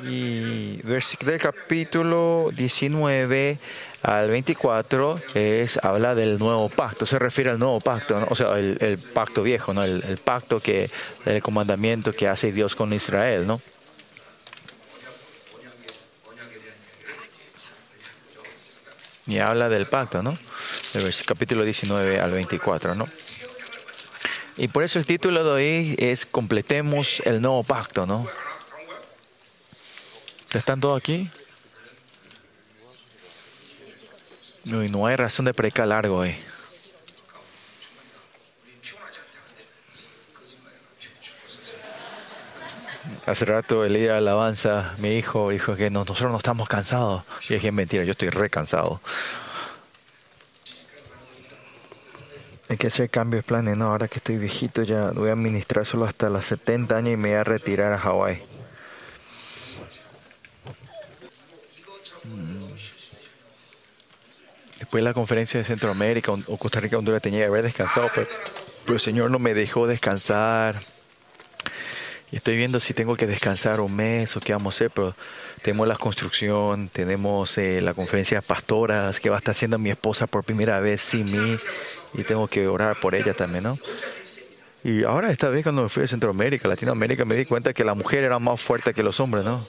Y versículo del capítulo 19 al 24 es, habla del nuevo pacto, se refiere al nuevo pacto, ¿no? o sea, el, el, pacto viejo, ¿no? El, el, pacto que, el comandamiento que hace Dios con Israel, ¿no? Y habla del pacto, ¿no? Del capítulo 19 al 24, ¿no? Y por eso el título de hoy es Completemos el nuevo pacto, ¿no? ¿Están todos aquí? Uy, no hay razón de predicar largo hoy. Hace rato el día de alabanza, mi hijo dijo que nosotros no estamos cansados. Y dije, mentira, yo estoy re cansado. Hay que hacer cambios planes. No, ahora que estoy viejito ya voy a administrar solo hasta los 70 años y me voy a retirar a Hawái. Después de la conferencia de Centroamérica o Costa Rica, Honduras, tenía que haber descansado, pero, pero el Señor no me dejó descansar. Y estoy viendo si tengo que descansar un mes o qué vamos a hacer, pero tenemos la construcción, tenemos eh, la conferencia de pastoras que va a estar haciendo mi esposa por primera vez sin mí y tengo que orar por ella también, ¿no? Y ahora esta vez cuando me fui a Centroamérica, Latinoamérica, me di cuenta que la mujer era más fuerte que los hombres, ¿no?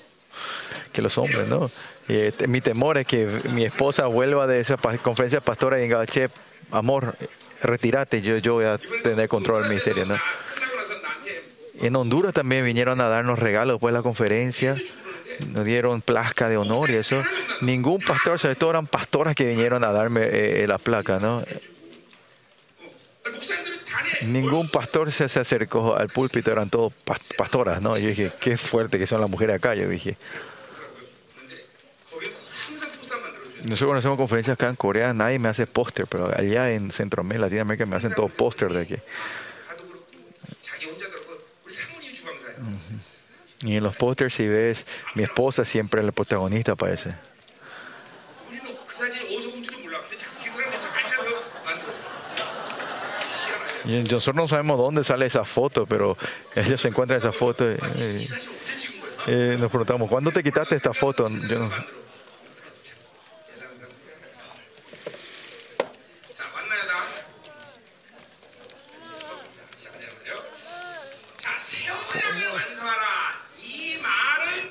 Que los hombres, ¿no? Este, mi temor es que mi esposa vuelva de esa conferencia pastora y diga, che, amor, retírate, yo, yo voy a tener control del ministerio, ¿no? En Honduras también vinieron a darnos regalos después de la conferencia. Nos dieron placa de honor y eso. Ningún pastor, sobre todo eran pastoras que vinieron a darme eh, la placa, ¿no? Ningún pastor se acercó al púlpito, eran todos pastoras, ¿no? Yo dije, qué fuerte que son las mujeres acá, yo dije. Nosotros hacemos conferencias acá en Corea, nadie me hace póster, pero allá en Centroamérica, Latinoamérica, me hacen todo póster de aquí. Y en los pósters, si ves, mi esposa siempre es la protagonista, parece. Y nosotros no sabemos dónde sale esa foto, pero ella se encuentra esa foto. Y, y nos preguntamos, ¿cuándo te quitaste esta foto? Yo no,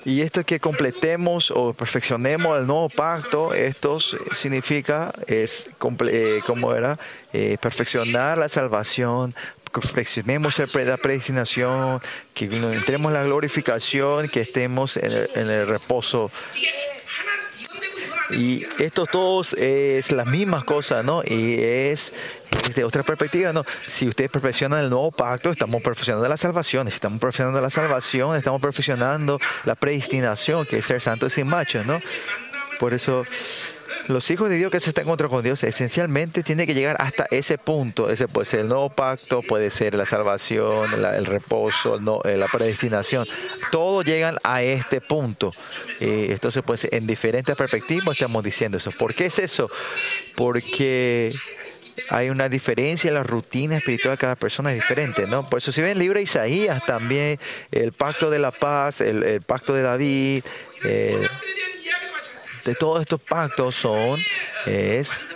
Y esto que completemos o perfeccionemos el nuevo pacto, esto significa, es, eh, como era, eh, perfeccionar la salvación, perfeccionemos la predestinación, que entremos en la glorificación, que estemos en el, en el reposo. Y esto todos es las mismas cosas, ¿no? Y es desde otra perspectiva, ¿no? Si ustedes perfeccionan el nuevo pacto, estamos perfeccionando la salvación. Estamos perfeccionando la salvación, estamos perfeccionando la predestinación, que es ser santos y sin mancha, ¿no? Por eso, los hijos de Dios que se están encontrando con Dios, esencialmente tiene que llegar hasta ese punto. Ese puede ser el nuevo pacto, puede ser la salvación, el reposo, no, eh, la predestinación. Todos llegan a este punto. Eh, entonces, pues, en diferentes perspectivas estamos diciendo eso. ¿Por qué es eso? Porque hay una diferencia en la rutina espiritual de cada persona es diferente, ¿no? Por eso si ven el libro de Isaías también, el pacto de la paz, el, el pacto de David, eh, de todos estos pactos son, es,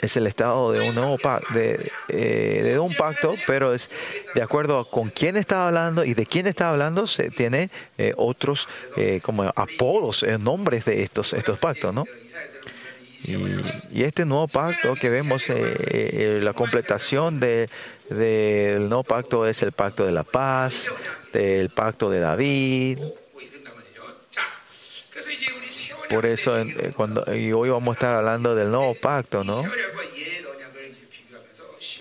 es el estado de un nuevo pacto, de, eh, de, un pacto, pero es de acuerdo con quién está hablando y de quién está hablando, se tiene eh, otros eh, como apodos, nombres de estos, estos pactos, ¿no? Y, este nuevo pacto que vemos, eh, eh, la completación del de, nuevo pacto es el pacto de la paz, del pacto de David. Por eso, eh, cuando, y hoy vamos a estar hablando del nuevo pacto, ¿no?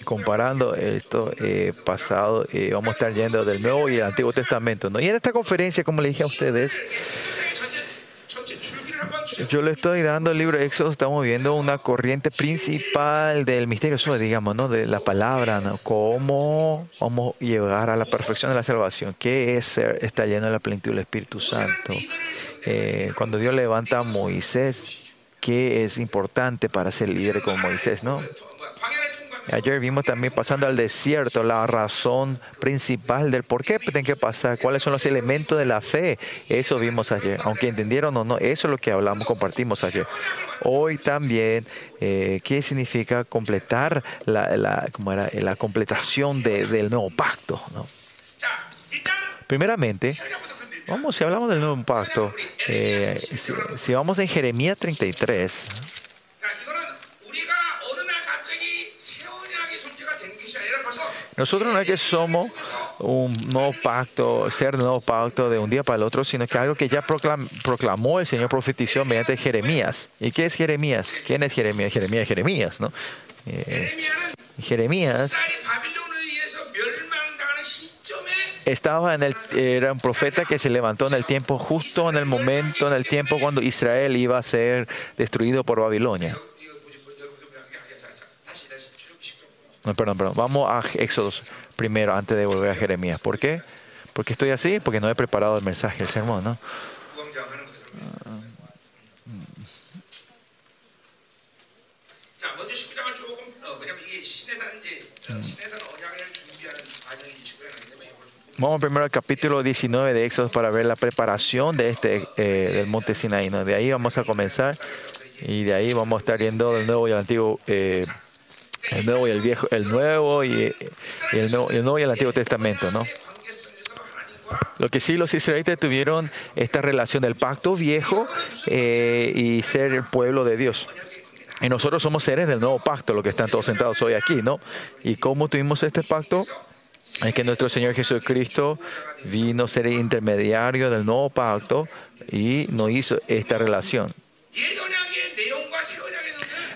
Comparando esto eh, pasado, vamos a estar yendo del Nuevo y el Antiguo Testamento, ¿no? Y en esta conferencia, como le dije a ustedes, yo le estoy dando el libro de Éxodo, estamos viendo una corriente principal del misterio, digamos, ¿no? De la palabra, ¿no? Cómo vamos a llegar a la perfección de la salvación. ¿Qué es ser, estar lleno de la plenitud del Espíritu Santo? Eh, cuando Dios levanta a Moisés, ¿qué es importante para ser líder como Moisés, no? Ayer vimos también pasando al desierto la razón principal del por qué tienen que pasar, cuáles son los elementos de la fe. Eso vimos ayer. Aunque entendieron o no, eso es lo que hablamos, compartimos ayer. Hoy también, eh, ¿qué significa completar la, la, era? la completación del nuevo pacto? ¿no? Primeramente, vamos, si hablamos del nuevo pacto, eh, si, si vamos en Jeremías 33, Nosotros no es que somos un nuevo pacto, ser nuevo pacto de un día para el otro, sino que algo que ya proclamó el Señor profetizó mediante Jeremías. ¿Y qué es Jeremías? ¿Quién es Jeremías? Jeremías, Jeremías, ¿no? Eh, Jeremías estaba en el, era un profeta que se levantó en el tiempo, justo en el momento, en el tiempo cuando Israel iba a ser destruido por Babilonia. No, perdón, perdón. Vamos a Éxodo primero, antes de volver a Jeremías. ¿Por qué? Porque estoy así, porque no he preparado el mensaje, el sermón, ¿no? Vamos primero al capítulo 19 de Éxodo para ver la preparación de este eh, del monte Sinaí. ¿no? De ahí vamos a comenzar y de ahí vamos a estar viendo el nuevo y el antiguo eh, el nuevo y el viejo, el nuevo y, el, nuevo, y el antiguo testamento, ¿no? Lo que sí los israelitas tuvieron esta relación del pacto viejo eh, y ser el pueblo de Dios. Y nosotros somos seres del nuevo pacto, los que están todos sentados hoy aquí, ¿no? ¿Y cómo tuvimos este pacto? Es que nuestro Señor Jesucristo vino a ser intermediario del nuevo pacto y nos hizo esta relación.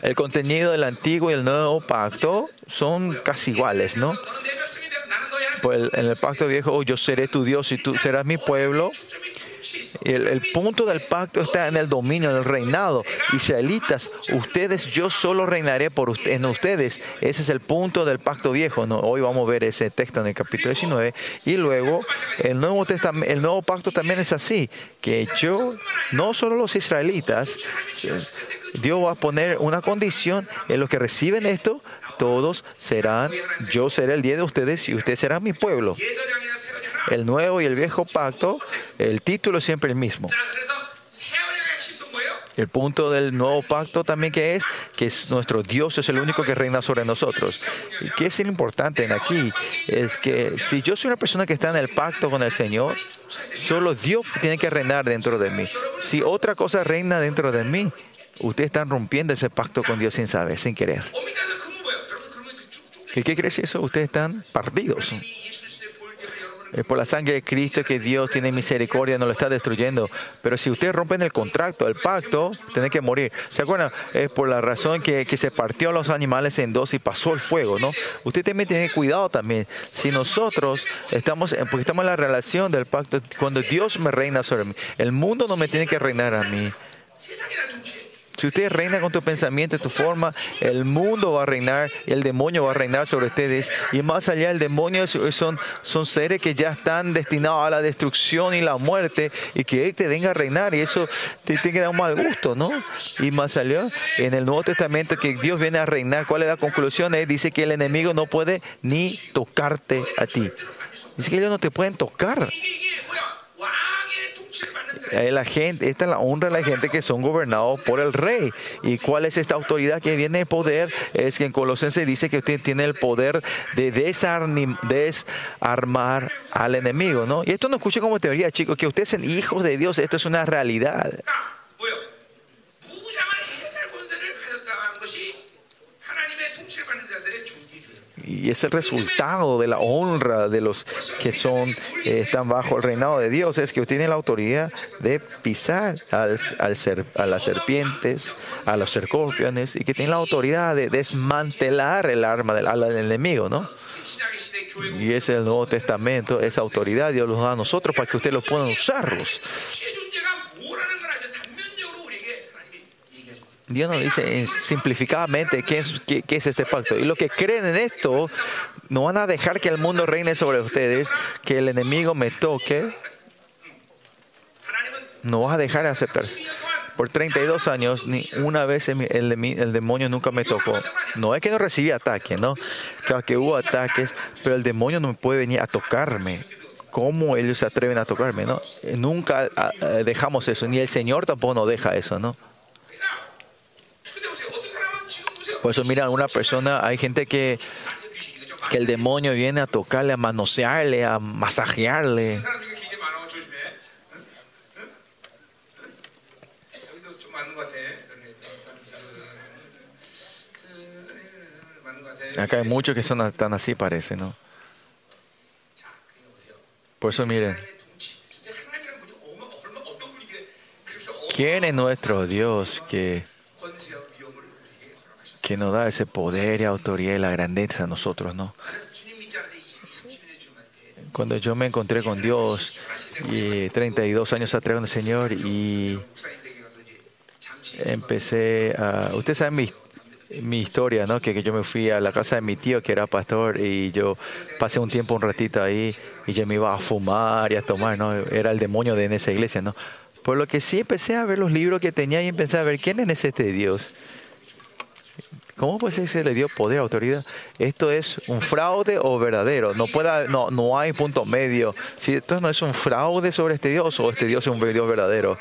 El contenido del antiguo y el nuevo pacto son casi iguales, ¿no? Pues en el pacto viejo, oh, yo seré tu Dios y tú serás mi pueblo. El, el, punto del pacto está en el dominio, en el reinado. Israelitas, ustedes, yo solo reinaré por usted, en ustedes. Ese es el punto del pacto viejo. ¿no? Hoy vamos a ver ese texto en el capítulo 19. Y luego, el nuevo, el nuevo pacto también es así, que yo, no solo los israelitas, Dios va a poner una condición en los que reciben esto, todos serán, yo seré el día de ustedes y ustedes serán mi pueblo el nuevo y el viejo pacto, el título es siempre el mismo. El punto del nuevo pacto también que es que nuestro Dios es el único que reina sobre nosotros. Y qué es lo importante en aquí es que si yo soy una persona que está en el pacto con el Señor, solo Dios tiene que reinar dentro de mí. Si otra cosa reina dentro de mí, ustedes están rompiendo ese pacto con Dios sin saber, sin querer. ¿Y qué crees eso? Ustedes están partidos. Es por la sangre de Cristo que Dios tiene misericordia, no lo está destruyendo. Pero si ustedes rompen el contrato, el pacto, tienen que morir. ¿Se acuerdan? Es por la razón que, se partió los animales en dos y pasó el fuego, ¿no? Usted también tiene cuidado también. Si nosotros estamos, porque estamos en la relación del pacto, cuando Dios me reina sobre mí, el mundo no me tiene que reinar a mí. Si usted reina con tu pensamiento y tu forma, el mundo va a reinar el demonio va a reinar sobre ustedes. Y más allá, el demonio son, son seres que ya están destinados a la destrucción y la muerte y que Él te venga a reinar y eso te tiene que dar un mal gusto, ¿no? Y más allá, en el Nuevo Testamento que Dios viene a reinar, ¿cuál es la conclusión? Él dice que el enemigo no puede ni tocarte a ti. Dice que ellos no te pueden tocar. Eh, la gente, esta es la honra de la gente que son gobernados por el rey. ¿Y cuál es esta autoridad que viene de poder? Es que en Colosenses dice que usted tiene el poder de desarmar al enemigo, ¿no? Y esto no escuche como teoría, chicos, que ustedes son hijos de Dios, esto es una realidad. Y es el resultado de la honra de los que son eh, están bajo el reinado de Dios es que tienen la autoridad de pisar al, ser, a las serpientes, a los escorpiones y que tienen la autoridad de desmantelar el arma del, del enemigo, ¿no? Y es el Nuevo Testamento, esa autoridad Dios los da a nosotros para que ustedes los puedan usarlos. Dios nos dice simplificadamente qué es, qué, es este pacto. Y los que creen en esto no van a dejar que el mundo reine sobre ustedes, que el enemigo me toque. No vas a dejar de aceptarse. por 32 años, ni una vez el, el, demonio nunca me tocó. No es que no recibí ataques, ¿no? Claro que hubo ataques, pero el demonio no puede venir a tocarme. ¿Cómo ellos se atreven a tocarme, no? Nunca ah, ah, dejamos eso, ni el Señor tampoco nos deja eso, ¿no? Por eso, mira, una persona, hay gente que, que el demonio viene a tocarle, a manosearle, a masajearle. Acá hay muchos que son tan así, parece, ¿no? Por eso miren, ¿quién es nuestro Dios que, que nos da ese poder y autoridad y la grandeza a nosotros, no? Cuando yo me encontré con Dios, y 32 años atrás con el Señor, y empecé a... Ustedes saben mi mi historia, ¿no? Que, yo me fui a la casa de mi tío que era pastor y yo pasé un tiempo, un ratito ahí y yo me iba a fumar y a tomar, ¿no? Era el demonio de en esa iglesia, ¿no? Por lo que sí empecé a ver los libros que tenía y empecé a ver quién es este Dios. ¿Cómo puede ser que se le dio poder, autoridad? ¿Esto es un fraude o verdadero? No, pueda, no, no hay punto medio. Si esto no es un fraude sobre este Dios o este Dios es un Dios verdadero.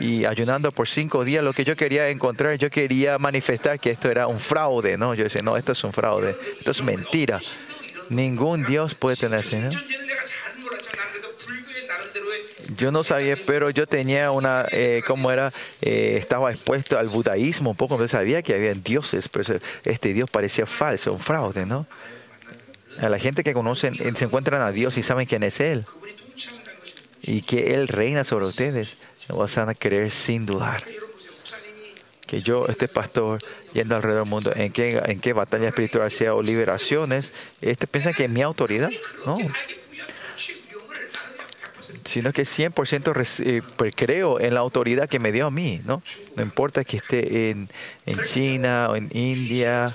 Y ayunando por cinco días, lo que yo quería encontrar, yo quería manifestar que esto era un fraude. ¿no? Yo decía, no, esto es un fraude. Esto es mentira. Ningún Dios puede tenerse. ¿no? Yo no sabía, pero yo tenía una, eh, ¿cómo era? Eh, estaba expuesto al budaísmo un poco, pero sabía que había dioses, pero este Dios parecía falso, un fraude, ¿no? A la gente que conocen, se encuentran a Dios y saben quién es Él. Y que Él reina sobre ustedes, van a creer sin dudar. Que yo, este pastor, yendo alrededor del mundo, en qué, en qué batalla espiritual sea o liberaciones, este, piensan que es mi autoridad. No, sino que 100% eh, pues, creo en la autoridad que me dio a mí, ¿no? No importa que esté en, en China o en India. Al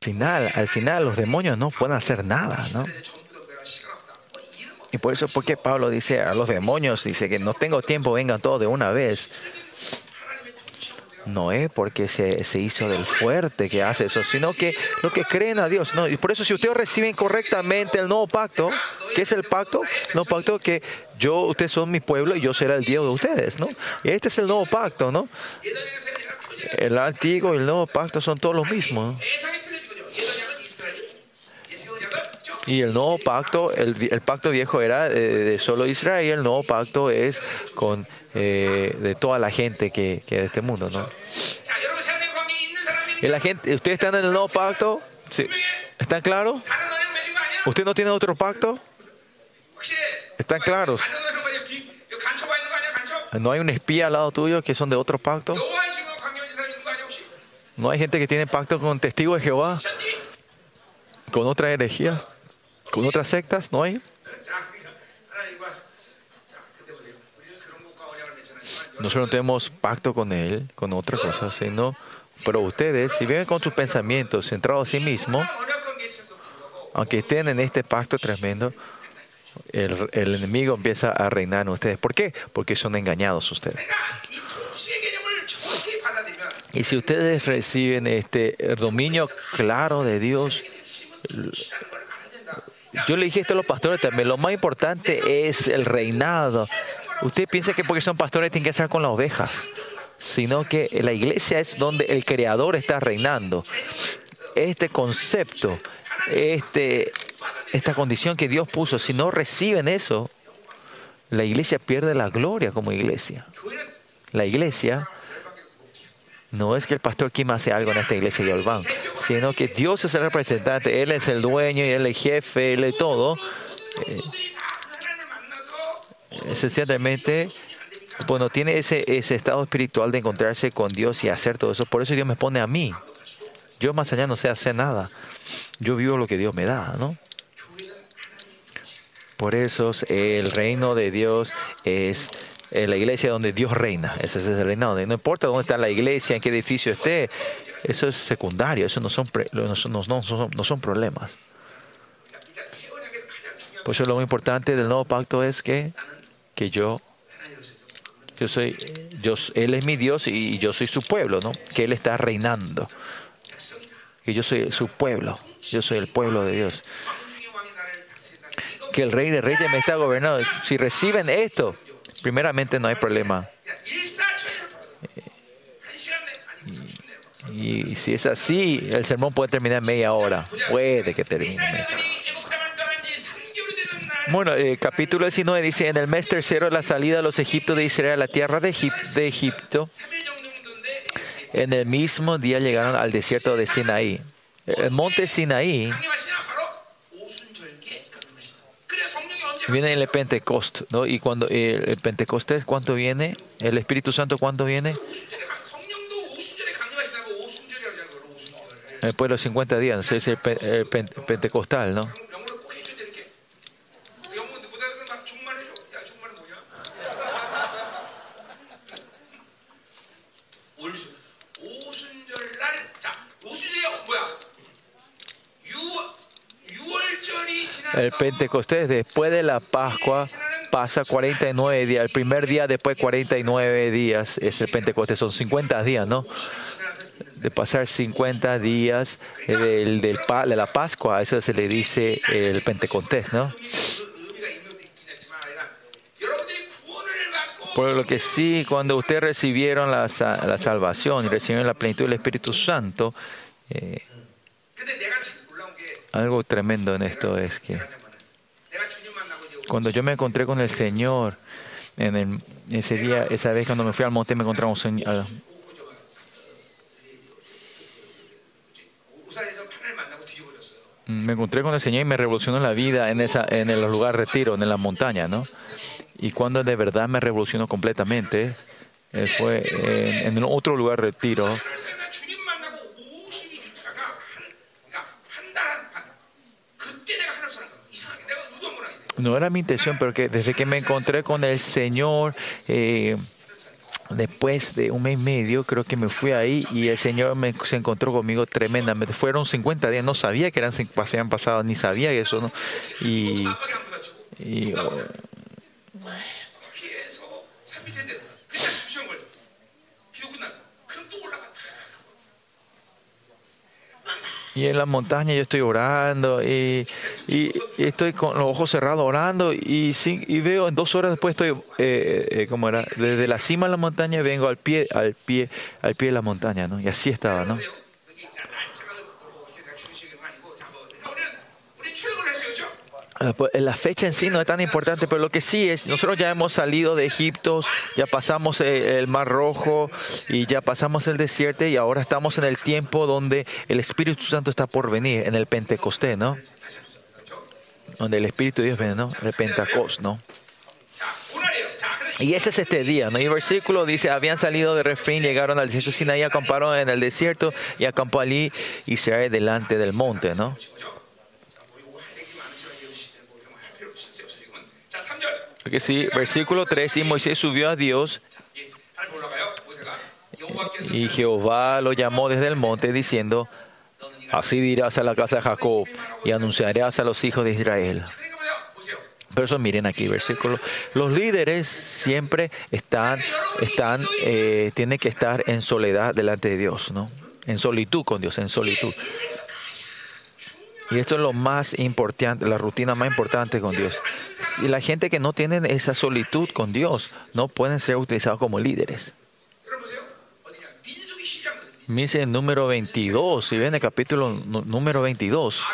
final, al final los demonios no pueden hacer nada, ¿no? Y por eso, porque Pablo dice a los demonios, dice que no tengo tiempo, vengan todos de una vez. No es porque se, se, hizo del fuerte que hace eso, sino que lo que creen a Dios. ¿no? Y por eso si ustedes reciben correctamente el nuevo pacto, ¿qué es el pacto? El nuevo pacto que yo, ustedes son mi pueblo y yo seré el Dios de ustedes. ¿no? Y este es el nuevo pacto. ¿no? El antiguo y el nuevo pacto son todos los mismos. Y el nuevo pacto, el, el pacto viejo era de, de, solo Israel, el nuevo pacto es con eh, de toda la gente que, que de este mundo, ¿no? Y la gente, ¿Ustedes están en el nuevo pacto? Sí. ¿Están claros? ¿Usted no tiene otro pacto? ¿Están claros? ¿No hay un espía al lado tuyo que son de otro pacto? ¿No hay gente que tiene pacto con testigos de Jehová? ¿Con otra herejía? ¿Con otras sectas? ¿No hay? Nosotros no tenemos pacto con Él, con otra cosa, sino, pero ustedes, si viven con sus pensamientos centrados en sí mismos, aunque estén en este pacto tremendo, el, el, enemigo empieza a reinar en ustedes. ¿Por qué? Porque son engañados ustedes. Y si ustedes reciben este dominio claro de Dios, yo le dije esto a los pastores también, lo más importante es el reinado. Usted piensa que porque son pastores tienen que estar con las ovejas, sino que la iglesia es donde el creador está reinando. Este concepto, este, esta condición que Dios puso, si no reciben eso, la iglesia pierde la gloria como iglesia. La iglesia no es que el pastor Kim hace algo en esta iglesia de Olván, sino que Dios es el representante, Él es el dueño y Él es el jefe, Él es todo. Eh, esencialmente, bueno, tiene ese, ese estado espiritual de encontrarse con Dios y hacer todo eso. Por eso Dios me pone a mí. Yo más allá no sé hacer nada. Yo vivo lo que Dios me da, ¿no? Por eso el reino de Dios es eh, la iglesia donde Dios reina. Ese es el reinado. No importa dónde está la iglesia, en qué edificio esté. Eso es secundario. Eso no son, no son, no son, no son problemas. Por eso lo más importante del nuevo pacto es que que yo, yo soy, yo, Él es mi Dios y yo soy su pueblo, ¿no? Que Él está reinando. Que yo soy su pueblo, yo soy el pueblo de Dios. Que el Rey de Reyes me está gobernando. Si reciben esto, primeramente no hay problema. Y, si es así, el sermón puede terminar en media hora. Puede que termine. Bueno, eh, capítulo 19 dice, en el mes tercero la salida de los egiptos de Israel a la tierra de, de Egipto, en el mismo día llegaron al desierto de Sinaí. El monte Sinaí viene en el Pentecostés, ¿no? Y cuando el Pentecostés, ¿cuánto viene? El Espíritu Santo, ¿cuánto viene? Después de los 50 días, es el, pentecostal, ¿no? El Pentecostés después de la Pascua pasa 49 días. El primer día después 49 días es el Pentecostés. Son 50 días, ¿no? de pasar 50 días del, del, de la Pascua, eso se le dice el Pentecostés, ¿no? Por lo que sí, cuando ustedes recibieron la, la salvación y recibieron la plenitud del Espíritu Santo, eh, algo tremendo en esto es que cuando yo me encontré con el Señor, en ese día, esa vez cuando me fui al monte, me encontramos Mm, me encontré con el Señor y me revolucionó la vida en, esa, en el lugar retiro, en la montaña, ¿no? Y cuando de verdad me revolucionó completamente, fue en, en otro lugar retiro. No era mi intención, pero que desde que me encontré con el Señor, eh, después de un mes y medio, creo que me fui ahí y el Señor me, se encontró conmigo tremendamente. Fueron 50 días, no sabía que eran habían pasado, ni sabía eso, ¿no? Y, y Y en la montaña yo estoy orando y, y, estoy con los ojos cerrados orando y, y veo en dos horas después estoy, eh, eh, ¿cómo era? Desde la cima de la montaña vengo al pie, al pie, al pie de la montaña, ¿no? Y así estaba, ¿no? Ah, pues, la fecha en sí no es tan importante, pero lo que sí es, nosotros ya hemos salido de Egipto, ya pasamos el Mar Rojo y ya pasamos el desierto y ahora estamos en el tiempo donde el Espíritu Santo está por venir, en el Pentecostés, ¿no? Donde el Espíritu de Dios viene, ¿no? El Pentecostés, ¿no? Y ese es este día, ¿no? Y el versículo dice, habían salido de Refín, llegaron al desierto Sinaí, acamparon en el desierto y acampó allí Israel delante del monte, ¿no? Porque sí, versículo 3, y Moisés subió a Dios y Jehová lo llamó desde el monte diciendo, así dirás a la casa de Jacob y anunciarás a los hijos de Israel. Pero eso miren aquí, versículo. Los líderes siempre están, están, eh, tienen que estar en soledad delante de Dios, ¿no? En solitud con Dios, en solitud. Y esto es lo más importante, la rutina más importante con Dios. Si la gente que no tiene esa solitud con Dios no pueden ser utilizados como líderes. Dice en número 22, si ven el capítulo número 22,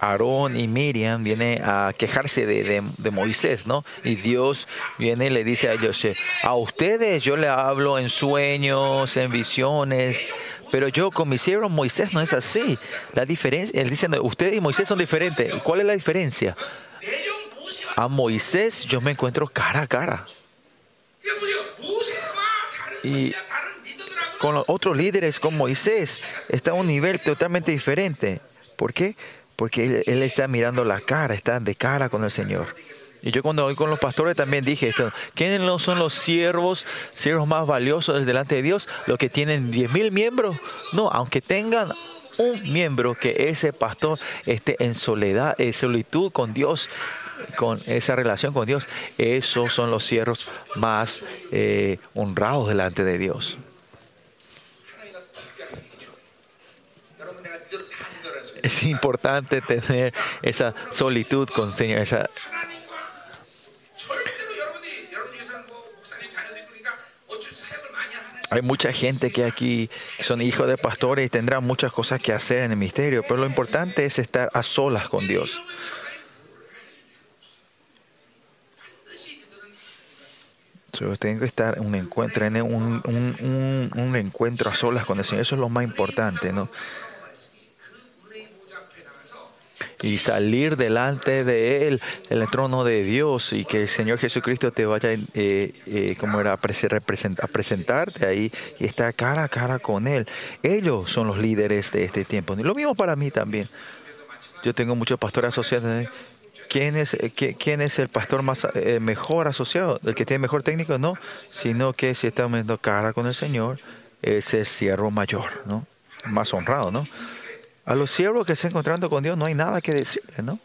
Aarón y Miriam vienen a quejarse de, de, Moisés, ¿no? Y Dios viene y le dice a ellos, a ustedes yo le hablo en sueños, en visiones, pero yo con mi siervo Moisés no es así. La diferencia, él dice, ustedes y Moisés son diferentes. ¿Cuál es la diferencia? A Moisés yo me encuentro cara a cara. Y con los otros líderes, con Moisés, está a un nivel totalmente diferente. ¿Por qué? Porque él, está mirando la cara, está de cara con el Señor. Y yo cuando voy con los pastores también dije esto, ¿quiénes son los siervos, siervos más valiosos delante de Dios? Los que tienen 10.000 miembros. No, aunque tengan un miembro que ese pastor esté en soledad, en solitud con Dios con esa relación con Dios, esos son los siervos más eh, honrados delante de Dios. Es importante tener esa solitud con Señor, Hay mucha gente que aquí son hijos de pastores y tendrán muchas cosas que hacer en el misterio, pero lo importante es estar a solas con Dios. Tengo que estar un encuentro, un, un, un, encuentro a solas con el Señor. Eso es lo más importante, ¿no? y salir delante de Él, el trono de Dios, y que el Señor Jesucristo te vaya, eh, eh, como era, a, presentarte ahí y estar cara a cara con Él. Ellos son los líderes de este tiempo. Lo mismo para mí también. Yo tengo muchos pastores asociados. ¿eh? ¿Quién es, ¿Quién es el pastor más mejor asociado? El que tiene mejor técnico, no, sino que si estamos viendo cara con el Señor, es siervo mayor, ¿no? Más honrado, ¿no? A los siervos que se encontrando con Dios no hay nada que decirle, ¿no?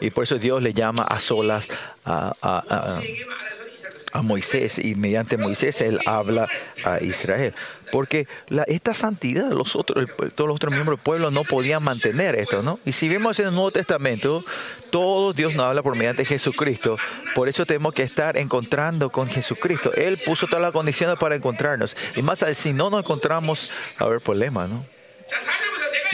Y por eso Dios le llama a solas a, a, Moisés y mediante Moisés él habla a Israel. Porque la, esta santidad, los otros, todos los otros miembros del pueblo no podían mantener esto, ¿no? Y si vemos en el Nuevo Testamento, todo Dios nos habla por mediante Jesucristo. Por eso tenemos que estar encontrando con Jesucristo. Él puso todas las condiciones para encontrarnos. Y más si no nos encontramos, a haber problema, ¿no?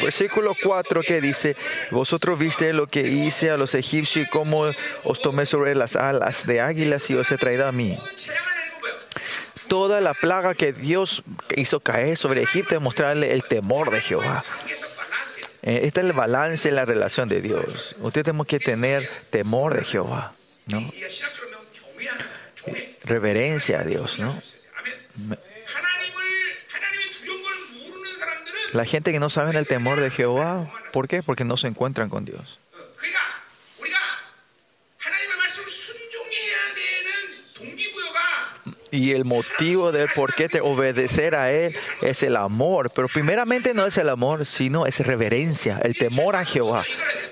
Versículo 4 que dice, vosotros viste lo que hice a los egipcios y cómo os tomé sobre las alas de águilas y os he traído a mí toda la plaga que Dios hizo caer sobre Egipto es mostrarle el temor de Jehová. Eh, este es el balance en la relación de Dios. Usted tenemos que tener temor de Jehová, ¿no? Reverencia a Dios, ¿no? La gente que no sabe el temor de Jehová, ¿por qué? Porque no se encuentran con Dios. Y el motivo de por qué te obedecer a Él es el amor. Pero primeramente no es el amor, sino es reverencia, el temor a Jehová.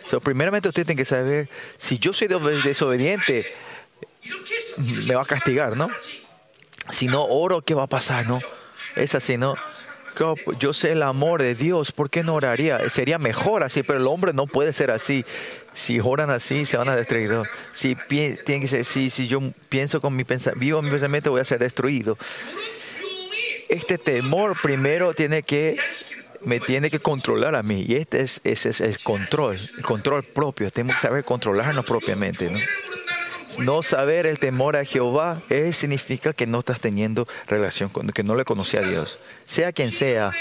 So, primeramente usted tiene que saber, si yo soy desobediente, me va a castigar, ¿no? Si no oro, ¿qué va a pasar, no? Es así, ¿no? Yo sé el amor de Dios, ¿por qué no oraría? Sería mejor así, pero el hombre no puede ser así. Si oran así, se van a destruir. Si, tiene que ser, si, yo pienso con mi pensamiento, vivo mi pensamiento, voy a ser destruido. Este temor primero tiene que me tiene que controlar a mí. Y este es, ese es el control, el control propio. Tenemos que saber controlarnos propiamente. ¿no? No saber el temor a Jehová significa que no estás teniendo relación con, que no le conoce a Dios. Sea quien sea,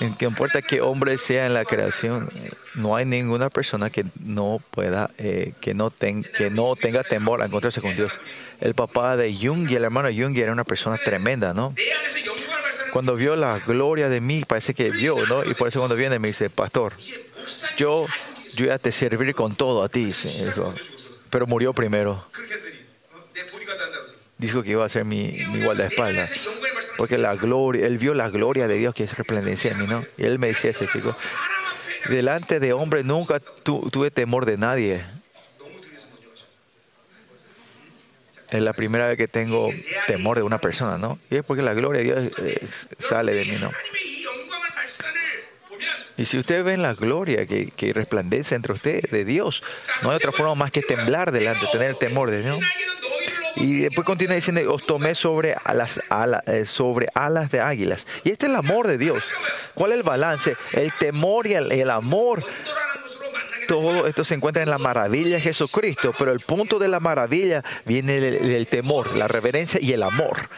en que importa qué hombre sea en la creación, no hay ninguna persona que no pueda, eh, que, no que no tenga temor a encontrarse con Dios. El papá de Jung y el hermano Jung era una persona tremenda, ¿no? Cuando vio la gloria de mí, parece que vio, ¿no? Y por eso cuando viene me dice, pastor, yo, yo ya te serviré con todo a ti, pero murió primero. Dijo que iba a ser mi, mi guardaespaldas. Porque la gloria, él vio la gloria de Dios que resplandecía en mí, ¿no? Y él me decía ese chico, delante de hombre nunca tuve temor de nadie. Es la primera vez que tengo temor de una persona, ¿no? Y es porque la gloria de Dios eh, sale de mí, ¿no? Y si ustedes ven la gloria que, resplandece entre ustedes de Dios, no hay otra forma más que temblar delante, tener el temor de Dios. Y después continúa diciendo, os tomé sobre alas, eh, sobre alas de águilas. Y este es el amor de Dios. ¿Cuál es el balance? El temor y el, amor. Todo esto se encuentra en la maravilla de Jesucristo, pero el punto de la maravilla viene del temor, la reverencia y el amor.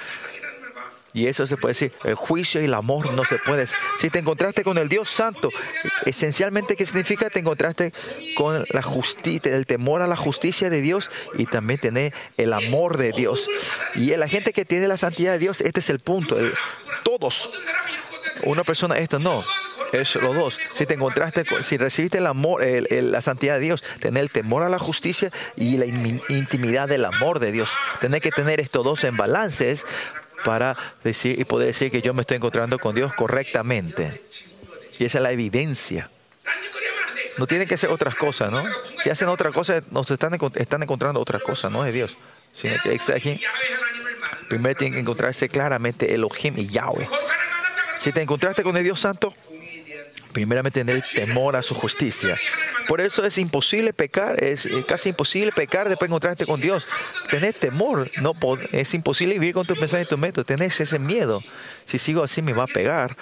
Y eso se puede decir, el juicio y el amor no se puede. Si te encontraste con el Dios Santo, esencialmente, ¿qué significa? Te encontraste con la justicia, el temor a la justicia de Dios y también tener el amor de Dios. Y la gente que tiene la santidad de Dios, este es el punto. todos. Una persona, esto no. Es los dos. Si te encontraste, si recibiste el amor, la santidad de Dios, tener el temor a la justicia y la intimidad del amor de Dios. Tener que tener estos dos en balances para decir y poder decir que yo me estoy encontrando con Dios correctamente. Y esa es la evidencia. No tienen que hacer otras cosas, ¿no? Si hacen otra cosa, nos están, están encontrando otra cosa, no es Dios. Primero tienen que encontrarse claramente Elohim y Yahweh. Si te encontraste con el Dios Santo, primeramente tener temor a su justicia. Por eso es imposible pecar, es eh, casi imposible pecar después de encontrarte con Dios. Tener temor, no es imposible vivir con tus pensamientos y tus métodos. Tenés ese miedo. Si sigo así me va a pegar.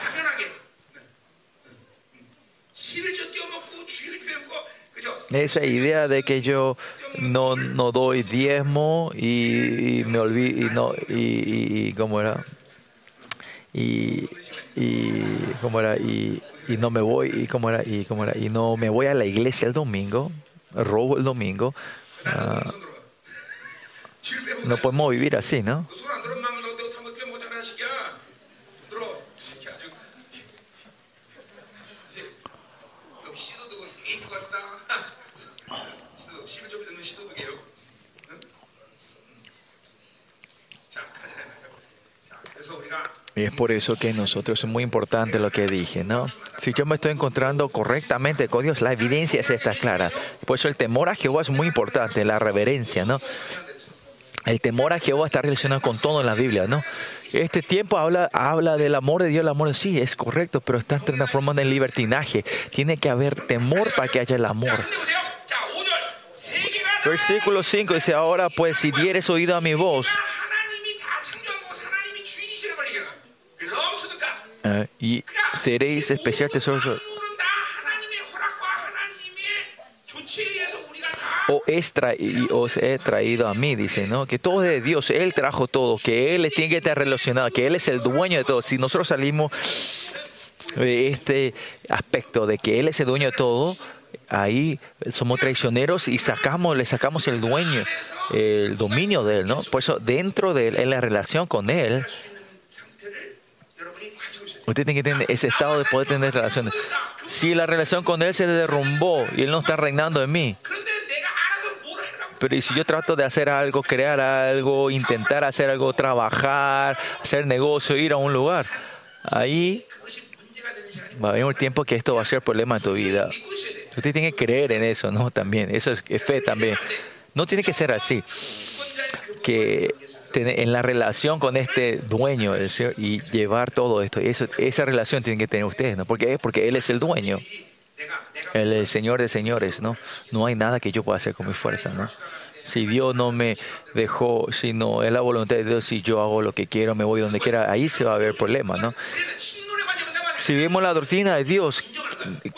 Esa idea de que yo no, no doy diezmo y, me olvido y no y, y, cómo era y, y cómo era y, y no me voy y cómo era y cómo era y no me voy a la iglesia el domingo robo el domingo uh, no podemos vivir así no Y es por eso que nosotros es muy importante lo que dije, ¿no? Si yo me estoy encontrando correctamente con Dios, la evidencia es esta clara. Por eso el temor a Jehová es muy importante, la reverencia, ¿no? El temor a Jehová está relacionado con todo en la Biblia, ¿no? Este tiempo habla, habla del amor de Dios, el amor sí, es correcto, pero está transformando en libertinaje. Tiene que haber temor para que haya el amor. Versículo 5 dice, ahora pues si dieres oído a mi voz, Eh, y seréis especial tesoro. O es os he traído a mí, dice, ¿no? Que todo es de Dios, Él trajo todo, que Él tiene que estar relacionado, que Él es el dueño de todo. Si nosotros salimos de este aspecto de que Él es el dueño de todo, ahí somos traicioneros y sacamos, le sacamos el dueño, el dominio de Él, ¿no? Por eso dentro de Él, en la relación con Él, Usted tiene que tener ese estado de poder tener relaciones. Si la relación con Él se derrumbó y Él no está reinando en mí, pero si yo trato de hacer algo, crear algo, intentar hacer algo, trabajar, hacer negocio, ir a un lugar, ahí va a haber un tiempo que esto va a ser problema en tu vida. Usted tiene que creer en eso, ¿no? También, eso es fe también. No tiene que ser así. Que en la relación con este dueño y llevar todo esto. Eso, esa relación tienen que tener ustedes, ¿no? Porque, porque Él es el dueño. El Señor de señores, ¿no? No hay nada que yo pueda hacer con mi fuerza, ¿no? Si Dios no me dejó, si no es la voluntad de Dios, si yo hago lo que quiero, me voy donde quiera, ahí se va a haber problema, ¿no? Si vemos la doctrina de Dios,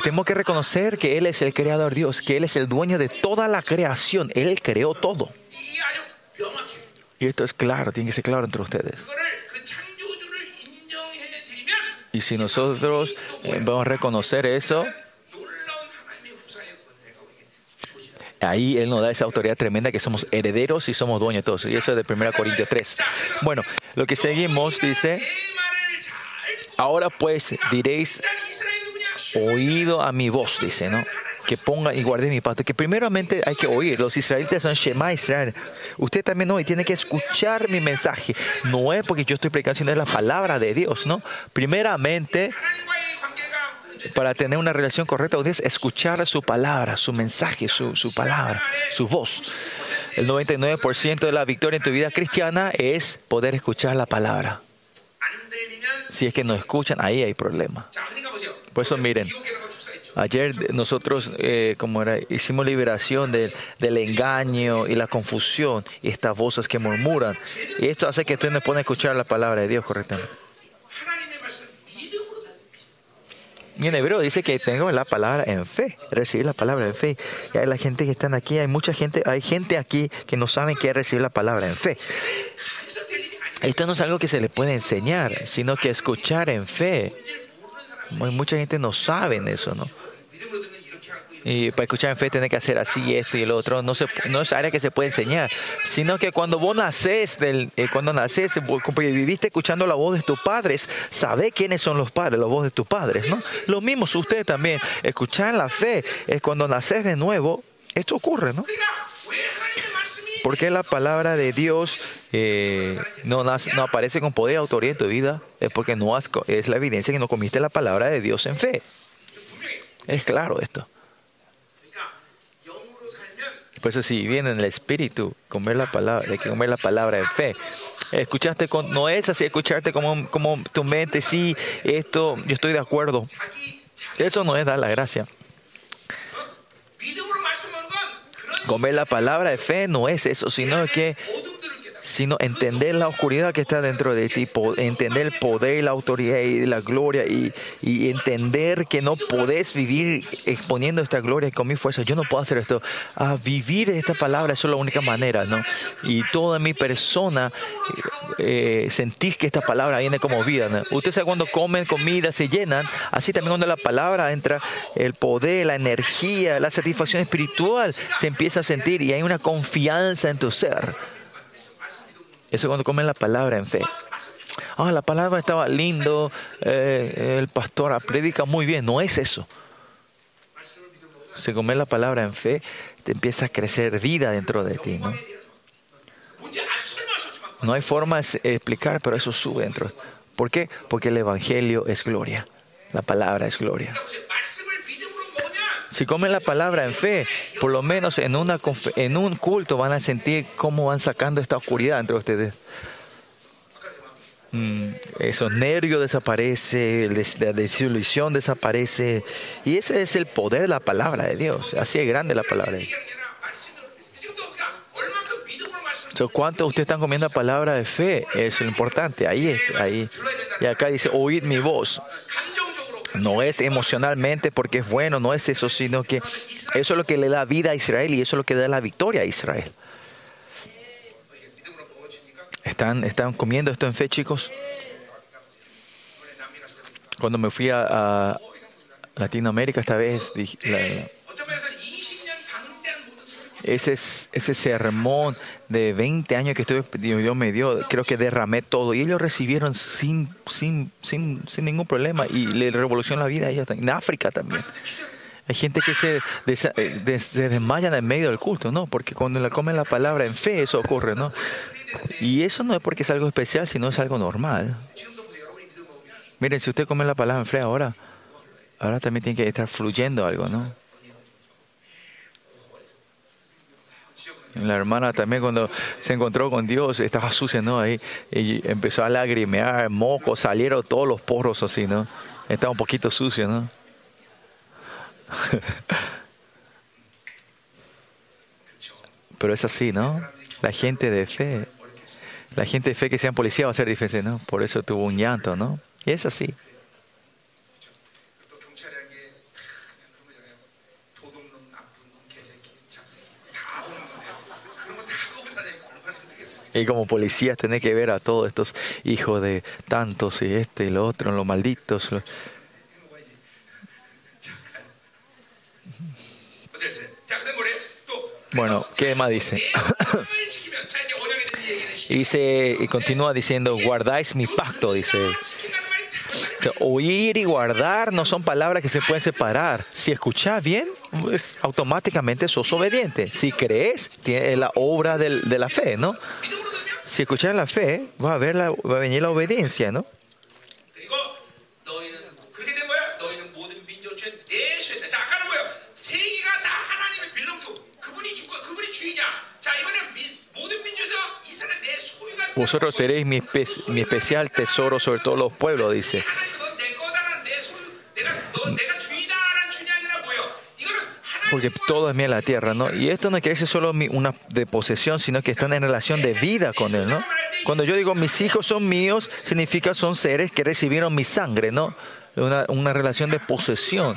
tenemos que reconocer que Él es el creador Dios, que Él es el dueño de toda la creación. Él creó todo. Y esto es claro, tiene que ser claro entre ustedes. Y si nosotros eh, vamos a reconocer eso, ahí Él nos da esa autoridad tremenda que somos herederos y somos dueños de todos. Y eso es de 1 Corintios 3. Bueno, lo que seguimos dice, ahora pues diréis oído a mi voz, dice, ¿no? que ponga y guarde mi pacto. Que primeramente hay que oír. Los israelitas son Shema Israel. Usted también no, y tiene que escuchar mi mensaje. No es porque yo estoy predicando, sino es la palabra de Dios, ¿no? Primeramente, para tener una relación correcta con Dios, escuchar su palabra, su mensaje, su, su palabra, su voz. El 99% de la victoria en tu vida cristiana es poder escuchar la palabra. Si es que no escuchan, ahí hay problema. Por eso miren, Ayer nosotros, eh, como era, hicimos liberación del engaño y la confusión y estas voces que murmuran. Y esto hace que usted no pueda escuchar la palabra de Dios correctamente. Y en hebreo dice que tengo la palabra en fe, recibir la palabra en fe. Y hay la gente que están aquí, hay mucha gente, hay gente aquí que no saben qué es recibir la palabra en fe. Esto no es algo que se le puede enseñar, sino que escuchar en fe. Mucha gente no sabe eso, ¿no? Y para escuchar en fe tiene que hacer así, esto y el otro. No, se, no es área que se puede enseñar, sino que cuando vos nacés, del, eh, cuando nacés, viviste escuchando la voz de tus padres, sabe quiénes son los padres, la voz de tus padres, ¿no? Lo mismo usted también. Escuchar la fe es cuando naces de nuevo, esto ocurre, ¿no? Porque la palabra de Dios eh, no, no aparece con poder autoridad en tu vida? Es porque no has, es la evidencia que no comiste la palabra de Dios en fe. Es claro esto. Por eso si viene en el espíritu, comer la palabra, hay que comer la palabra en fe. Escuchaste con, no es así escucharte como, como tu mente, sí, esto, yo estoy de acuerdo. Eso no es dar la gracia. Comer la palabra de fe no es eso, sino que sino entender la oscuridad que está dentro de ti, entender el poder y la autoridad y la gloria y, entender que no podés vivir exponiendo esta gloria con mi fuerza. Yo no puedo hacer esto. A vivir esta palabra, es la única manera, ¿no? Y toda mi persona eh, sentís que esta palabra viene como vida. ¿no? Ustedes saben cuando comen comida, se llenan, así también cuando la palabra entra, el poder, la energía, la satisfacción espiritual se empieza a sentir y hay una confianza en tu ser. Eso cuando comen la palabra en fe. Ah, la palabra estaba lindo, eh, el pastor predica muy bien. No es eso. Si comes la palabra en fe, te empieza a crecer vida dentro de ti. ¿no? no hay forma de explicar, pero eso sube dentro. ¿Por qué? Porque el Evangelio es gloria. La palabra es gloria. Si comen la palabra en fe, por lo menos en, un culto van a sentir cómo van sacando esta oscuridad entre ustedes. Mm, esos nervios desaparece, la desilusión desaparece. Y ese es el poder de la palabra de Dios. Así es grande la palabra de Dios. ¿Cuántos de ustedes están comiendo la palabra de fe? Es importante. Ahí es, ahí. Y acá dice, oíd mi voz. No es emocionalmente porque es bueno, no es eso, sino que eso es lo que le da vida a Israel y eso es lo que da la victoria a Israel. ¿Están, están comiendo esto en fe, chicos? Cuando me fui a, Latinoamérica esta vez, ese, ese sermón de 20 años que estuve, Dios me dio, creo que derramé todo. Y ellos recibieron sin, sin, sin, sin ningún problema y le revolucionó la vida a ellos. En África también. Hay gente que se, eh, se desmayan en medio del culto, ¿no? Porque cuando le comen la palabra en fe, eso ocurre, ¿no? Y eso no es porque es algo especial, sino es algo normal. Miren, si usted come la palabra en fe ahora, ahora también tiene que estar fluyendo algo, ¿no? La hermana también cuando se encontró con Dios estaba sucia, ¿no? Ahí y empezó a lagrimear, moco, salieron todos los porros así, ¿no? Estaba un poquito sucio, ¿no? Pero es así, ¿no? La gente de fe, la gente de fe que sean policía va a ser difícil, ¿no? Por eso tuvo un llanto, ¿no? Y es así. Y como policías tenés que ver a todos estos hijos de tantos y este y lo otro, los malditos. Bueno, ¿qué más dice? dice y continúa diciendo, guardáis mi pacto, dice. Oír y guardar no son palabras que se pueden separar. Si escuchas bien, pues, automáticamente sos obediente. Si crees, tiene la obra de la fe, ¿no? Si escuchas la fe, va a, ver la, va a venir la obediencia, ¿no? Vosotros seréis mi, mi especial tesoro sobre todos los pueblos, dice. Porque todo es en la tierra, ¿no? Y esto no quiere decir solo una de posesión, sino que están en relación de vida con Él, ¿no? Cuando yo digo mis hijos son míos, significa son seres que recibieron mi sangre, ¿no? Una, una, relación de posesión.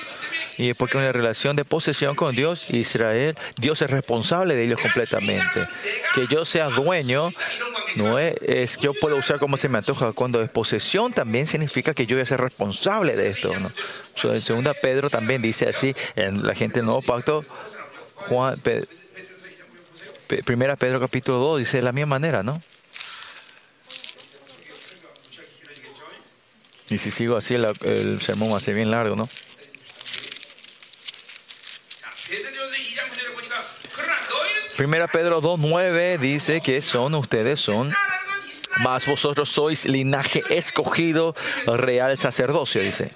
Y es porque una relación de posesión con Dios, Israel, Dios es responsable de ellos completamente. Que yo sea dueño, no es, es yo puedo usar como se me antoja. Cuando es posesión, también significa que yo voy a ser responsable de esto. ¿no? en segunda Pedro también dice así, en la gente del Nuevo Pacto, Juan, primera Pedro capítulo 2 dice de la misma manera, ¿no? Y si sigo así, el, sermón va a ser bien largo, ¿no? Primera Pedro 2.9 dice que son ustedes, son, más vosotros sois linaje escogido, real sacerdocio, dice.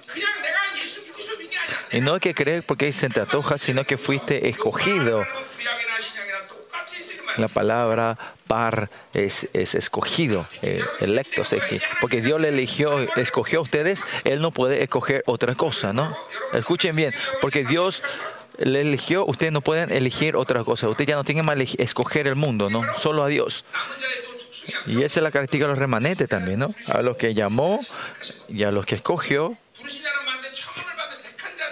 Y no que creer porque se te antoja, sino que fuiste escogido. La palabra par es, es escogido, eh, electo, porque Dios le eligió, escogió a ustedes, Él no puede escoger otra cosa, ¿no? Escuchen bien, porque Dios le eligió, ustedes no pueden elegir otra cosa, ustedes ya no tienen más escoger el mundo, ¿no? Solo a Dios. Y esa es la característica de los remanentes también, ¿no? A los que llamó y a los que escogió,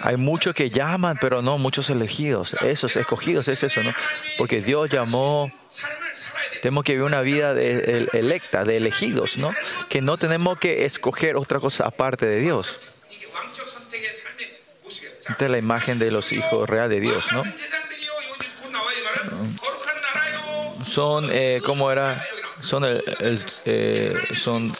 hay muchos que llaman, pero no muchos elegidos. Esos escogidos es eso, ¿no? Porque Dios llamó. Tenemos que vivir una vida de, electa, de elegidos, ¿no? Que no tenemos que escoger otra cosa aparte de Dios. Esta es la imagen de los hijos reales de Dios, ¿no? Son, eh, ¿cómo era? Son, el, eh, son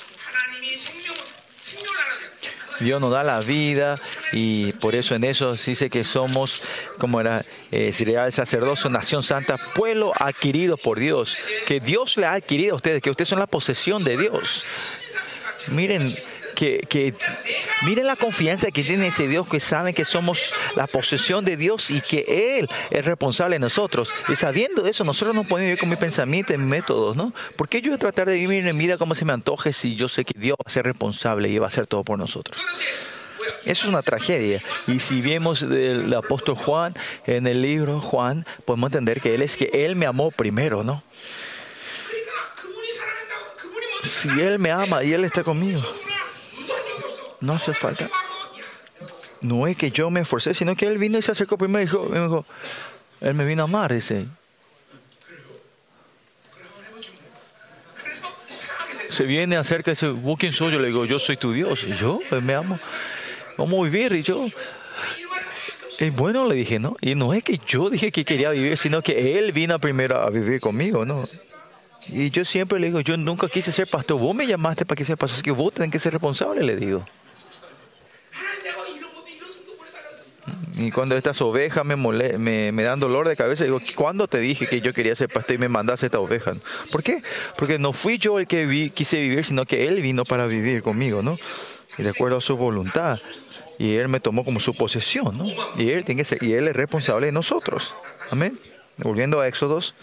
Dios nos da la vida y por eso en eso dice que somos, como era, eh, el sacerdocio, nación santa, pueblo adquirido por Dios, que Dios le ha adquirido a ustedes, que ustedes son la posesión de Dios. Miren, que, miren la confianza que tiene ese Dios que sabe que somos la posesión de Dios y que Él es responsable de nosotros. Y sabiendo eso, nosotros no podemos vivir con mi pensamiento y mis métodos, ¿no? ¿Por qué yo voy a tratar de vivir en mi vida como se me antoje si yo sé que Dios va a ser responsable y va a hacer todo por nosotros? Eso es una tragedia. Y si vemos del apóstol Juan en el libro Juan, podemos entender que él es que él me amó primero, ¿no? Si él me ama y él está conmigo, no hace falta. No es que yo me esforcé, sino que él vino y se acercó primero y dijo, me dijo él me vino a amar, dice. Se viene acerca y dice, ¿vos quién soy? Yo le digo, yo soy tu Dios. Yo, me amo. A vivir. Y yo, y bueno, le dije, ¿no? Y no es que yo dije que quería vivir, sino que él vino primero a vivir conmigo, ¿no? Y yo siempre le digo, yo nunca quise ser pastor. Vos me llamaste para que sea pastor, así que vos tenés que ser responsable, le digo. Y cuando estas ovejas me, me, dan dolor de cabeza, digo, ¿cuándo te dije que yo quería ser pastor y me mandaste esta oveja? ¿Por qué? Porque no fui yo el que quise vivir, sino que Él vino para vivir conmigo, ¿no? Y de acuerdo a su voluntad. Y Él me tomó como su posesión, ¿no? Y Él, tiene que ser, y él es responsable de nosotros. Amén. Volviendo a Éxodos.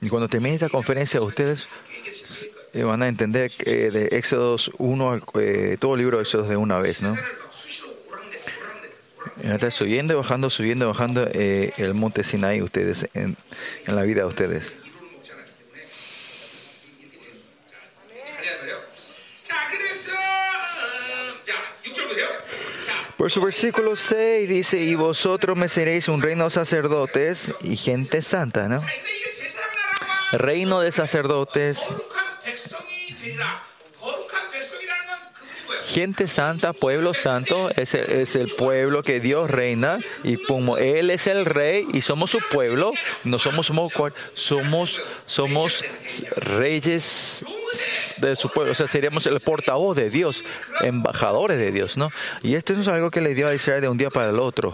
Y cuando termine esta conferencia, ustedes eh, van a entender que de Éxodos 1, eh, todo el libro de Éxodos de una vez, ¿no? Está subiendo bajando, subiendo bajando eh, el monte Sinai ustedes, en la vida de ustedes. Por su versículo 6 dice, y vosotros me seréis un reino de sacerdotes y gente santa, ¿no? Reino de sacerdotes Gente santa, pueblo santo, es el, es el, pueblo que Dios reina y como Él es el rey y somos su pueblo, no somos, somos, somos, somos reyes de su pueblo, o sea, seríamos el portavoz de Dios, embajadores de Dios, ¿no? Y esto es algo que le dio a Israel de un día para el otro.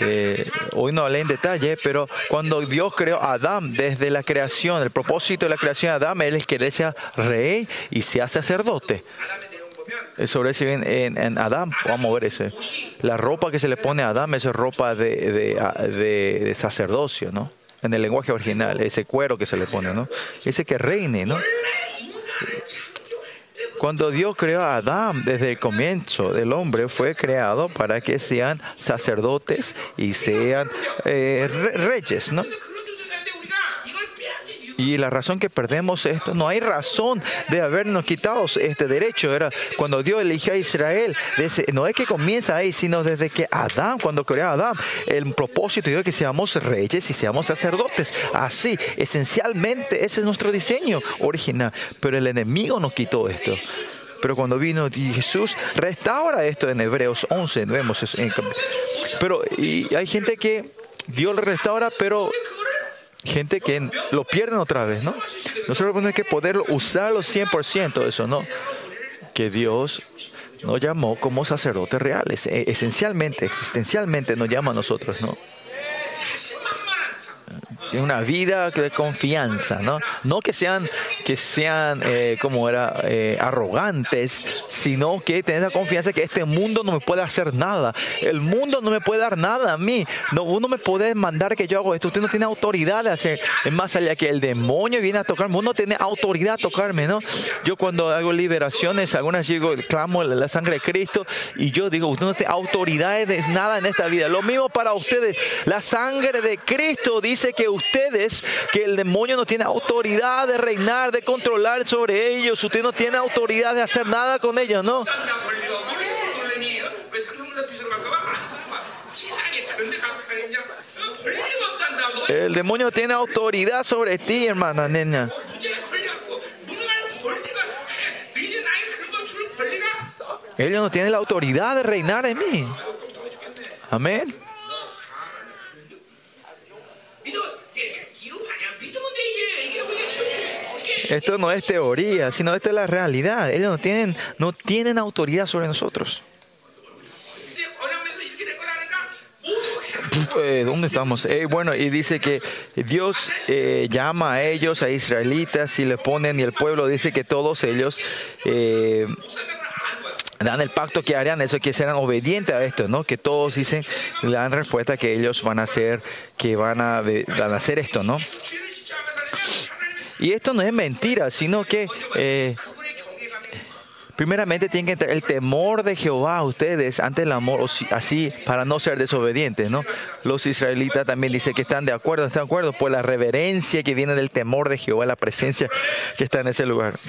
Eh, hoy no hablé en detalle, pero cuando Dios creó a Adán desde la creación, el propósito de la creación de Adán, es que él sea rey y sea sacerdote. Sobre ese en, en, Adán, vamos a ver ese. La ropa que se le pone a Adán es ropa de, de, de sacerdocio, ¿no? En el lenguaje original, ese cuero que se le pone, ¿no? Ese que reine, ¿no? Cuando Dios creó a Adán desde el comienzo del hombre, fue creado para que sean sacerdotes y sean eh, reyes, ¿no? Y la razón que perdemos esto, no hay razón de habernos quitado este derecho. Era cuando Dios eligió a Israel, no es que comienza ahí, sino desde que Adán, cuando creó a Adán, el propósito de que seamos reyes y seamos sacerdotes. Así, esencialmente, ese es nuestro diseño original. Pero el enemigo nos quitó esto. Pero cuando vino Jesús, restaura esto en Hebreos 11, vemos eso. Pero hay gente que Dios lo restaura, pero gente que lo pierden otra vez, ¿no? Nosotros tenemos que poder usarlo 100% eso, ¿no? Que Dios nos llamó como sacerdotes reales, e, esencialmente, existencialmente nos llama a nosotros, ¿no? Una vida de confianza, ¿no? No que sean que sean, eh, como era, eh, arrogantes, sino que tener la confianza que este mundo no me puede hacer nada. El mundo no me puede dar nada a mí. No, uno me puede mandar que yo hago esto. Usted no tiene autoridad de hacer. Es más allá que el demonio viene a tocarme. Uno tiene autoridad a tocarme, ¿no? Yo cuando hago liberaciones, algunas digo, clamo la sangre de Cristo y yo digo, usted no tiene autoridad de nada en esta vida. Lo mismo para ustedes. La sangre de Cristo dice que ustedes, que el demonio no tiene autoridad de reinar, de controlar sobre ellos. Usted no tiene autoridad de hacer nada con ellos, ¿no? El demonio tiene autoridad sobre ti, hermana, nena. Ellos no tienen la autoridad de reinar en mí. Amén. Esto no es teoría, sino esta es la realidad. Ellos no tienen, no tienen autoridad sobre nosotros. Eh, ¿Dónde estamos? Eh, bueno, y dice que Dios eh, llama a ellos, a israelitas, y le ponen, y el pueblo dice que todos ellos dan el pacto que harían eso, que serán obedientes a esto, ¿no? Que todos dicen, le dan respuesta que ellos van a hacer, que van a, van a hacer esto, ¿no? Y esto no es mentira, sino que eh, primeramente tienen que entrar el temor de Jehová a ustedes ante el amor, así para no ser desobedientes, ¿no? Los israelitas también dicen que están de acuerdo, están de acuerdo por la reverencia que viene del temor de Jehová, la presencia que está en ese lugar.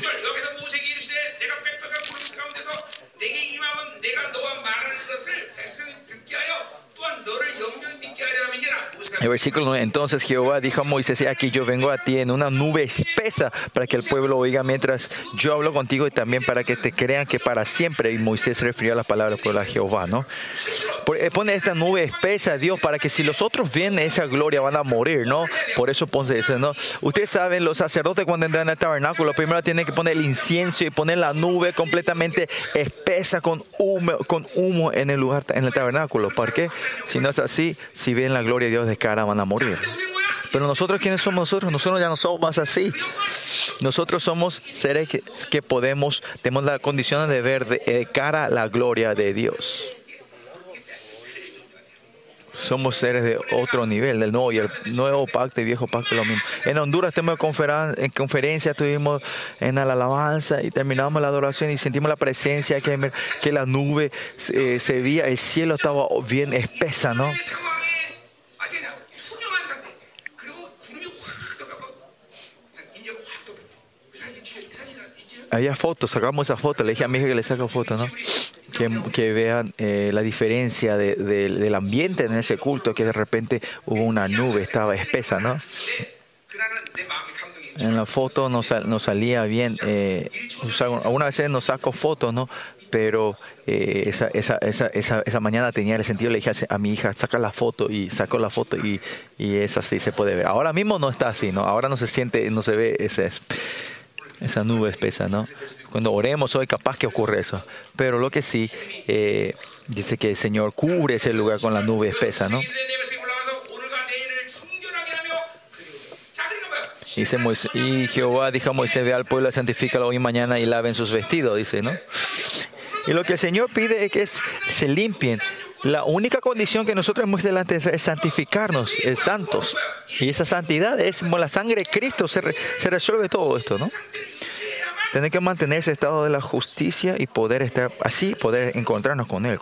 El versículo 9, entonces Jehová dijo a Moisés, aquí yo vengo a ti en una nube espesa para que el pueblo oiga mientras yo hablo contigo y también para que te crean que para siempre. Y Moisés refirió a la palabra por la Jehová, ¿no? Eh, pone esta nube espesa, Dios, para que si los otros ven esa gloria van a morir, ¿no? Por eso pone eso, ¿no? Ustedes saben, los sacerdotes cuando entran al tabernáculo, primero tienen que poner el incienso y poner la nube completamente espesa con humo, con en el lugar, en el tabernáculo. ¿Por qué? Si no es así, si ven la gloria de Dios de van a morir. Pero nosotros, ¿quiénes somos nosotros? Nosotros ya no somos más así. Nosotros somos seres que, podemos, tenemos la condición de ver de, cara la gloria de Dios. Somos seres de otro nivel, del nuevo y el nuevo pacto y viejo pacto lo mismo. En Honduras tenemos en conferencia, estuvimos en la alabanza y terminamos la adoración y sentimos la presencia, que, que la nube se, se veía, el cielo estaba bien espesa, ¿no? Había fotos, sacamos esa foto, le dije a mi hija que le saque fotos, ¿no? Que, que vean eh, la diferencia de, del ambiente en ese culto, que de repente hubo una nube, estaba espesa, ¿no? En la foto no, no salía bien, eh, algunas veces nos saco fotos, ¿no? Pero eh, esa, esa, esa, esa, mañana tenía el sentido, le dije a, mi hija, saca la foto y sacó la foto y, y es así, se puede ver. Ahora mismo no está así, ¿no? Ahora no se siente, no se ve ese esa nube espesa, ¿no? Cuando oremos hoy capaz que ocurre eso. Pero lo que sí, eh, dice que el Señor cubre ese lugar con la nube espesa, ¿no? Dice Moisés, y Jehová dijo a Moisés, ve al pueblo, santifícalo hoy y mañana y laven sus vestidos, dice, ¿no? Y lo que el Señor pide es que se limpien. La única condición que nosotros hemos delante es santificarnos, es santos. Y esa santidad es como la sangre de Cristo, se, se resuelve todo esto, ¿no? Tener que mantener ese estado de la justicia y poder estar así, poder encontrarnos con Él.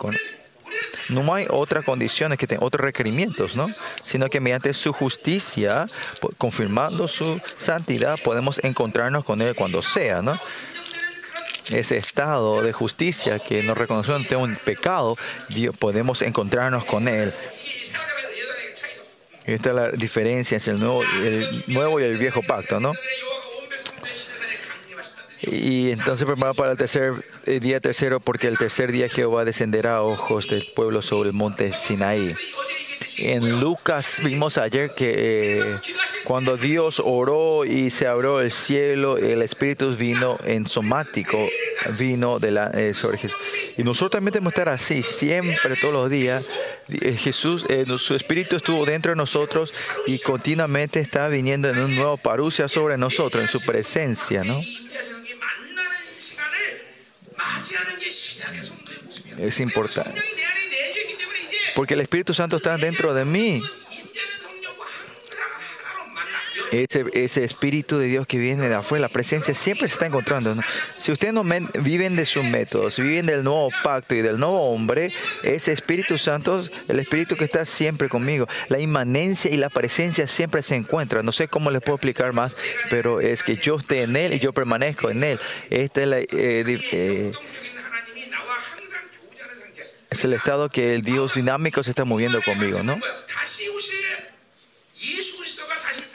No hay otras condiciones, que otros requerimientos, ¿no? Sino que mediante su justicia, confirmando su santidad, podemos encontrarnos con Él cuando sea, ¿no? Ese estado de justicia que nos reconoce ante un pecado, podemos encontrarnos con Él. Esta es la diferencia entre el nuevo, el nuevo y el viejo pacto, ¿no? Y entonces prepara para el tercer eh, día tercero, porque el tercer día Jehová descenderá a ojos del pueblo sobre el monte Sinaí. En Lucas vimos ayer que eh, cuando Dios oró y se abrió el cielo, el Espíritu vino en somático, vino de la, eh, sobre Jesús. Y nosotros también tenemos que estar así, siempre, todos los días, eh, Jesús, su Espíritu estuvo dentro de nosotros y continuamente está viniendo en un nuevo parusia sobre nosotros, en su presencia, ¿no? Es importante. Porque el Espíritu Santo está dentro de mí. Ese, Espíritu de Dios que viene de afuera, la presencia siempre se está encontrando. Si ustedes no viven de sus métodos, viven del nuevo pacto y del nuevo hombre, ese Espíritu Santo, el Espíritu que está siempre conmigo, la inmanencia y la presencia siempre se encuentran. No sé cómo les puedo explicar más, pero es que yo esté en Él y yo permanezco en Él. Esta es eh, eh, es el estado que el Dios dinámico se está moviendo conmigo, ¿no?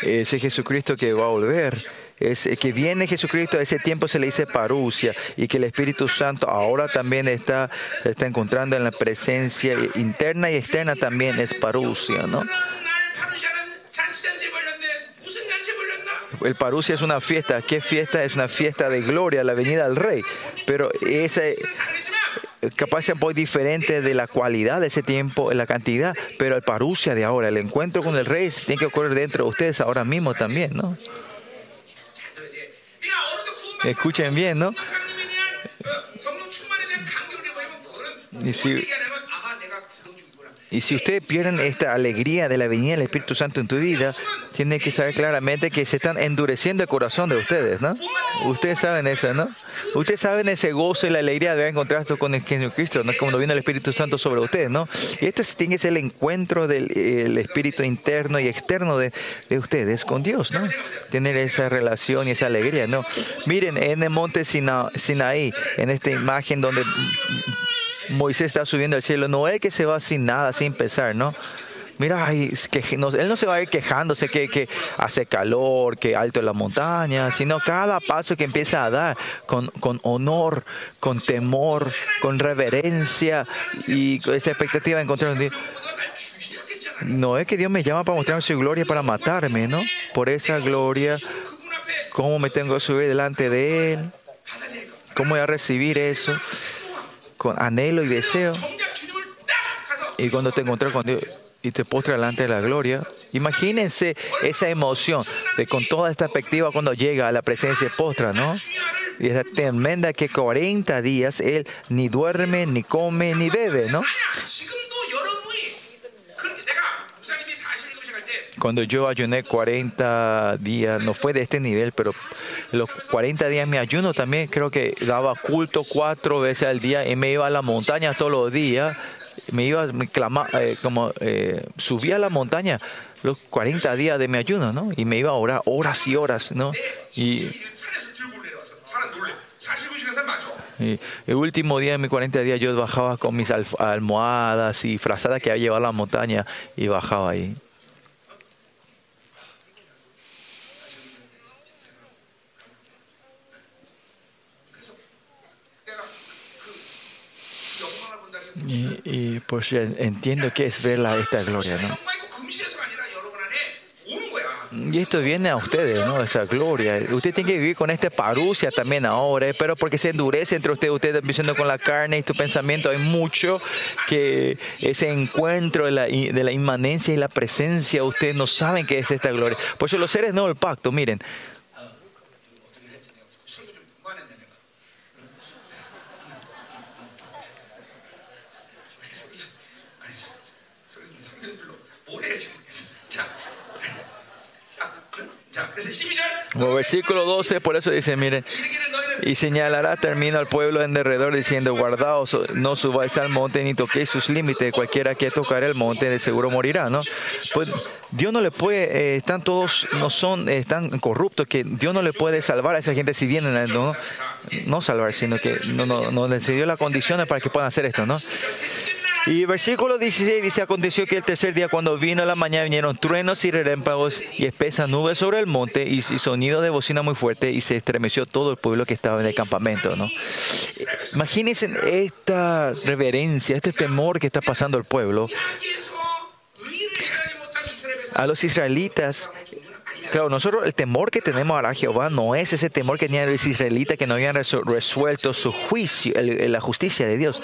ese Jesucristo que va a volver. Es eh, que viene Jesucristo, a ese tiempo se le dice parusia, y que el Espíritu Santo ahora también está, está encontrando en la presencia interna y externa también es parusia, ¿no? El parusia es una fiesta. ¿Qué fiesta? Es una fiesta de gloria, la venida del Rey. Pero ese, capaz sea muy diferente de la cualidad de ese tiempo, la cantidad, pero el parusia de ahora, el encuentro con el rey, tiene que ocurrir dentro de ustedes ahora mismo también, ¿no? Escuchen bien, ¿no? Y si y si ustedes pierden esta alegría de la venida del Espíritu Santo en tu vida, tienen que saber claramente que se están endureciendo el corazón de ustedes, ¿no? Ustedes saben eso, ¿no? Ustedes saben ese gozo y la alegría de haber encontrado con el Jesucristo, ¿no? Cuando viene el Espíritu Santo sobre ustedes, ¿no? Y este tiene que ser el encuentro del el Espíritu interno y externo de, de ustedes con Dios, ¿no? Tener esa relación y esa alegría, ¿no? Miren, en el monte Sina- Sinaí, en esta imagen donde Moisés está subiendo al cielo. Noé que se va sin nada, sin pesar, ¿no? Mira, ay, que no, él no se va a ir quejándose que, que hace calor, que alto en la montaña, sino cada paso que empieza a dar con, honor, con temor, con reverencia y con esa expectativa de encontrar un día. No es que Dios me llama para mostrarme su gloria, para matarme, ¿no? Por esa gloria, ¿cómo me tengo que subir delante de Él? ¿Cómo voy a recibir eso? con anhelo y deseo. Y cuando te encuentras con Dios y te postra delante de la gloria, imagínense esa emoción de con toda esta perspectiva cuando llega a la presencia postra, ¿no? Y es tremenda que 40 días él ni duerme, ni come, ni bebe, ¿no? Cuando yo ayuné 40 días, no fue de este nivel, pero los 40 días de mi ayuno también creo que daba culto cuatro veces al día y me iba a la montaña todos los días. Me iba, me clama, eh, como eh, subía a la montaña los 40 días de mi ayuno, ¿no? Y me iba a orar horas y horas, ¿no? Y el último día de mis 40 días yo bajaba con mis almohadas y frazadas que había llevado a la montaña y bajaba ahí. Y, pues entiendo que es ver esta gloria, ¿no? Y esto viene a ustedes, ¿no? Esta gloria. Usted tiene que vivir con esta parucia también ahora, eh, pero porque se endurece entre ustedes, ustedes viviendo con la carne y tu pensamiento, hay mucho que ese encuentro de la, de la inmanencia y la presencia, ustedes no saben qué es esta gloria. Por eso los seres no, el pacto, miren. Versículo 12, por eso dice, miren, y señalará termino al pueblo en derredor diciendo, guardaos, no subáis al monte ni toquéis sus límites, cualquiera que tocare el monte de seguro morirá, ¿no? Pues Dios no le puede, eh, están todos, no son eh, tan corruptos que Dios no le puede salvar a esa gente si vienen, no, no salvar, sino que no, no, no les dio las condiciones para que puedan hacer esto, ¿no? Y versículo 16 dice, aconteció que el tercer día cuando vino la mañana vinieron truenos y relámpagos y espesas nubes sobre el monte y, y, sonido de bocina muy fuerte y se estremeció todo el pueblo que estaba en el campamento. ¿no? Imagínense esta reverencia, este temor que está pasando el pueblo. A los israelitas Claro, nosotros el temor que tenemos a Jehová no es ese temor que tenían los israelitas que no habían resuelto su juicio, el, la justicia de Dios.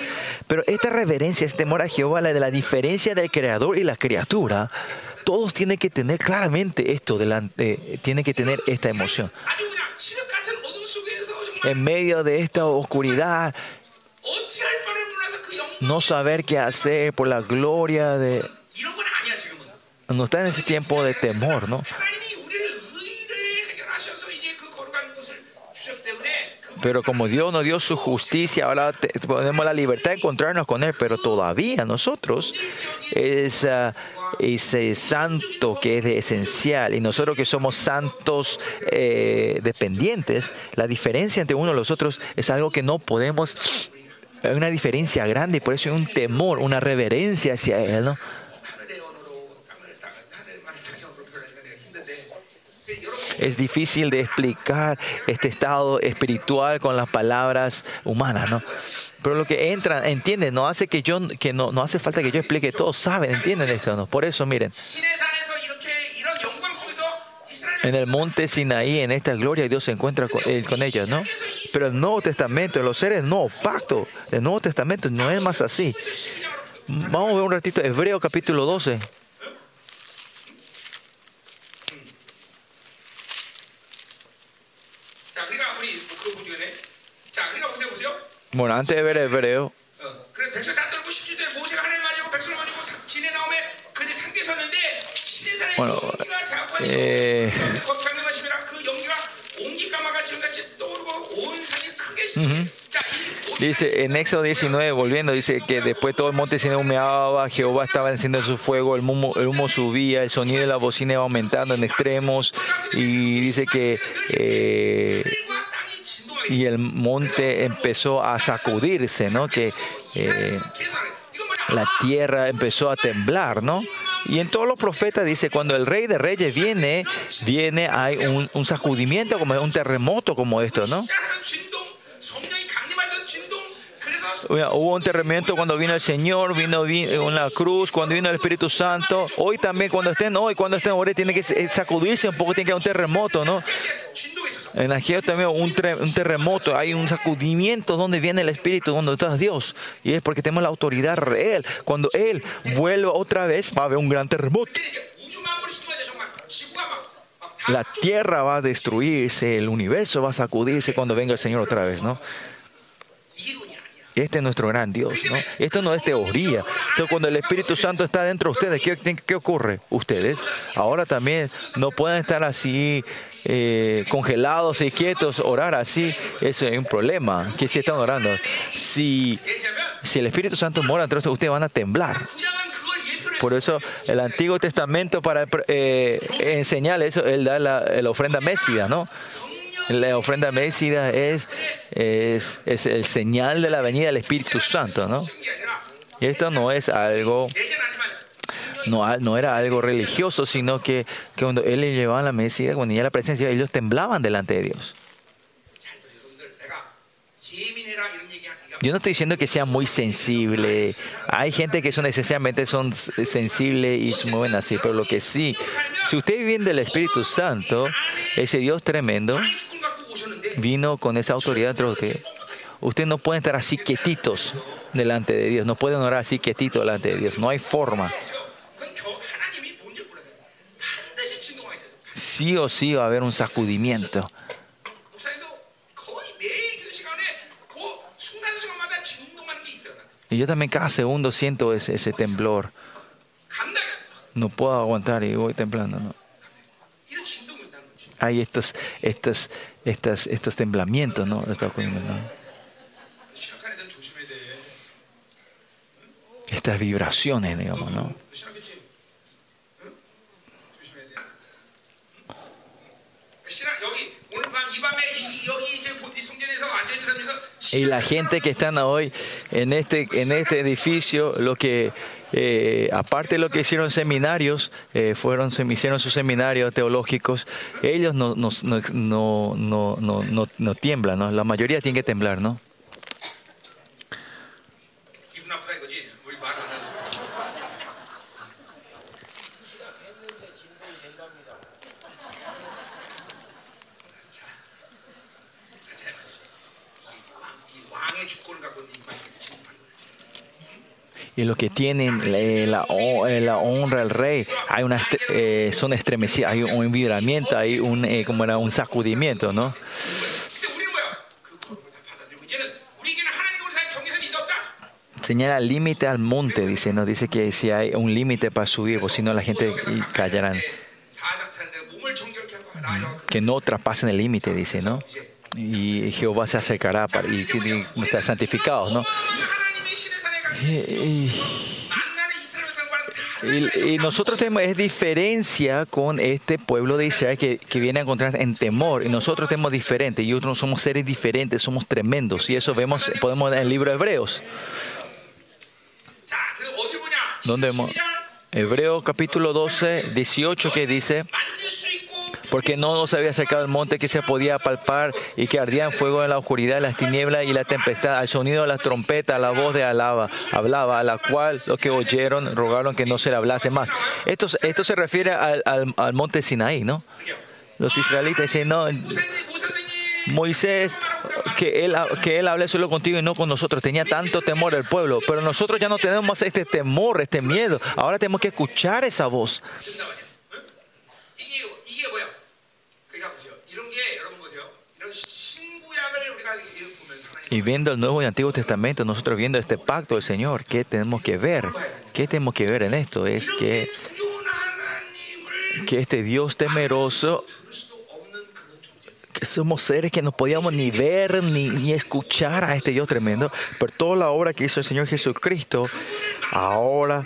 Pero esta reverencia, este temor a Jehová, la de la diferencia del creador y la criatura, todos tienen que tener claramente esto delante, eh, tienen que tener esta emoción. En medio de esta oscuridad, no saber qué hacer por la gloria de... No está en ese tiempo de temor, ¿no? Pero como Dios nos dio su justicia, ahora te- tenemos la libertad de encontrarnos con Él, pero todavía nosotros es ah, ese santo que es de esencial y nosotros que somos santos eh, dependientes, la diferencia entre uno y los otros es algo que no podemos, hay una diferencia grande y por eso hay un temor, una reverencia hacia Él, ¿no? Es difícil de explicar este estado espiritual con las palabras humanas, ¿no? Pero lo que entran, entienden, no hace que yo, que no, no hace falta que yo explique, todos saben, entienden esto, ¿no? Por eso, miren. En el monte Sinaí, en esta gloria, Dios se encuentra con, eh, con, ellos, ¿no? Pero el Nuevo Testamento, los seres no, pacto, el Nuevo Testamento no es más así. Vamos a ver un ratito, Hebreo capítulo 12. Bueno, antes de ver Hebreo, bueno, eh, uh -huh. Dice en Éxodo 19, volviendo, dice que después todo el monte se humeaba, Jehová estaba encendiendo su fuego, el humo, el humo, subía, el sonido de la bocina iba aumentando en extremos, y dice que eh, y el monte empezó a sacudirse, ¿no? Que eh, la tierra empezó a temblar, ¿no? Y en todos los profetas dice, cuando el rey de reyes viene, viene, hay un sacudimiento, como un terremoto como esto, ¿no? hubo un terremoto cuando vino el Señor, vino, eh, una cruz, cuando vino el Espíritu Santo. Hoy también, cuando estén hoy, cuando estén ahora, tiene que eh, sacudirse un poco, tiene que haber un terremoto, ¿no? En Ageo también un, un terremoto, hay un sacudimiento donde viene el Espíritu, donde está Dios. Y es porque tenemos la autoridad real. Cuando Él vuelva otra vez, va a haber un gran terremoto. La tierra va a destruirse, el universo va a sacudirse cuando venga el Señor otra vez, ¿no? Este es nuestro gran Dios, ¿no? Esto no es teoría. O cuando el Espíritu Santo está dentro de ustedes, ¿qué, qué ocurre? Ustedes ahora también no pueden estar así eh, congelados y quietos, orar así, eso es un problema. Que si están orando, si, si el Espíritu Santo mora entre ustedes, ustedes van a temblar. Por eso el Antiguo Testamento para eh, enseñar eso, él da la, ofrenda mesida, ¿no? La ofrenda mecida es, es, es, el señal de la venida del Espíritu Santo, ¿no? Y esto no es algo, no, no era algo religioso, sino que, que cuando él llevaba la mecida, cuando tenía la presencia, ellos temblaban delante de Dios. yo no estoy diciendo que sea muy sensible. Hay gente que son esencialmente son sensibles y se mueven así, pero lo que sí, si usted viene del Espíritu Santo, ese Dios tremendo vino con esa autoridad entre usted. No puede estar así quietitos delante de Dios, no pueden orar así quietitos delante de Dios, no hay forma. Sí o sí va a haber un sacudimiento. Y yo también cada segundo siento ese, ese temblor. No puedo aguantar y voy temblando. ¿no? Hay estos, estos, estos, estos temblamientos, ¿no? Estas vibraciones, digamos, ¿no? Y la gente que están hoy en este, en este edificio, lo que, eh, aparte de lo que hicieron seminarios, eh, fueron, se hicieron sus seminarios teológicos, ellos no, no, no, no, no, no, no- tiemblan, ¿no? La mayoría tiene que temblar, ¿no? y los que tienen la, eh, eh, la, honra al rey hay una eh, son estremecidas hay un vibramiento hay un eh, como era un sacudimiento no señala límite al monte dice no dice que si hay un límite para subir pues si no la gente callarán. Que no traspasen el límite dice no y Jehová se acercará para, y, y, y estar santificados no eh, eh, y, nosotros tenemos diferencia con este pueblo de Israel que, viene a encontrar en temor. Y nosotros tenemos diferente. Y otros somos seres diferentes, somos tremendos. Y eso vemos, podemos en el libro de Hebreos. ¿Dónde vemos? Capítulo 12, 18 que dice, porque no nos había acercado el monte que se podía palpar y que ardía en fuego en la oscuridad, las tinieblas y la tempestad, al sonido de las trompetas, la voz de Alaba, hablaba, a la cual los que oyeron rogaron que no se le hablase más. Esto, esto se refiere al, al, al monte Sinaí, ¿no? Los israelitas dicen, no, Moisés, que él, que él hable solo contigo y no con nosotros. Tenía tanto temor el pueblo, pero nosotros ya no tenemos más este temor, este miedo. Ahora tenemos que escuchar esa voz. Y viendo el Nuevo y Antiguo Testamento, nosotros viendo este pacto del Señor, ¿qué tenemos que ver? ¿Qué tenemos que ver en esto? Es que, que este Dios temeroso, que somos seres que no podíamos ni ver ni, ni escuchar a este Dios tremendo, pero toda la obra que hizo el Señor Jesucristo, ahora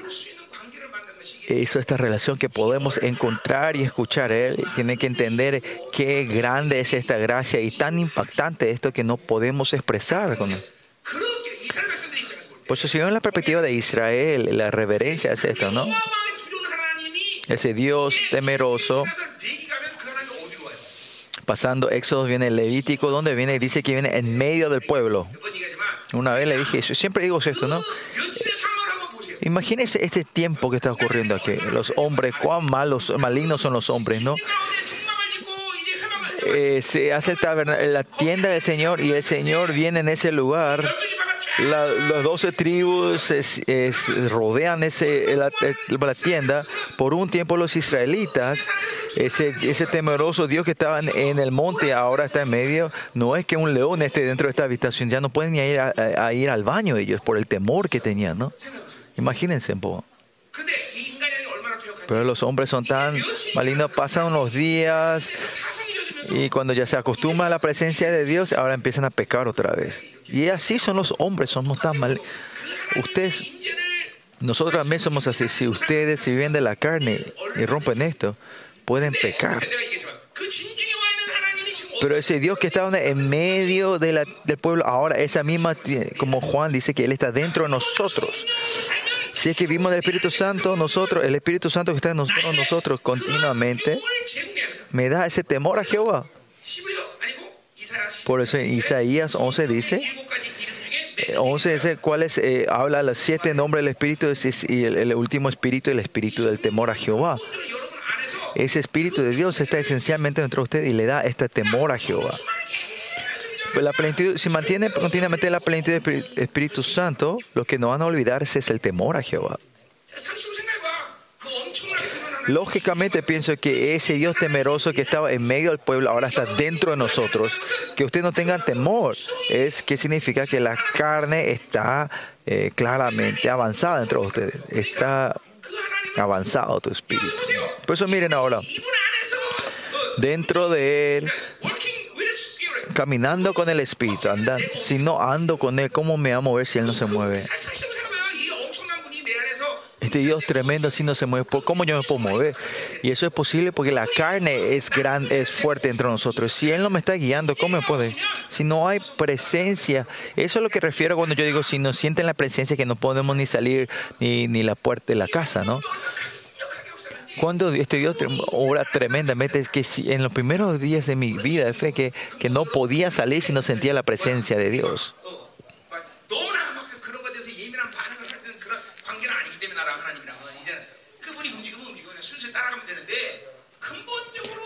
hizo esta relación que podemos encontrar y escuchar. Él tiene que entender qué grande es esta gracia y tan impactante esto que no podemos expresar. Con él. Por eso, si vemos la perspectiva de Israel, la reverencia es esto, ¿no? Ese Dios temeroso. Pasando Éxodos viene Levítico, donde viene, dice que viene en medio del pueblo. Una vez le dije, siempre digo esto, ¿no? Imagínense este tiempo que está ocurriendo aquí. Los hombres, cuán malos, malignos son los hombres, ¿no? Eh, se hace la tienda del Señor y el Señor viene en ese lugar. La, las doce tribus rodean ese, la, tienda. Por un tiempo los israelitas, ese, ese temeroso Dios que estaban en el monte ahora está en medio. No es que un león esté dentro de esta habitación, ya no pueden ni ir a, a ir al baño ellos por el temor que tenían, ¿no? Imagínense. Pero los hombres son tan malignos, pasan unos días y cuando ya se acostumbra a la presencia de Dios, ahora empiezan a pecar otra vez. Y así son los hombres, somos tan mal. Ustedes, nosotros también somos así. Si ustedes si viven de la carne y rompen esto, pueden pecar. Pero ese Dios que está en medio del pueblo, ahora esa misma, como Juan dice que Él está dentro de nosotros. Si es que vimos del Espíritu Santo, nosotros, el Espíritu Santo que está en nosotros, nosotros continuamente, me da ese temor a Jehová. Por eso en Isaías 11 dice, eh, 11 dice cuáles eh, habla los siete nombres del Espíritu y el, último Espíritu, y el Espíritu del temor a Jehová. Ese Espíritu de Dios está esencialmente dentro de usted y le da este temor a Jehová. Pues la plenitud, si mantiene continuamente la plenitud del Espíritu Santo, lo que no van a olvidarse es el temor a Jehová. Lógicamente pienso que ese Dios temeroso que estaba en medio del pueblo ahora está dentro de nosotros. Que ustedes no tengan temor es que significa que la carne está eh, claramente avanzada dentro de ustedes. Está avanzado tu espíritu. Por eso miren ahora, dentro de él caminando con el Espíritu, andan, si no ando con Él, ¿cómo me va a mover si Él no se mueve? Este Dios tremendo si no se mueve, ¿cómo yo me puedo mover? Y eso es posible porque la carne es grande, es fuerte entre nosotros. Si Él no me está guiando, ¿cómo me puede? Si no hay presencia, eso es lo que refiero cuando yo digo, si no sienten la presencia que no podemos ni salir ni, ni la puerta de la casa, ¿no? Cuando este Dios obra tremendamente, es que en los primeros días de mi vida de fe, que, que no podía salir si no sentía la presencia de Dios.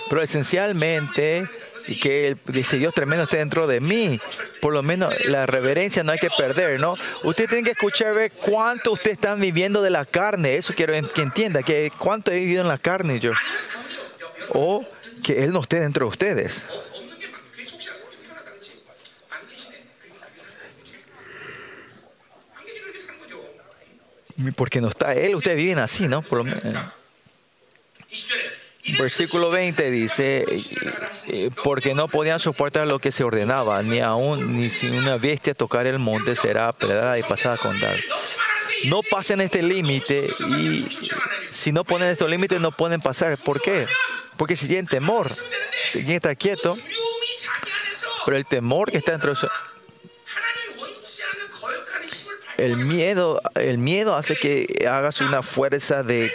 Pero esencialmente y que el, ese Dios tremendo esté dentro de mí. Por lo menos la reverencia no hay que perder, ¿no? Usted tiene que escuchar ver cuánto usted está viviendo de la carne. Eso quiero que entienda, que cuánto he vivido en la carne yo. O que Él no esté dentro de ustedes. Porque no está Él, ustedes viven así, ¿no? Por lo menos. Versículo 20 dice, eh, porque no podían soportar lo que se ordenaba, ni aún ni si una bestia tocar el monte será pedrada y pasada con dar. No pasen este límite y si no ponen estos límites no pueden pasar. ¿Por qué? Porque si tienen temor, tienen estar quieto, pero el temor que está dentro de su... El miedo, el miedo hace que hagas una fuerza de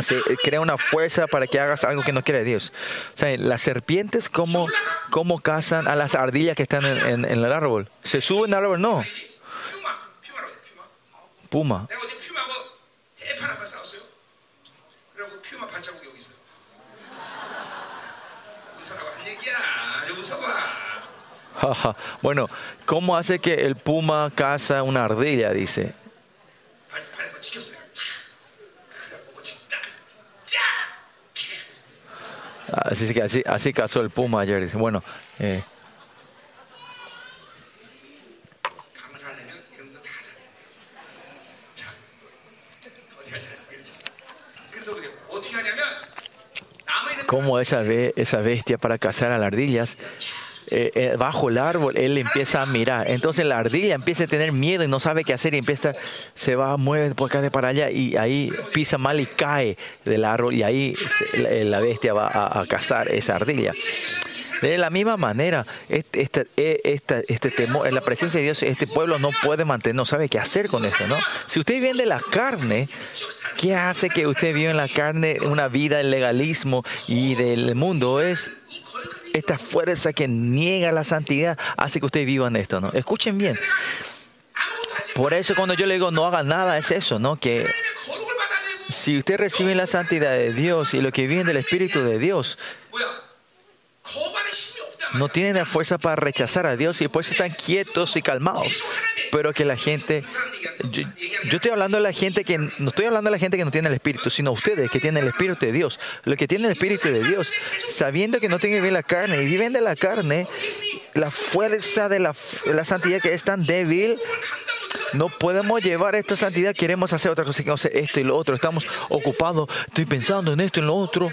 se crea una fuerza para que hagas algo que no quiere Dios. O sea, las serpientes, ¿cómo, cómo cazan a las ardillas que están en, en, en el árbol? ¿Se suben al árbol? No. Puma. bueno, ¿cómo hace que el puma caza una ardilla? Dice. Así que así, así casó el Puma ayer. Bueno. Eh, cómo esa, be esa bestia para cazar a las ardillas eh, eh, bajo el árbol, él empieza a mirar. Entonces la ardilla empieza a tener miedo y no sabe qué hacer y empieza, se va, mueve por acá de para allá y ahí pisa mal y cae del árbol y ahí se- la, bestia va a, cazar esa ardilla. De la misma manera, este, eh, esta- este temor, en la presencia de Dios, este pueblo no puede mantener, no sabe qué hacer con esto, ¿no? Si usted vive de la carne, ¿qué hace que usted vive en la carne una vida del legalismo y del mundo? Es esta fuerza que niega la santidad hace que ustedes vivan esto, ¿no? Escuchen bien. Por eso cuando yo le digo no hagan nada, es eso, ¿no? Que si usted recibe la santidad de Dios y lo que viene del Espíritu de Dios, no tienen la fuerza para rechazar a Dios y por eso están quietos y calmados. Pero que la gente, yo, estoy hablando de la gente que, no estoy hablando de la gente que no tiene el Espíritu, sino ustedes que tienen el Espíritu de Dios. Los que tienen el Espíritu de Dios, sabiendo que no tienen bien la carne y viven de la carne, la fuerza de la, de la santidad que es tan débil no podemos llevar esta santidad, queremos hacer otra cosa, queremos hacer esto y lo otro, estamos ocupados, estoy pensando en esto y en lo otro,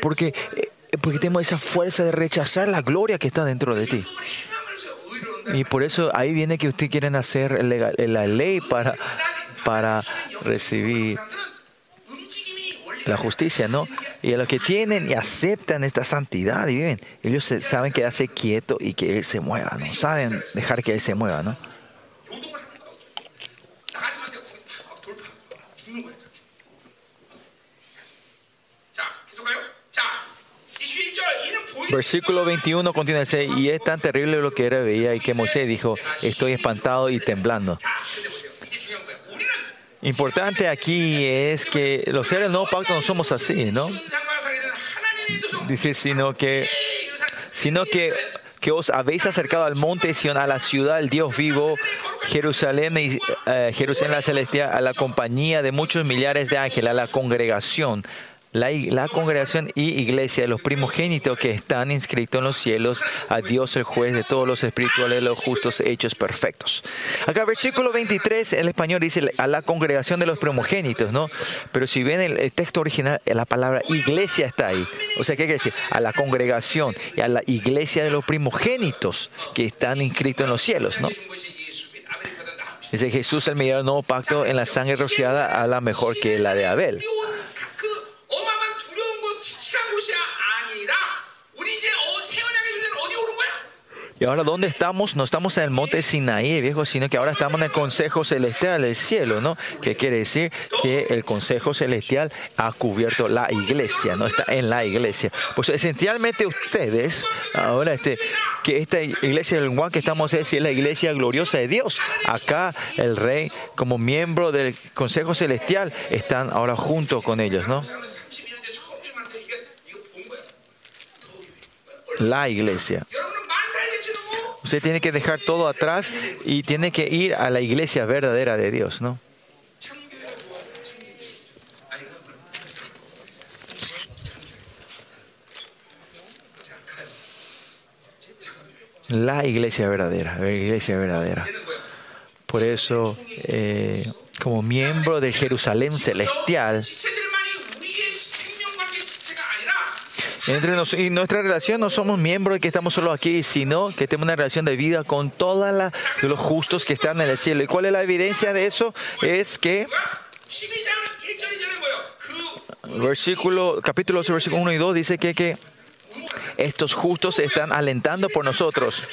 porque eh, eh, porque tenemos esa fuerza de rechazar la gloria que está dentro de ti. Y por eso ahí viene que ustedes quieren hacer eh, la ley para, para recibir la justicia, ¿no? Y a los que tienen y aceptan esta santidad y viven, ellos saben quedarse quieto y que Él se mueva, ¿no? Saben dejar que Él se mueva, ¿no? Versículo 21 continúa y es tan terrible lo que era veía y que Moisés dijo, estoy espantado y temblando. Importante aquí es que los seres no pacto no somos así, ¿no? Dice, sino que, sino que, que os habéis acercado al monte Sion, a la ciudad del Dios vivo, Jerusalén, y, eh, Jerusalén la celestial, a la compañía de muchos millares de ángeles, a la congregación, la, congregación y iglesia de los primogénitos que están inscritos en los cielos, a Dios el juez de todos los espirituales, los justos hechos perfectos. Acá versículo 23, el español dice a la congregación de los primogénitos, ¿no? Pero si ven el, el texto original, la palabra iglesia está ahí. O sea, ¿qué quiere decir? A la congregación y a la iglesia de los primogénitos que están inscritos en los cielos, ¿no? Dice Jesús el mediador nuevo pacto en la sangre rociada a la mejor que la de Abel. Y ahora, ¿dónde estamos? No estamos en el monte Sinaí, viejo, sino que ahora estamos en el Consejo Celestial, del cielo, ¿no? Que quiere decir que el Consejo Celestial ha cubierto la iglesia, ¿no? Está en la iglesia. Pues esencialmente ustedes, ahora, este, que esta iglesia del Juan que estamos es, es la iglesia gloriosa de Dios. Acá el rey, como miembro del Consejo Celestial, están ahora junto con ellos, ¿no? La iglesia. Usted tiene que dejar todo atrás y tiene que ir a la iglesia verdadera de Dios, ¿no? La iglesia verdadera, la iglesia verdadera. Por eso, eh, como miembro de Jerusalén celestial, Entre nos, y nuestra relación no somos miembros que estamos solo aquí, sino que tenemos una relación de vida con todos los justos que están en el cielo. ¿Y cuál es la evidencia de eso? Es que versículo, capítulo 12, versículo 1 y 2 dice que, que estos justos están alentando por nosotros.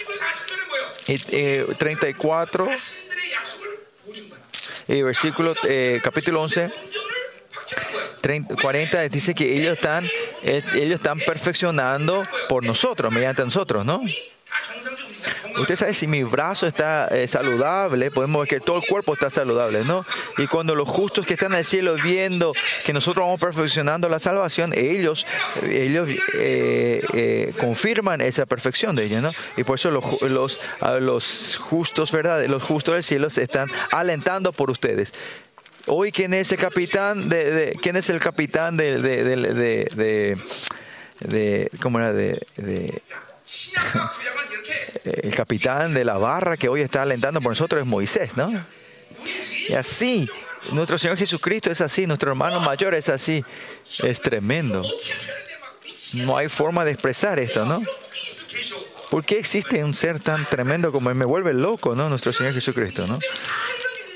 Y, eh, 34 y versículo eh, capítulo 11 30, 40 dice que ellos están, eh, ellos están perfeccionando por nosotros, mediante nosotros, ¿no? Usted sabe si mi brazo está eh, saludable, podemos ver que todo el cuerpo está saludable, ¿no? Y cuando los justos que están en el cielo viendo que nosotros vamos perfeccionando la salvación, ellos, ellos eh, confirman esa perfección de ellos, ¿no? Y por eso los, los, los justos, ¿verdad? Los justos del cielo se están alentando por ustedes. Hoy, ¿quién es el capitán? De, ¿Quién es el capitán de, de, de, ¿Cómo era? de el capitán de la barra que hoy está alentando por nosotros es Moisés, ¿no? Y así, nuestro Señor Jesucristo es así, nuestro hermano mayor es así. Es tremendo. No hay forma de expresar esto, ¿no? ¿Por qué existe un ser tan tremendo como él? Me vuelve loco, ¿no? Nuestro Señor Jesucristo, ¿no?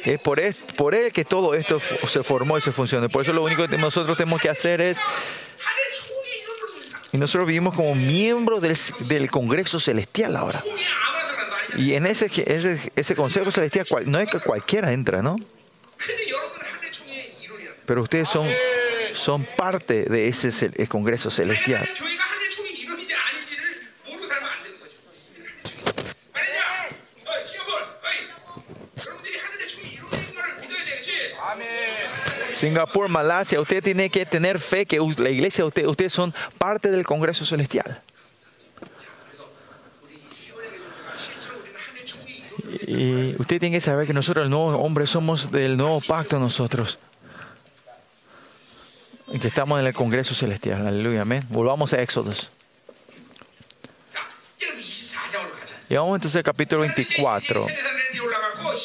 Es por, es, por Él que todo esto se formó y se funciona. Por eso lo único que nosotros tenemos que hacer es... Y nosotros vivimos como miembros del, del Congreso Celestial ahora. Y en ese, ese, ese Consejo Celestial no es que cualquiera entra, ¿no? Pero ustedes son, son parte de ese Congreso Celestial. Singapur, Malasia, usted tiene que tener fe que la iglesia, usted, ustedes son parte del Congreso Celestial. Y usted tiene que saber que nosotros, el nuevo hombre, somos del nuevo pacto nosotros. Que estamos en el Congreso Celestial. Aleluya, amén. Volvamos a Éxodos. Y vamos entonces al capítulo 24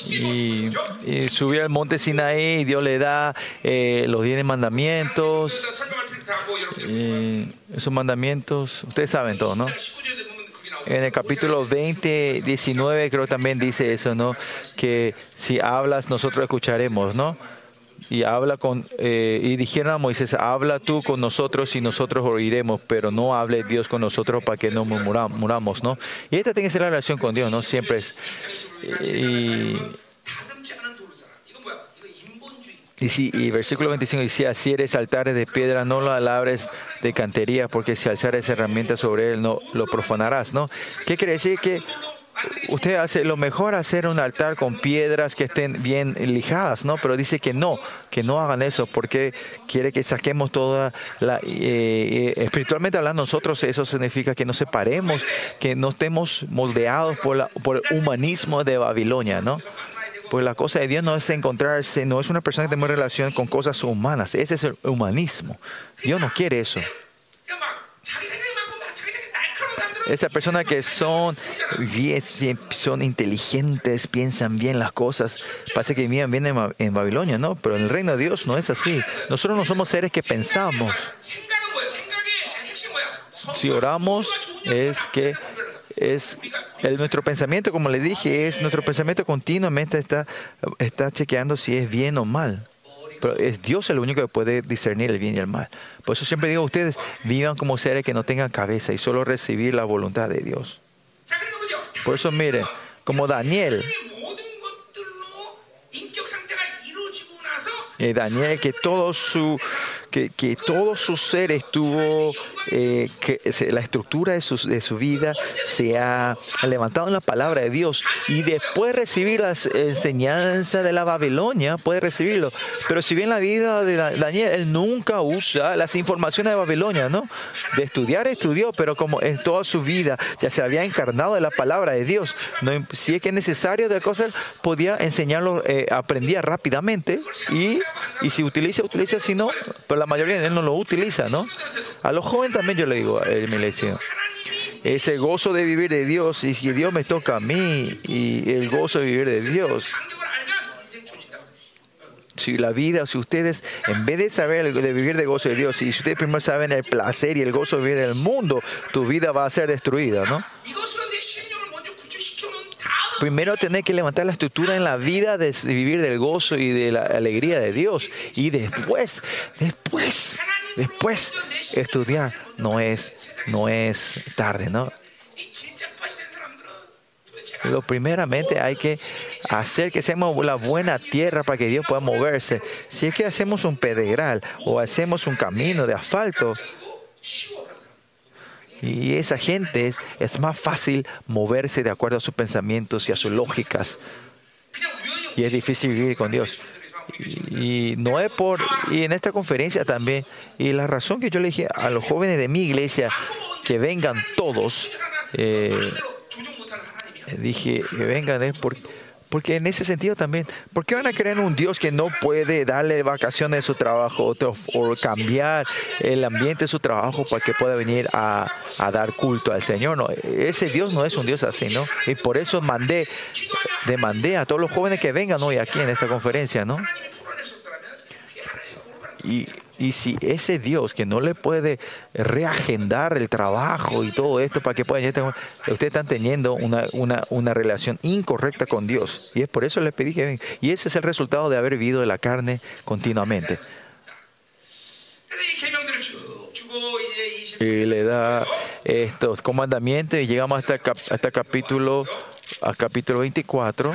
y, subir al monte Sinaí y Dios le da eh, los diez mandamientos. Eh, esos mandamientos, ustedes saben todo, ¿no? En el capítulo 20, 19 creo también dice eso, ¿no? Que si hablas nosotros escucharemos, ¿no? y habla con eh, y dijeron a Moisés habla tú con nosotros y nosotros oiremos pero no hable Dios con nosotros para que no muramos no y esta tiene que ser la relación con Dios no siempre es y, y, si, y versículo 25 dice, si así eres altares de piedra, no lo alabres de cantería, porque si alzares herramientas sobre él, no lo profanarás, ¿no? ¿Qué quiere decir? Que usted hace lo mejor hacer un altar con piedras que estén bien lijadas, ¿no? Pero dice que no, que no hagan eso, porque quiere que saquemos toda la... eh, eh, espiritualmente hablando, nosotros eso significa que nos separemos, que no estemos moldeados por, la- por el humanismo de Babilonia, ¿no? Pues la cosa de Dios no es encontrarse, no es una persona que tenga relación con cosas humanas, ese es el humanismo. Dios no quiere eso. Esas personas que son, bien, son inteligentes, piensan bien las cosas, parece que vivían bien en, Babilonia, ¿no? Pero en el reino de Dios no es así. Nosotros no somos seres que pensamos. Si oramos es que es nuestro pensamiento, como le dije, es nuestro pensamiento continuamente está chequeando si es bien o mal. Pero es Dios el único que puede discernir el bien y el mal. Por eso siempre digo a ustedes, vivan como seres que no tengan cabeza y solo recibir la voluntad de Dios. Por eso miren, como Daniel, y Daniel que todo su que, que todo su ser estuvo eh, que la estructura de su, de su vida se ha levantado en la palabra de Dios y después recibir las enseñanzas de la Babilonia, puede recibirlo. Pero si bien la vida de Da- Daniel, él nunca usa las informaciones de Babilonia, ¿no? De estudiar, estudió, pero como en toda su vida ya se había encarnado de la palabra de Dios, no, si es que es necesario de cosas, podía enseñarlo, eh, aprendía rápidamente y, y si utiliza, utiliza, si no, pero la la mayoría de él no lo utiliza, ¿no? A los jóvenes también yo le digo, eh, mi. Ese gozo de vivir de Dios y si Dios me toca a mí y el gozo de vivir de Dios. Si la vida, si ustedes, en vez de saber de vivir de gozo de Dios, si ustedes primero saben el placer y el gozo de vivir el mundo, tu vida va a ser destruida, ¿no? Primero tener que levantar la estructura en la vida de vivir del gozo y de la alegría de Dios. Y después, después, después estudiar. No es, no es tarde, ¿no? Lo primeramente hay que hacer que seamos la buena tierra para que Dios pueda moverse. Si es que hacemos un pedregal o hacemos un camino de asfalto, y esa gente es, más fácil moverse de acuerdo a sus pensamientos y a sus lógicas. Y es difícil vivir con Dios. Y, no es por y en esta conferencia también y la razón que yo le dije a los jóvenes de mi iglesia que vengan todos eh, dije que vengan es porque porque en ese sentido también, ¿por qué van a creer en un Dios que no puede darle vacaciones de su trabajo o, cambiar el ambiente de su trabajo para que pueda venir a, a, dar culto al Señor? No, ese Dios no es un Dios así, ¿no? Y por eso mandé, demandé a todos los jóvenes que vengan hoy aquí en esta conferencia, ¿no? Y y si ese Dios que no le puede reagendar el trabajo y todo esto para que puedan ustedes están teniendo una, una, una relación incorrecta con Dios. Y es por eso les pedí que vengan. Y ese es el resultado de haber vivido de la carne continuamente. Y le da estos comandamientos y llegamos hasta, hasta capítulo, a capítulo 24.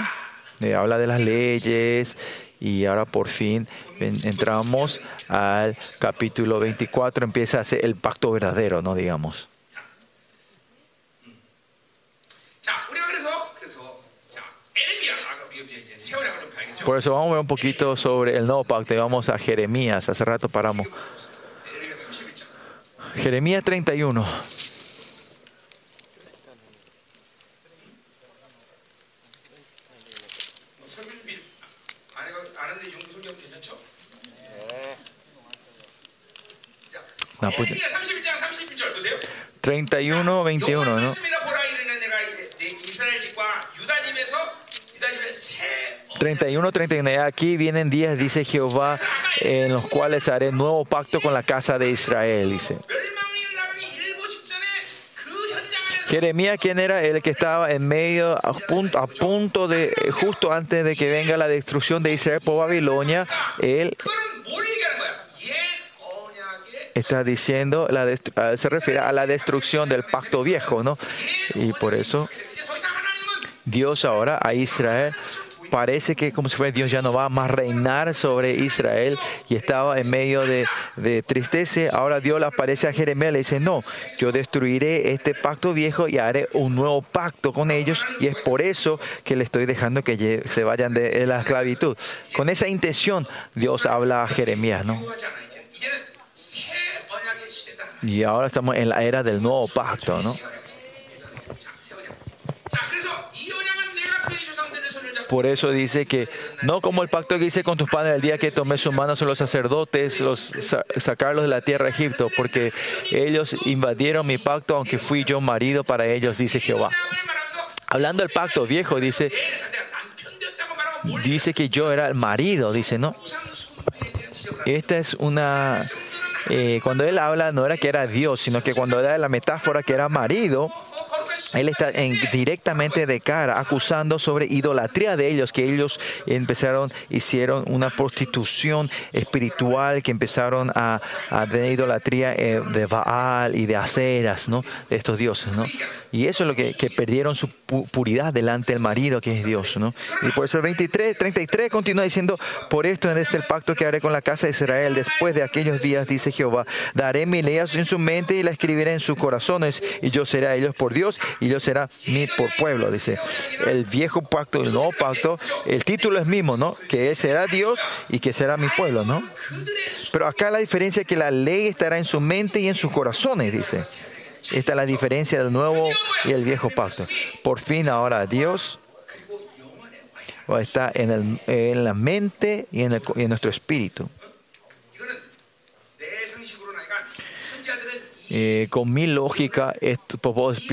Eh, habla de las leyes y ahora por fin entramos al capítulo 24, empieza a ser el pacto verdadero, ¿no? Digamos. Por eso vamos a ver un poquito sobre el nuevo pacto. Vamos a Jeremías. Hace rato paramos. Jeremías 31. 서 유다 집에 새 31, 31. Aquí vienen días, dice Jehová, en los cuales haré nuevo pacto con la casa de Israel, dice. 멸망이 나가기 일보 직전에 그 현장 안에서 Jeremías, ¿quién era? El que estaba en medio, a punto, a punto de, justo antes de que venga la destrucción de Israel por Babilonia, él está diciendo, la ah, se refiere a la destrucción del pacto viejo, ¿no? Y por eso Dios ahora a Israel parece que como si fuera Dios ya no va a más reinar sobre Israel y estaba en medio de, de tristeza. Ahora Dios le aparece a Jeremías y le dice, no, yo destruiré este pacto viejo y haré un nuevo pacto con ellos y es por eso que le estoy dejando que se vayan de la esclavitud. Con esa intención Dios habla a Jeremías, ¿no? Y ahora estamos en la era del nuevo pacto, ¿no? Por eso dice que no como el pacto que hice con tus padres el día que tomé sus manos son los sacerdotes, los sacarlos de la tierra de Egipto, porque ellos invadieron mi pacto, aunque fui yo marido para ellos, dice Jehová. Hablando del pacto viejo, dice, dice que yo era el marido, dice, ¿no? Esta es una eh, cuando él habla no era que era Dios, sino que cuando da la metáfora que era marido, él está en- directamente de cara acusando sobre idolatría de ellos, que ellos empezaron, hicieron una prostitución espiritual, que empezaron a, tener idolatría eh, de Baal y de aceras, ¿no? De estos dioses, ¿no? Y eso es lo que, que perdieron su pu- puridad delante del marido, que es Dios, ¿no? Y por eso el 23, 33 continúa diciendo, por esto en este el pacto que haré con la casa de Israel después de aquellos días, dice Jehová, daré mi ley en su mente y la escribiré en sus corazones, y yo seré a ellos por Dios, y yo será mi por pueblo, dice. El viejo pacto y el nuevo pacto, el título es mismo, ¿no? Que Él será Dios y que será mi pueblo, ¿no? Pero acá la diferencia es que la ley estará en su mente y en sus corazones, dice. Esta es la diferencia del nuevo y el viejo pacto. Por fin ahora Dios está en, el- en la mente y en, el- y en nuestro espíritu. Eh, con mi lógica, esto,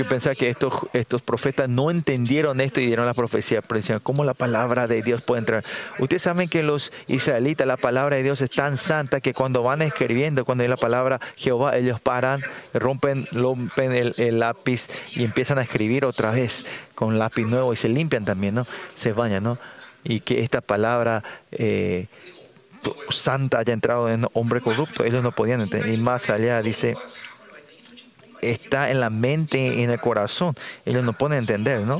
pensar que estos, estos profetas no entendieron esto y dieron la profecía. Pero decían, ¿cómo la palabra de Dios puede entrar? Ustedes saben que los israelitas, la palabra de Dios es tan santa que cuando van escribiendo, cuando hay la palabra Jehová, ellos paran, rompen, rompen el, el lápiz y empiezan a escribir otra vez con lápiz nuevo y se limpian también, ¿no? Se bañan, ¿no? Y que esta palabra eh, santa haya entrado en hombre corrupto, ellos no podían entender. Y más allá dice, está en la mente y en el corazón. Ellos no pueden entender, ¿no?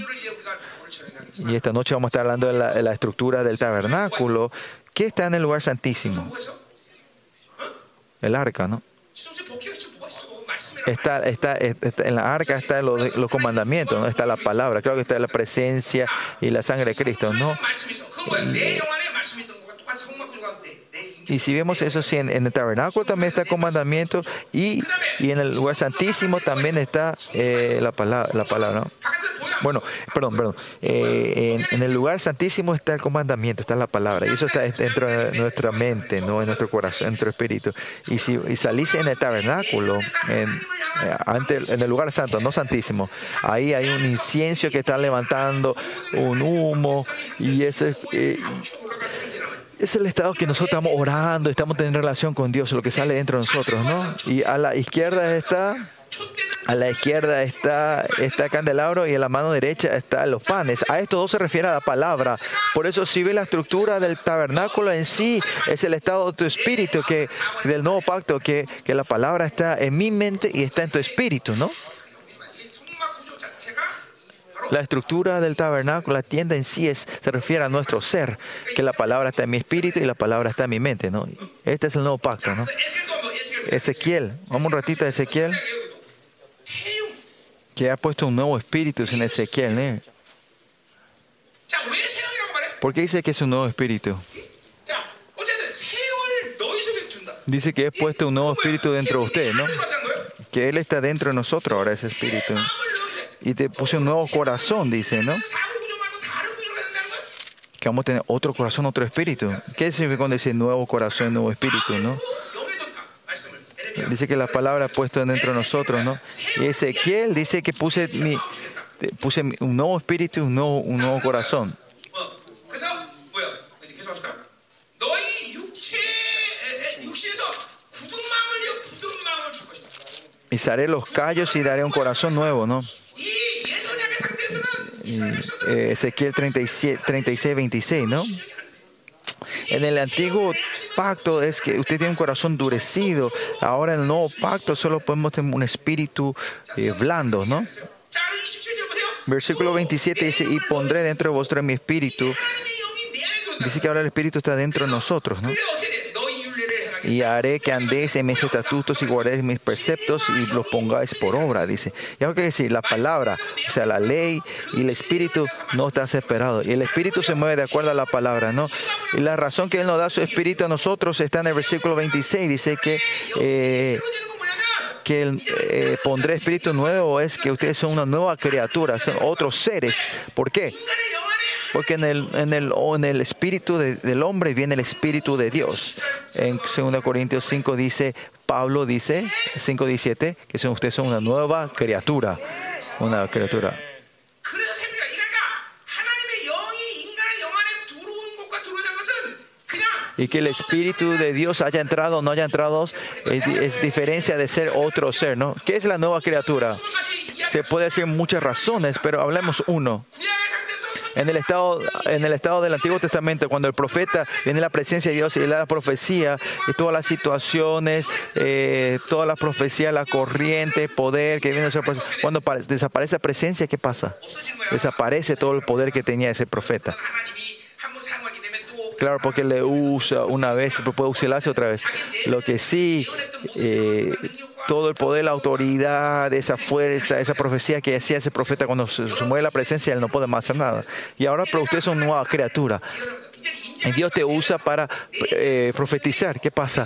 Y esta noche vamos a estar hablando de la, estructura del tabernáculo qué está en el lugar santísimo. El arca, ¿no? Está, está, en la arca están los, los, comandamientos, ¿no? está la palabra, creo que está la presencia y la sangre de Cristo, ¿no? Y si vemos eso, sí, en, el tabernáculo también está el comandamiento y, y en el lugar santísimo también está eh, la palabra. La palabra ¿no? Bueno, perdón, perdón. Eh, en, el lugar santísimo está el comandamiento, está la palabra. Y eso está dentro de nuestra mente, ¿no? en nuestro corazón, en nuestro espíritu. Y si y salís en el tabernáculo, en, eh, ante, en el lugar santo, no santísimo, ahí hay un incienso que está levantando un humo y eso es es el estado que nosotros estamos orando, estamos teniendo relación con Dios, lo que sale dentro de nosotros, ¿no? Y a la izquierda está a la izquierda está, está el candelabro y a la mano derecha están los panes. A esto dos se refiere a la palabra. Por eso si ve la estructura del tabernáculo en sí, es el estado de tu espíritu, que del nuevo pacto, que, que la palabra está en mi mente y está en tu espíritu, ¿no? La estructura del tabernáculo, la tienda en sí es, se refiere a nuestro ser, que la palabra está en mi espíritu y la palabra está en mi mente, ¿no? Este es el nuevo pacto, ¿no? Ezequiel, vamos un ratito a Ezequiel, que ha puesto un nuevo espíritu en Ezequiel, ¿eh? ¿Por qué dice que es un nuevo espíritu? Dice que he puesto un nuevo espíritu dentro de usted, ¿no? Que Él está dentro de nosotros ahora, ese espíritu y te puse un nuevo corazón, dice, ¿no? Que vamos a tener otro corazón, otro espíritu. ¿Qué significa cuando dice nuevo corazón, nuevo espíritu, no? Dice que la palabra ha puesto dentro de nosotros, ¿no? Y Ezequiel dice que puse, mi, puse un nuevo espíritu, un nuevo, un nuevo corazón. Y Pisaré los callos y daré un corazón nuevo, ¿no? Mm, eh, Ezequiel 37, 36, 26, ¿no? En el antiguo pacto es que usted tiene un corazón endurecido. Ahora en el nuevo pacto solo podemos tener un espíritu eh, blando, ¿no? Versículo 27 dice, y pondré dentro de vosotros mi espíritu. Dice que ahora el espíritu está dentro de nosotros, ¿no? y haré que andéis en mis estatutos y guardéis mis preceptos y los pongáis por obra, dice. Y algo que decir, la palabra, o sea, la ley y el espíritu no está separado. Y el espíritu se mueve de acuerdo a la palabra, ¿no? Y la razón que Él nos da su espíritu a nosotros está en el versículo 26, dice que... Eh, que el, eh, pondré espíritu nuevo es que ustedes son una nueva criatura, son otros seres. ¿Por qué? Porque en el, en el, oh, en el espíritu del hombre viene el espíritu de Dios. En 2 Corintios 5 dice, Pablo dice, 5.17, que son, ustedes son una nueva criatura. Una criatura. y que el Espíritu de Dios haya entrado o no haya entrado es, es, diferencia de ser otro ser, ¿no? ¿Qué es la nueva criatura? Se puede decir muchas razones, pero hablemos uno en el estado, en el estado del Antiguo Testamento, cuando el profeta viene a la presencia de Dios y le da la profecía, y todas las situaciones, eh, todas las profecías, la corriente, poder que viene a pues, Cuando desaparece la presencia, ¿qué pasa? Desaparece todo el poder que tenía ese profeta. Claro, porque le usa una vez, pero puede usarse otra vez. Lo que sí eh, todo el poder, la autoridad, esa fuerza, esa profecía que hacía ese profeta cuando se, se mueve la presencia, él no puede más hacer nada. Y ahora pero ustedes son nueva criatura. Dios te usa para eh, profetizar. ¿Qué pasa?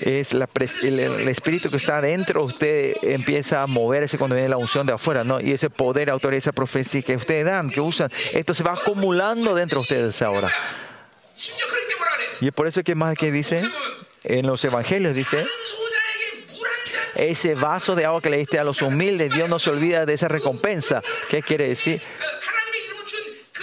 Es el, espíritu que está adentro, usted empieza a moverse cuando viene la unción de afuera, ¿no? Y ese poder, autoridad, esa profecía que ustedes dan, que usan, esto se va acumulando dentro de ustedes ahora. Y es por eso que más que dice, en los evangelios dice, ese vaso de agua que le diste a los humildes. Dios no se olvida de esa recompensa. ¿Qué quiere decir?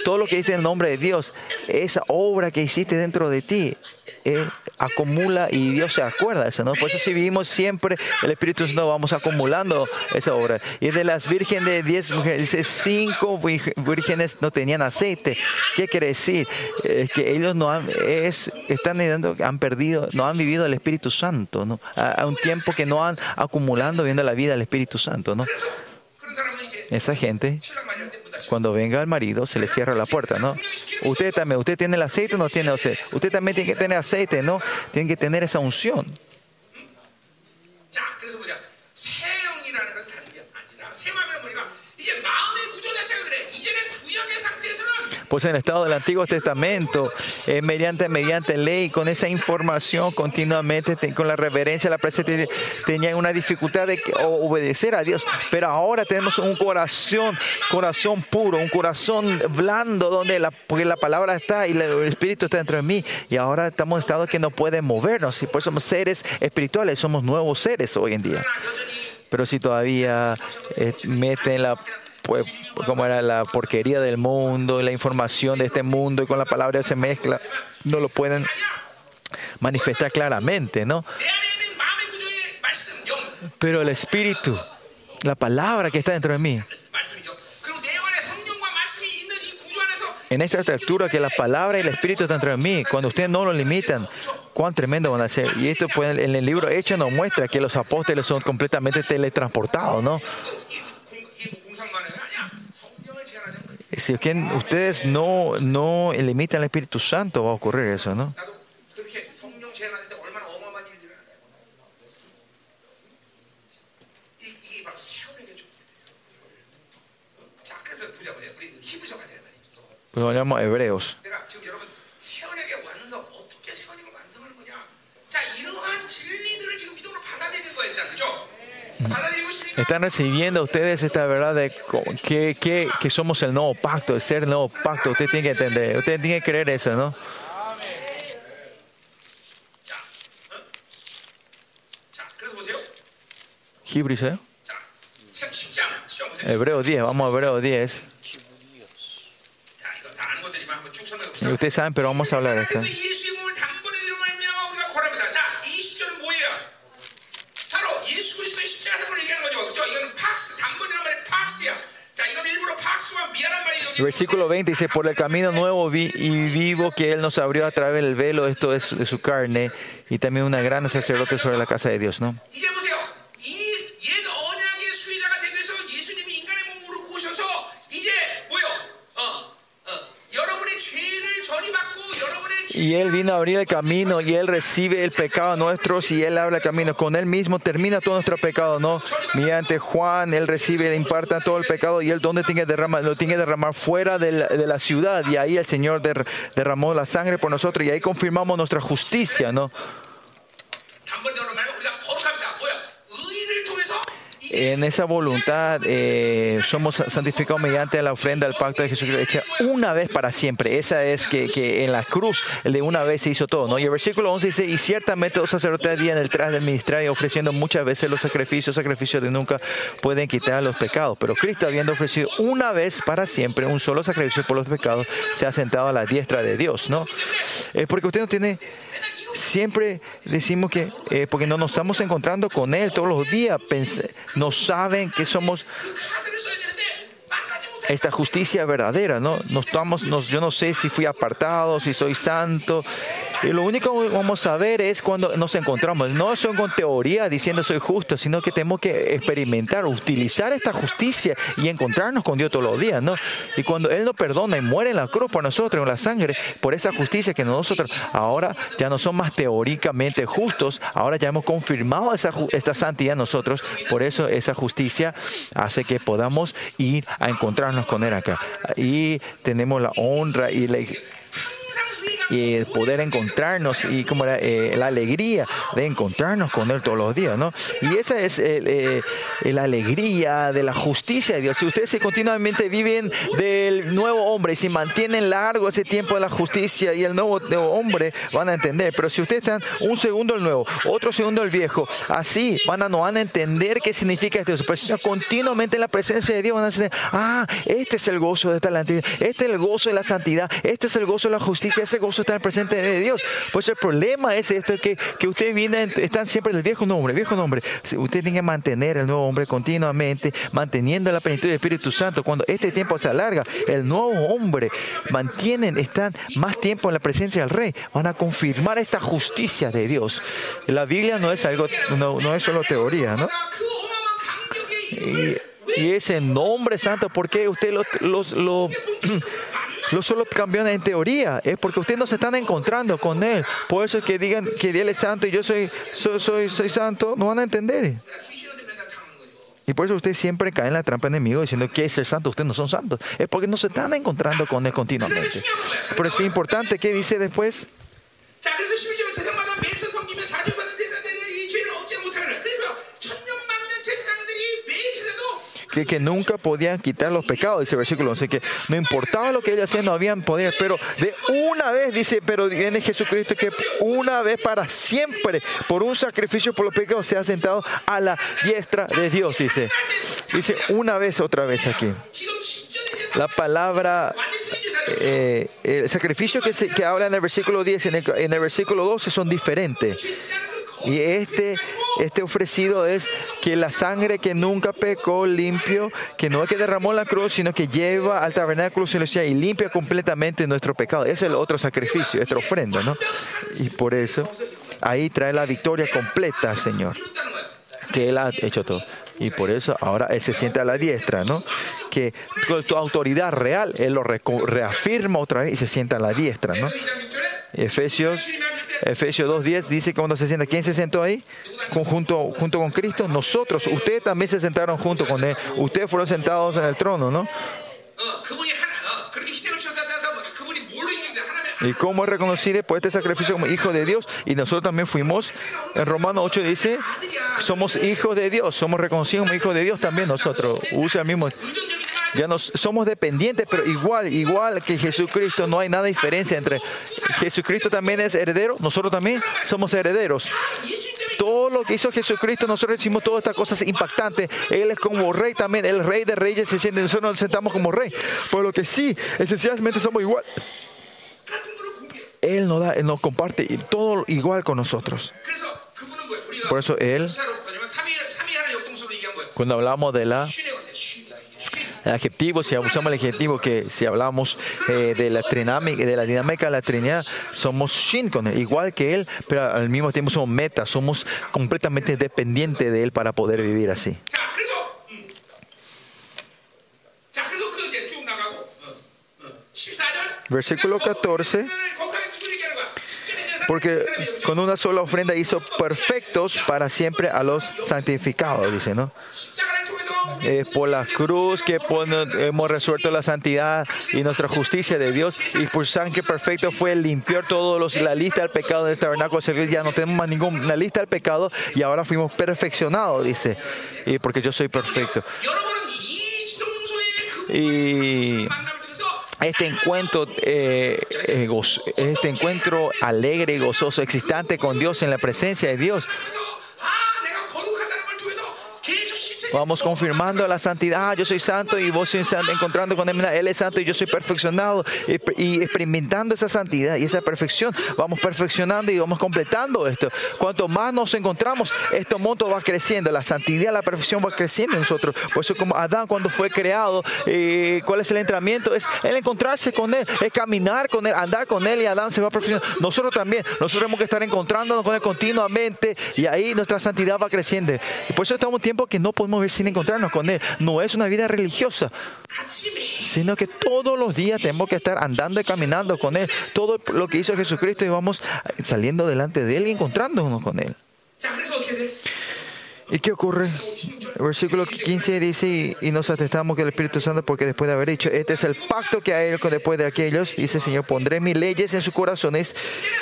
Todo lo que diste en el nombre de Dios, esa obra que hiciste dentro de ti, él acumula y Dios se acuerda de eso, ¿no? Por eso si vivimos siempre, el Espíritu Santo vamos acumulando esa obra. Y de las vírgenes de diez mujeres, dice, cinco vírgenes no tenían aceite. ¿Qué quiere decir? Eh, que ellos no han, es, están han perdido, no han vivido el Espíritu Santo, ¿no? A, a un tiempo que no han acumulando viendo la vida del Espíritu Santo, ¿no? Esa gente, cuando venga el marido, se le cierra la puerta, ¿no? Usted también, usted tiene el aceite o no tiene aceite. Usted también tiene que tener aceite, ¿no? Tiene que tener esa unción pues en el estado del Antiguo Testamento, eh, mediante, mediante ley, con esa información continuamente, con la reverencia, la presencia, tenían una dificultad de obedecer a Dios. Pero ahora tenemos un corazón, corazón puro, un corazón blando, donde la, porque la palabra está y el Espíritu está dentro de mí. Y ahora estamos en un estado que no puede movernos. Y por eso somos seres espirituales, somos nuevos seres hoy en día. Pero si todavía eh, meten la pues, como era la porquería del mundo la información de este mundo y con la palabra se mezcla, no lo pueden manifestar claramente, ¿no? Pero el espíritu, la palabra que está dentro de mí, en esta estructura que la palabra y el espíritu están dentro de mí, cuando ustedes no lo limitan, cuán tremendo van a ser. Y esto pues, en el libro Hechos nos muestra que los apóstoles son completamente teletransportados, ¿no? Si ustedes no, no limitan al Espíritu Santo, va a ocurrir eso, ¿no? Pues Lo llamamos hebreos. Mm. Están recibiendo ustedes esta verdad de que, que, que somos el nuevo pacto, el ser nuevo pacto. Usted tiene que entender, usted tiene que creer eso, ¿no? Hebreos, ¿eh? Hebreo 10, vamos a Hebreo 10. Ustedes saben, pero vamos a hablar de esto. Versículo 20 dice, por el camino nuevo vi- y vivo que Él nos abrió a través del velo, esto es de su carne, y también una gran sacerdote sobre la casa de Dios, ¿no? Y Él vino a abrir el camino y Él recibe el pecado nuestro y Él abre el camino. Con Él mismo termina todo nuestro pecado, ¿no? Mediante Juan, Él recibe, le imparta todo el pecado y Él donde tiene que derramar, lo tiene que derramar fuera de la, de la ciudad. Y ahí el Señor der- derramó la sangre por nosotros y ahí confirmamos nuestra justicia, ¿no? En esa voluntad eh, somos santificados mediante la ofrenda del pacto de Jesucristo hecha una vez para siempre. Esa es que, que en la cruz de una vez se hizo todo. ¿no? Y el versículo 11 dice, y ciertamente los sacerdotes en el tras del ministerio ofreciendo muchas veces los sacrificios, sacrificios de nunca pueden quitar los pecados. Pero Cristo habiendo ofrecido una vez para siempre un solo sacrificio por los pecados, se ha sentado a la diestra de Dios. ¿no? Porque usted no tiene siempre decimos que, eh, porque no nos estamos encontrando con Él todos los días, No saben que somos esta justicia verdadera, ¿no? Nos estamos, yo no sé si fui apartado, si soy santo, y lo único que vamos a ver es cuando nos encontramos. No son con teoría diciendo soy justo, sino que tenemos que experimentar, utilizar esta justicia y encontrarnos con Dios todos los días, ¿no? Y cuando Él nos perdona y muere en la cruz por nosotros, en la sangre, por esa justicia que nosotros ahora ya no son más teóricamente justos, ahora ya hemos confirmado esa, esta santidad nosotros, por eso esa justicia hace que podamos ir a encontrarnos con Él acá. Y tenemos la honra y la y poder encontrarnos y como era, eh, la alegría de encontrarnos con Él todos los días, ¿no? Y esa es el, eh, la alegría de la justicia de Dios. Si ustedes continuamente viven del nuevo hombre y si mantienen largo ese tiempo de la justicia y el nuevo, nuevo hombre, van a entender. Pero si ustedes están un segundo el nuevo, otro segundo el viejo, así van a, no van a entender qué significa esto. Pero si continuamente en la presencia de Dios, van a decir, ah, este es el gozo de esta este es el gozo de la santidad, este es el gozo de la justicia, ese gozo eso está presente de Dios. Por eso el problema es esto, que, que ustedes vienen, están siempre en el viejo nombre, viejo nombre. Ustedes tienen que mantener el nuevo hombre continuamente, manteniendo la plenitud del Espíritu Santo. Cuando este tiempo se alarga, el nuevo hombre mantienen, están más tiempo en la presencia del Rey. Van a confirmar esta justicia de Dios. La Biblia no es algo, no, no es solo teoría, ¿no? Y, y ese nombre santo, ¿por qué usted lo, lo, lo no solo cambian en teoría, es porque ustedes no se están encontrando con Él. Por eso que digan que Él es santo y yo soy, soy, soy, soy santo, no van a entender. Y por eso ustedes siempre caen en la trampa enemigo diciendo que es ser santo, ustedes no son santos. Es porque no se están encontrando con Él continuamente. Pero es importante que dice después. que, nunca podían quitar los pecados, dice el versículo 11, que no importaba lo que ellos hacían, no habían poder, pero de una vez, dice, pero viene Jesucristo que una vez para siempre, por un sacrificio por los pecados, se ha sentado a la diestra de Dios, dice. Dice una vez, otra vez aquí. La palabra, eh, el sacrificio que, se, que habla en el versículo 10 en en el versículo 12 son diferentes. Y este este ofrecido es que la sangre que nunca pecó, limpio, que no es que derramó la cruz, sino que lleva al tabernáculo celestial y limpia completamente nuestro pecado. Es el otro sacrificio, esta ofrenda, ¿no? Y por eso ahí trae la victoria completa, Señor. Que Él ha hecho todo. Y por eso ahora Él se sienta a la diestra, ¿no? Que con tu autoridad real, Él lo reafirma otra vez y se sienta a la diestra, ¿no? Efesios, Efesios 2.10 dice que cuando se sienta, ¿quién se sentó ahí? Junto, junto, con Cristo, nosotros, ustedes también se sentaron junto con Él, ustedes fueron sentados en el trono, ¿no? y cómo es reconocido por este sacrificio como hijo de Dios. Y nosotros también fuimos, en Romano 8 dice, somos hijos de Dios, somos reconocidos como hijos de Dios también nosotros. Usa el mismo. Ya nos, somos dependientes, pero igual, igual que Jesucristo, no hay nada diferencia entre Jesucristo también es heredero, nosotros también somos herederos. Todo lo que hizo Jesucristo, nosotros hicimos todas estas cosas impactantes. Él es como rey también, el rey de reyes se siente, nosotros nos sentamos como rey. Por lo que sí, esencialmente somos igual él nos da, Él nos comparte todo igual con nosotros. Por eso Él, cuando hablamos de la el adjetivo, si usamos el adjetivo que si hablamos de, la trinámica, de la dinámica de la Trinidad, somos Shin con él, igual que él, pero al mismo tiempo somos meta, somos completamente dependientes de él para poder vivir así. Versículo 14 porque con una sola ofrenda hizo perfectos para siempre a los santificados, dice, ¿no? Eh, por la cruz que hemos resuelto la santidad y nuestra justicia de Dios y por sangre perfecto fue limpiar todos los, la lista del pecado del este tabernáculo ya no tenemos más ninguna lista del pecado y ahora fuimos perfeccionados dice y porque yo soy perfecto y este encuentro eh, eh, este encuentro alegre y gozoso existente con Dios en la presencia de Dios Vamos confirmando la santidad. Ah, yo soy santo y vos encontrando con él. Él es santo y yo soy perfeccionado. Y, y experimentando esa santidad y esa perfección, vamos perfeccionando y vamos completando esto. Cuanto más nos encontramos, este monto va creciendo. La santidad, la perfección va creciendo en nosotros. Por eso, como Adán cuando fue creado, eh, ¿cuál es el entrenamiento? Es el encontrarse con Él, es caminar con Él, andar con Él y Adán se va perfeccionando. Nosotros también, nosotros tenemos que estar encontrándonos con Él continuamente y ahí nuestra santidad va creciendo. Y por eso estamos en un tiempo que no podemos sin encontrarnos con Él. No es una vida religiosa, sino que todos los días tenemos que estar andando y caminando con Él. Todo lo que hizo Jesucristo y vamos saliendo delante de Él y encontrándonos con Él. ¿Y qué ocurre? El versículo 15 dice, y, nos atestamos que el Espíritu Santo, porque después de haber dicho, este es el pacto que hay después de aquellos, dice Señor, pondré mis leyes en sus corazones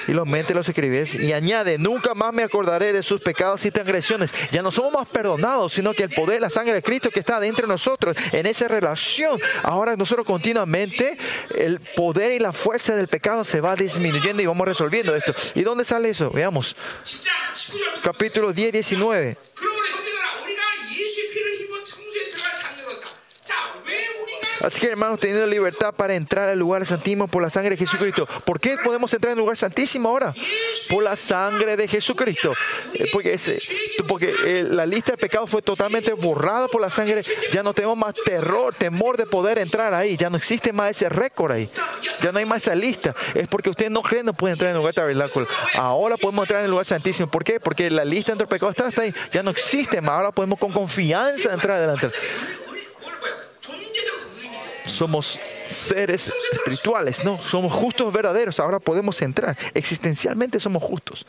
y los mentes los escribes. Y añade, nunca más me acordaré de sus pecados y transgresiones. Ya no somos más perdonados, sino que el poder de la sangre de Cristo que está dentro de nosotros, en esa relación, ahora nosotros continuamente, el poder y la fuerza del pecado se va disminuyendo y vamos resolviendo esto. ¿Y dónde sale eso? Veamos. Capítulo 10, 19. Así que hermanos, teniendo libertad para entrar al lugar santísimo por la sangre de Jesucristo. ¿Por qué podemos entrar en el lugar santísimo ahora? Por la sangre de Jesucristo. Eh, Porque, ese- porque eh, la lista de pecados fue totalmente borrada por la sangre. Ya no tenemos más terror, temor de poder entrar ahí. Ya no existe más ese récord ahí. Ya no hay más esa lista. Es porque ustedes no creen no pueden entrar en el lugar tabernáculo. Ahora podemos entrar en el lugar santísimo. ¿Por qué? Porque la lista entre pecados está, está ahí. Ya no existe más. Ahora podemos con confianza entrar adelante somos seres espirituales, no, somos justos verdaderos, ahora podemos entrar, existencialmente somos justos.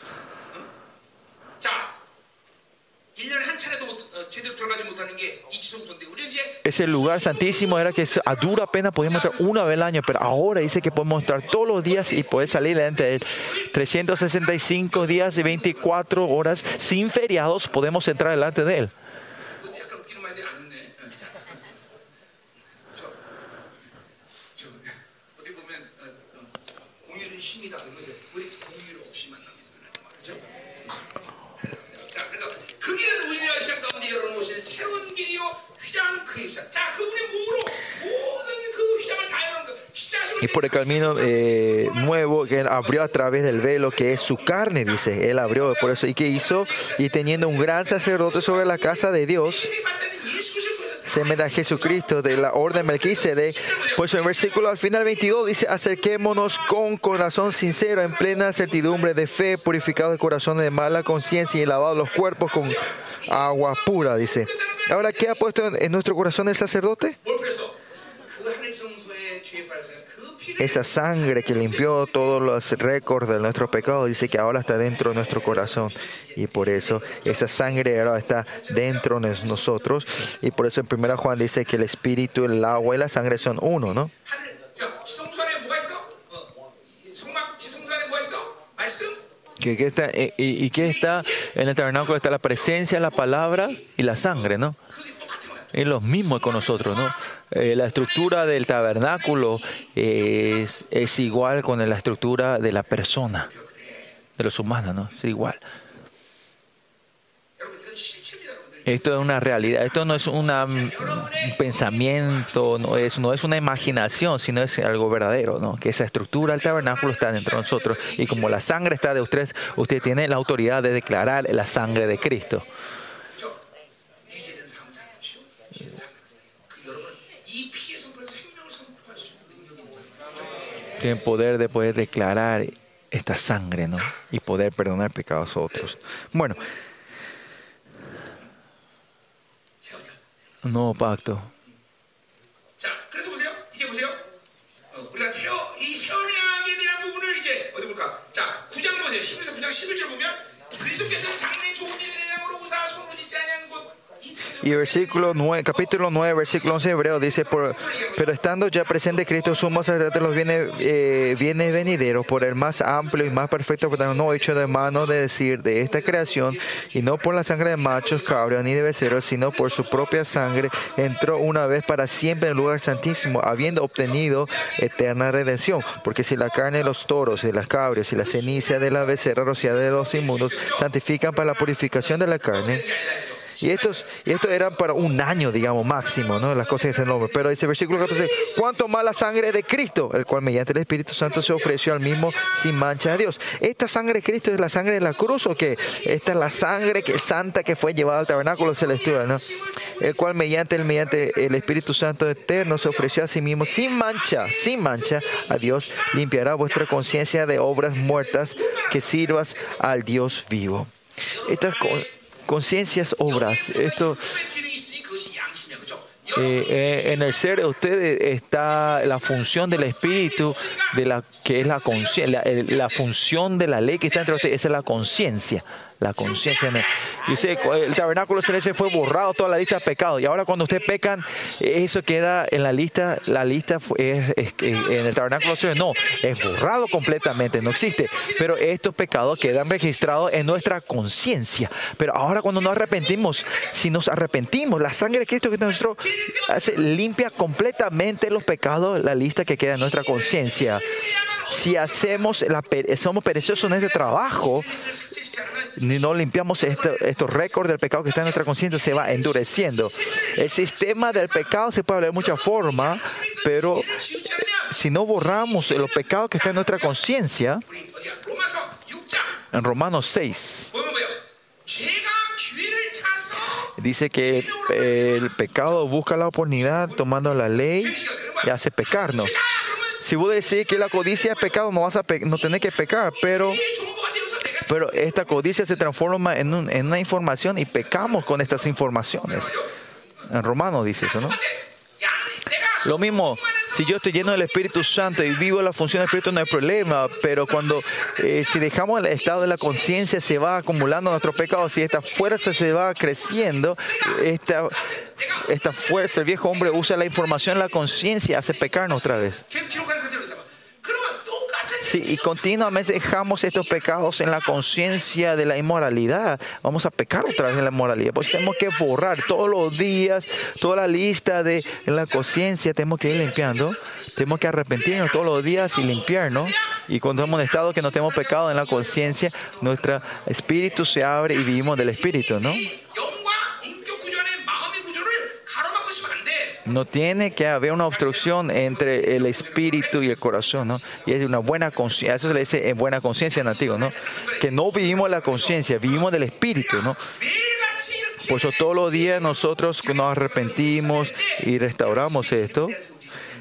Ese lugar santísimo era que a dura pena podíamos entrar una vez al año, pero ahora dice que podemos entrar todos los días y poder salir delante de él. 365 días y 24 horas sin feriados podemos entrar delante de él. y por el camino eh, nuevo que él abrió a través del velo, que es su carne, dice, él abrió por eso, y que hizo, y teniendo un gran sacerdote sobre la casa de Dios, se me da Jesucristo de la orden Melquisede. Pues en versículo al final 22 dice, acerquémonos con corazón sincero, en plena certidumbre de fe, purificado de corazón de mala conciencia y lavados los cuerpos con agua pura, dice. Ahora, ¿qué ha puesto en nuestro corazón el sacerdote? esa sangre que limpió todos los récords de nuestro pecado, dice que ahora está dentro de nuestro corazón. Y por eso esa sangre ahora está dentro de nosotros. Y por eso en 1 Juan dice que el espíritu, el agua y la sangre son uno, ¿no? Que, que está, eh, y, y, está en el tabernáculo está la presencia, la palabra y la sangre, ¿no? Es lo mismo con nosotros, ¿no? Eh, la estructura del tabernáculo eh, es, es, igual con la estructura de la persona, de los humanos, ¿no? Es igual. Esto es una realidad, esto no es una, mm, un pensamiento, no es, no es una imaginación, sino es algo verdadero, ¿no? Que esa estructura del tabernáculo está dentro de nosotros. Y como la sangre está de ustedes, usted tiene la autoridad de declarar la sangre de Cristo. tienen poder de poder declarar esta sangre, ¿no? Y poder perdonar pecados a otros. Bueno, nuevo pacto. Y versículo 9, capítulo 9, versículo 11 Hebreo dice, por, pero estando ya presente Cristo sumo sacerdote los bienes, eh, venideros por el más amplio y más perfecto, por no hecho de mano de decir de esta creación, y no por la sangre de machos, cabrios ni de becerros, sino por su propia sangre, entró una vez para siempre en el lugar santísimo, habiendo obtenido eterna redención. Porque si la carne de los toros, de las cabrios y la ceniza de la becerra rociada de los inmundos santifican para la purificación de la carne, y estos, y estos eran para un año, digamos, máximo, ¿no? Las cosas que se nombran. Pero ese versículo 14, ¿cuánto más la sangre de Cristo, el cual mediante el Espíritu Santo se ofreció al mismo sin mancha a Dios? ¿Esta sangre de Cristo es la sangre de la cruz o qué? Esta es la sangre que, santa que fue llevada al tabernáculo celestial, ¿no? El cual mediante el, mediante el Espíritu Santo eterno se ofreció a sí mismo sin mancha, sin mancha a Dios, limpiará vuestra conciencia de obras muertas que sirvas al Dios vivo. Estas conciencias, obras, esto eh, eh, en el ser de ustedes está la función del espíritu, de la que es la conciencia, la, la, función de la ley que está entre ustedes, es la conciencia la conciencia. El tabernáculo celeste fue borrado toda la lista de pecados. Y ahora cuando ustedes pecan, eso queda en la lista, la lista es, en el tabernáculo celeste. No, es borrado completamente, no existe. Pero estos pecados quedan registrados en nuestra conciencia. Pero ahora cuando nos arrepentimos, si nos arrepentimos, la sangre de Cristo que está nuestro hace, limpia completamente los pecados, la lista que queda en nuestra conciencia. Si hacemos, la, somos perezosos en este trabajo, ni no limpiamos estos récords del pecado que está en nuestra conciencia, se va endureciendo. El sistema del pecado se puede hablar de muchas formas, pero si no borramos los pecados que están en nuestra conciencia, en Romanos 6, dice que el pecado busca la oportunidad tomando la ley y hace pecarnos. Si vos decís que la codicia es pecado, no vas a no tenés que pecar, pero pero esta codicia se transforma en, una información y pecamos con estas informaciones. En Romano dice eso, ¿no? Lo mismo, si yo estoy lleno del Espíritu Santo y vivo la función del Espíritu, no hay problema, pero cuando, eh, si dejamos el estado de la conciencia, se va acumulando nuestro pecado, si esta fuerza se va creciendo, esta, esta fuerza, el viejo hombre usa la información, la conciencia, hace pecarnos otra vez. Sí, y continuamente dejamos estos pecados en la conciencia de la inmoralidad. Vamos a pecar otra vez en la inmoralidad. Pues tenemos que borrar todos los días, toda la lista de la conciencia. Tenemos que ir limpiando. Tenemos que arrepentirnos todos los días y limpiarnos. Y cuando hemos estado que no tenemos pecado en la conciencia, nuestro espíritu se abre y vivimos del espíritu, ¿no? No tiene que haber una obstrucción entre el espíritu y el corazón, ¿no? Y es una buena conciencia, eso se le dice en buena conciencia en antiguo, ¿no? Que no vivimos la conciencia, vivimos del espíritu, ¿no? Por eso todos los días nosotros nos arrepentimos y restauramos esto,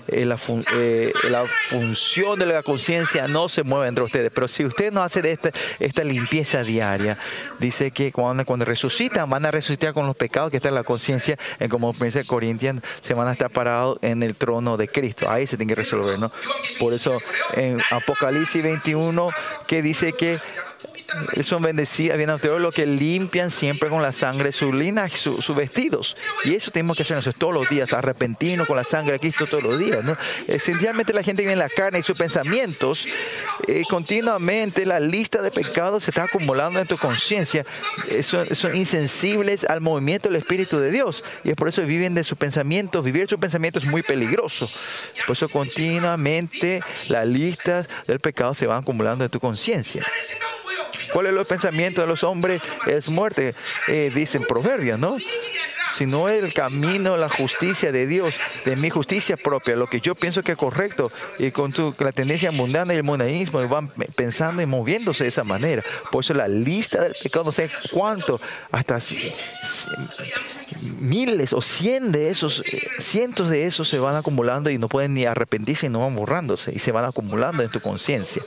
eh, la, eh, la, función de la conciencia no se mueve entre ustedes. Pero si usted no hace esta, esta limpieza diaria, dice que cuando, resucitan, van a resucitar con los pecados que están en la conciencia, en como dice Corintian, se van a estar parados en el trono de Cristo. Ahí se tiene que resolver, ¿no? Por eso en Apocalipsis 21, que dice que son bendecidas, bienaventurados los que limpian siempre con la sangre sus linas, sus vestidos. Y eso tenemos que hacer nosotros todos los días, arrepentirnos con la sangre de Cristo todos los días. ¿no? Esencialmente la gente viene en la carne y sus pensamientos, eh, continuamente la lista de pecados se está acumulando en tu conciencia. Eh, son, son, insensibles al movimiento del Espíritu de Dios. Y es por eso viven de sus pensamientos. Vivir sus pensamientos es muy peligroso. Por eso continuamente la lista del pecado se va acumulando en tu conciencia. ¿Cuál es el pensamiento de los hombres? Es muerte, eh, dicen proverbios, ¿no? Si no es el camino, la justicia de Dios, de mi justicia propia, lo que yo pienso que es correcto, y con tu, la tendencia mundana y el mundanismo van pensando y moviéndose de esa manera. Por eso la lista del pecado, no sé cuánto, hasta miles o cien de esos, eh, cientos de esos se van acumulando y no pueden ni arrepentirse y no van borrándose y se van acumulando en tu conciencia.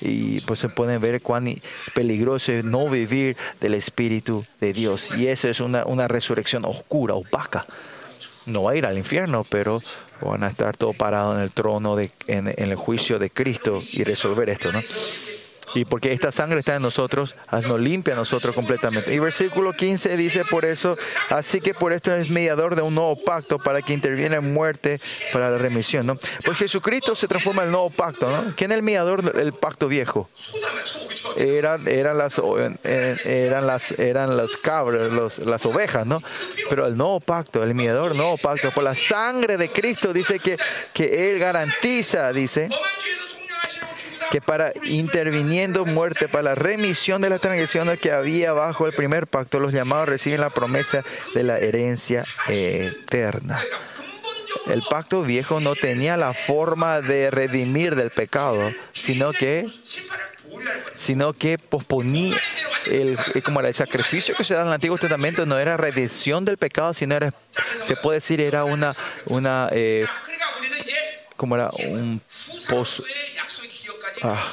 Y pues se pueden ver cuán peligroso es no vivir del Espíritu de Dios. Y eso es una, una resurrección oscura, opaca. No va a ir al infierno, pero van a estar todos parados en el trono, de, en, en el juicio de Cristo y resolver esto, ¿no? Y porque esta sangre está en nosotros, nos limpia a nosotros completamente. Y versículo 15 dice por eso, así que por esto es mediador de un nuevo pacto para que interviene en muerte para la remisión. ¿no? Pues Jesucristo se transforma en el nuevo pacto. ¿no? ¿Quién es el mediador del pacto viejo? Eran, eran, las, eran, las, eran las cabras, las ovejas, ¿no? Pero el nuevo pacto, el mediador nuevo pacto, por la sangre de Cristo dice que, que Él garantiza, dice que para interviniendo muerte para la remisión de las transgresiones que había bajo el primer pacto, los llamados reciben la promesa de la herencia eterna. El pacto viejo no tenía la forma de redimir del pecado, sino que sino que posponía el, como el sacrificio que se da en el Antiguo Testamento no era redención del pecado, sino era, se puede decir, era una, una eh, como era un ah,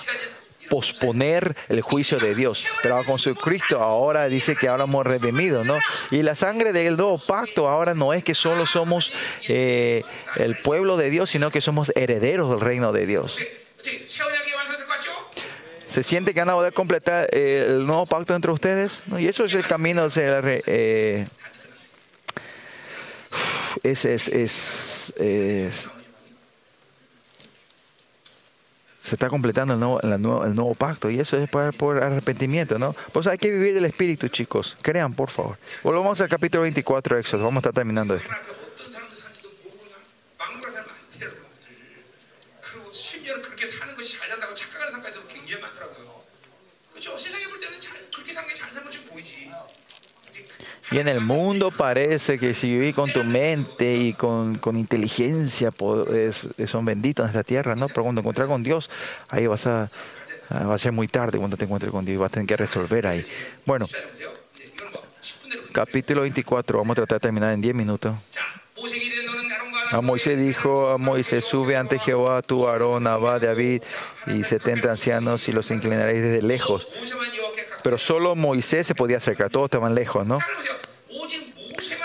posponer el juicio de Dios. Pero con su Cristo ahora dice que ahora hemos redimido, ¿no? Y la sangre del nuevo pacto ahora no es que solo somos eh, el pueblo de Dios, sino que somos herederos del reino de Dios. ¿Se siente que van a poder completar eh, el nuevo pacto entre ustedes? Y eso es el camino hacia la... Eh, es se está completando el nuevo, el nuevo, el nuevo pacto y eso es por, por arrepentimiento, ¿no? Pues hay que vivir del Espíritu, chicos. Crean, por favor. Volvamos al capítulo 24 de Éxodo. Vamos a estar terminando esto. Y en el mundo parece que si vivís con tu mente y con, con inteligencia pues, son benditos en esta tierra, ¿no? Pero cuando encontrás con Dios, ahí vas a, ah, va a ser muy tarde cuando te encuentres con Dios y vas a tener que resolver ahí. Bueno, capítulo 24, vamos a tratar de terminar en 10 minutos. A Moisés dijo, a Moisés, sube ante Jehová tu Aarón, Abad, David y 70 ancianos y los inclinaréis desde lejos. Pero solo Moisés se podía acercar, todos estaban lejos, ¿no?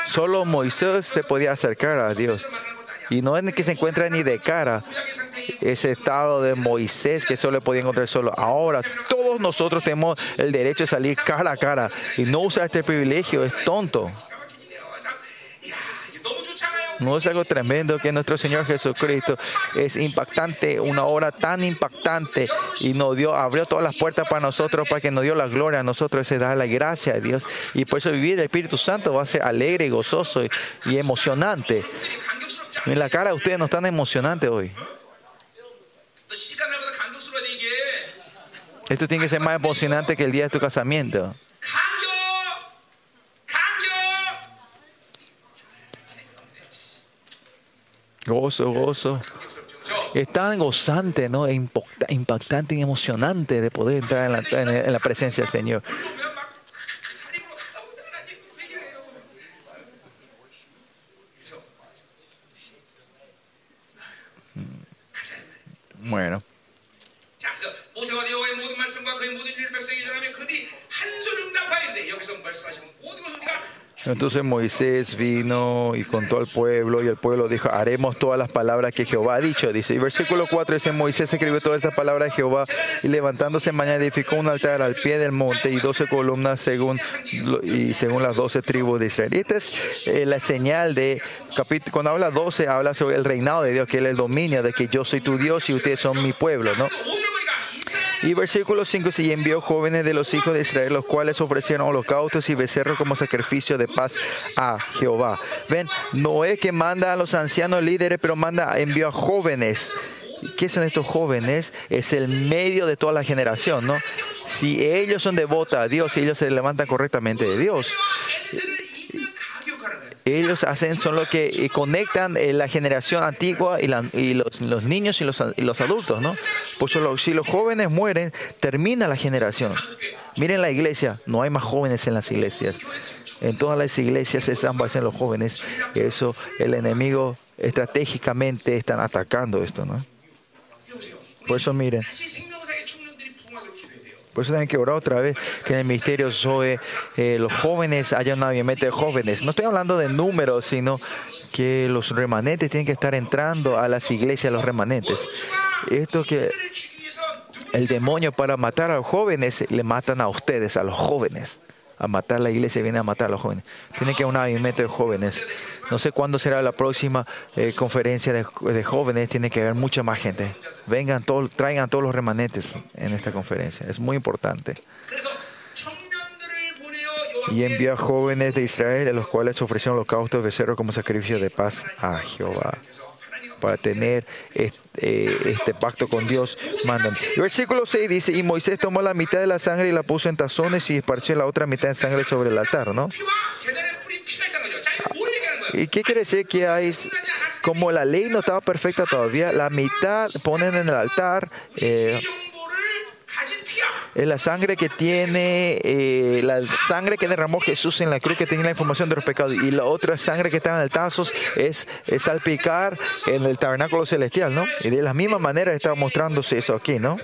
Solo Moisés se podía acercar a Dios. Y no es que se encuentra ni de cara ese estado de Moisés que solo podía encontrar solo. Ahora todos nosotros tenemos el derecho de salir cara a cara y no usar este privilegio es tonto. No es algo tremendo que nuestro Señor Jesucristo es impactante, una obra tan impactante y nos dio, abrió todas las puertas para nosotros, para que nos dio la gloria a nosotros, es dar la gracia a Dios. Y por eso vivir el Espíritu Santo va a ser alegre y gozoso y, y emocionante. En la cara de ustedes no es tan emocionante hoy. Esto tiene que ser más emocionante que el día de tu casamiento. Gozo, gozo. Es tan gozante, ¿no? E impactante y emocionante de poder entrar en la, en la presencia del Señor. Mm. Bueno. Entonces Moisés vino y contó al pueblo y el pueblo dijo, haremos todas las palabras que Jehová ha dicho. Dice, y versículo 4 dice, Moisés escribió todas estas palabras de Jehová y levantándose mañana edificó un altar al pie del monte y doce columnas según, y según las doce tribus de Israel. Y esta es eh, la señal de, cuando habla 12, habla sobre el reinado de Dios, que él el dominio, de que yo soy tu Dios y ustedes son mi pueblo, ¿no? Y versículo 5, y envió jóvenes de los hijos de Israel, los cuales ofrecieron holocaustos y becerros como sacrificio de paz a Jehová. Ven, no es que manda a los ancianos líderes, pero manda, envió a jóvenes. ¿Y ¿Qué son estos jóvenes? Es el medio de toda la generación, ¿no? Si ellos son devotos a Dios, si ellos se levantan correctamente de Dios, ellos hacen, son los que eh, conectan eh, la generación antigua y, los, niños y los, adultos, ¿no? Pues si los jóvenes mueren, termina la generación. Miren la iglesia, no hay más jóvenes en las iglesias. En todas las iglesias se están vaciando los jóvenes. Eso, el enemigo estratégicamente están atacando esto, ¿no? Por eso miren, por eso también que orar otra vez que en el ministerio Zoe eh, los jóvenes haya una obviamente de jóvenes. No estoy hablando de números, sino que los remanentes tienen que estar entrando a las iglesias, los remanentes. Esto que el demonio para matar a los jóvenes le matan a ustedes, a los jóvenes. A matar a la iglesia viene a matar a los jóvenes. Tiene que haber un avivamiento de jóvenes. No sé cuándo será la próxima eh, conferencia de, jóvenes. Tiene que haber mucha más gente. Vengan, traigan todos los remanentes en esta conferencia. Es muy importante. Y envió a jóvenes de Israel, a los cuales ofrecieron holocaustos de becerro como sacrificio de paz a Jehová para tener eh, este, pacto con Dios, mandan. Versículo 6 dice, y Moisés tomó la mitad de la sangre y la puso en tazones y esparció la otra mitad en sangre sobre el altar, ¿no? ¿Y qué quiere decir que hay, como la ley no estaba perfecta todavía, la mitad ponen en el altar? Eh, la sangre que tiene, eh, la sangre que derramó Jesús en la cruz que tenía la información de los pecados y la otra sangre que estaba en el tazos es, es salpicar en el tabernáculo celestial, ¿no? Y de la misma manera está mostrándose eso aquí, ¿no?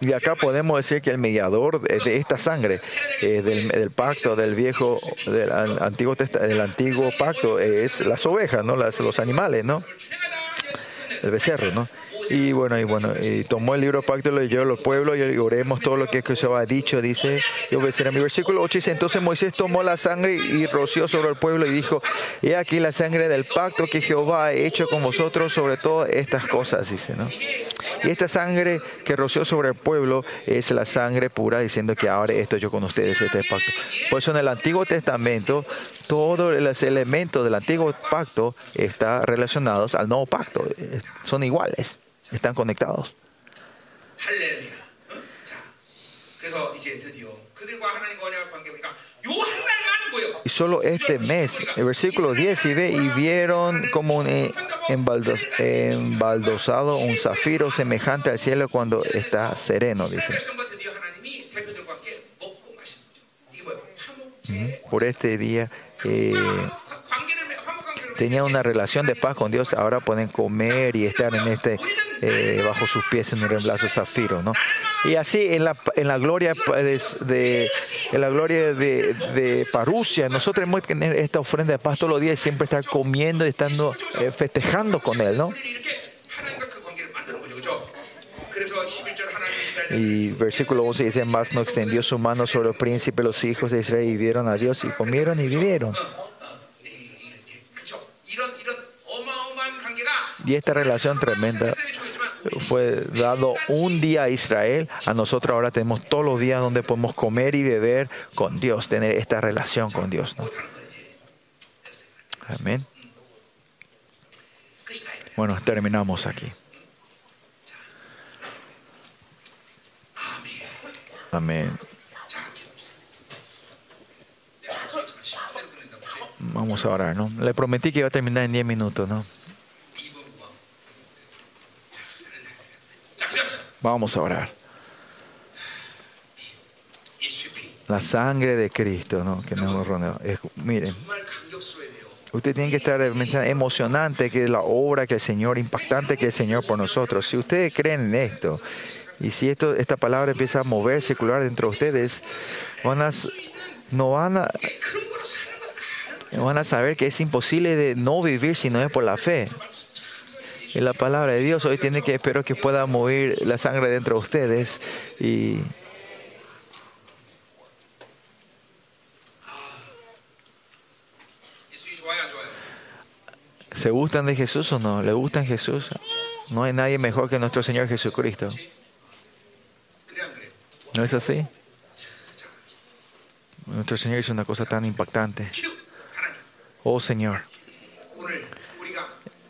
Y acá podemos decir que el mediador de esta sangre, del, del, pacto, del viejo, del antiguo, del antiguo pacto, es las ovejas, ¿no? Las, los animales, ¿no? El becerro, ¿no? Y bueno, y bueno, y tomó el libro pacto, lo leyó a los pueblos y oremos todo lo que Jehová ha dicho, dice, y obedecerá. Mi versículo 8 dice, entonces Moisés tomó la sangre y roció sobre el pueblo y dijo, he aquí la sangre del pacto que Jehová ha hecho con vosotros sobre todas estas cosas, dice, ¿no? Y esta sangre que roció sobre el pueblo es la sangre pura, diciendo que ahora esto yo con ustedes, este pacto. Por eso en el Antiguo Testamento, todos los elementos del Antiguo Pacto están relacionados al Nuevo Pacto. Son iguales, están conectados. Y solo este mes, el versículo 10, y ve, y vieron como un eh, embaldos, embaldosado, un zafiro semejante al cielo cuando está sereno, dice. Por este día eh, tenían una relación de paz con Dios, ahora pueden comer y estar en este eh, bajo sus pies en un reemplazo zafiro. Y así en la, en la gloria pues, de, en la gloria de, de, Parusia, nosotros hemos tener esta ofrenda de paz todos los días y siempre estar comiendo y estando eh, festejando con él, ¿no? Y versículo 11 dice, más no extendió su mano sobre los príncipes, los hijos de Israel y vieron a Dios y comieron y vivieron. Y esta relación tremenda fue dado un día a Israel, a nosotros ahora tenemos todos los días donde podemos comer y beber con Dios, tener esta relación con Dios. Amén. Bueno, terminamos aquí. Amén. Vamos a orar, ¿no? Le prometí que iba a terminar en 10 minutos, ¿no? Vamos a orar. La sangre de Cristo, ¿no? Que nos rodea. Miren, usted tiene que estar emocionante que la obra que el Señor, impactante que el Señor por nosotros. Si ustedes creen en esto, y si esto, esta palabra empieza a mover, circular dentro de ustedes, van a, no van a, van a saber que es imposible de no vivir si no es por la fe. Y la palabra de Dios hoy tiene que, espero que pueda mover la sangre dentro de ustedes. ¿Se gustan de Jesús o no? ¿Le gustan Jesús? No hay nadie mejor que nuestro Señor Jesucristo. ¿No es así? Nuestro Señor hizo una cosa tan impactante. Oh Señor,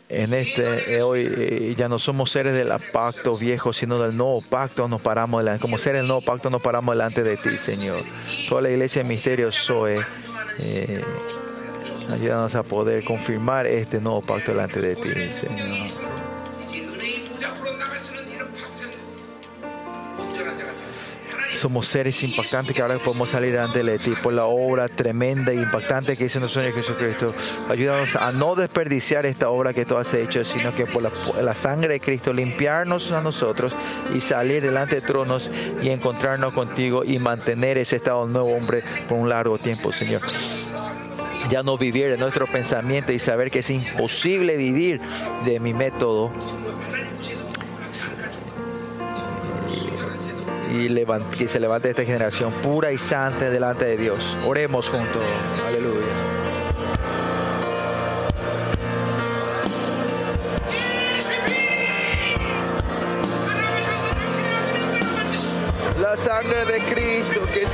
en este eh, hoy eh, ya no somos seres del pacto viejo, sino del nuevo pacto. Nos paramos delante, como seres del nuevo pacto, nos paramos delante de ti, Señor. Toda la iglesia de misterio Zoe, eh, ayúdanos a poder confirmar este nuevo pacto delante de ti, Señor. Somos seres impactantes que ahora podemos salir delante de ti por la obra tremenda e impactante que hizo nuestro Señor Jesucristo. Ayúdanos a no desperdiciar esta obra que tú has hecho, sino que por la, la sangre de Cristo limpiarnos a nosotros y salir delante de tronos y encontrarnos contigo y mantener ese estado nuevo hombre por un largo tiempo, Señor. Ya no vivir de nuestro pensamiento y saber que es imposible vivir de mi método y que se levante esta generación pura y santa delante de Dios. Oremos juntos. Aleluya. la sangre de Cristo que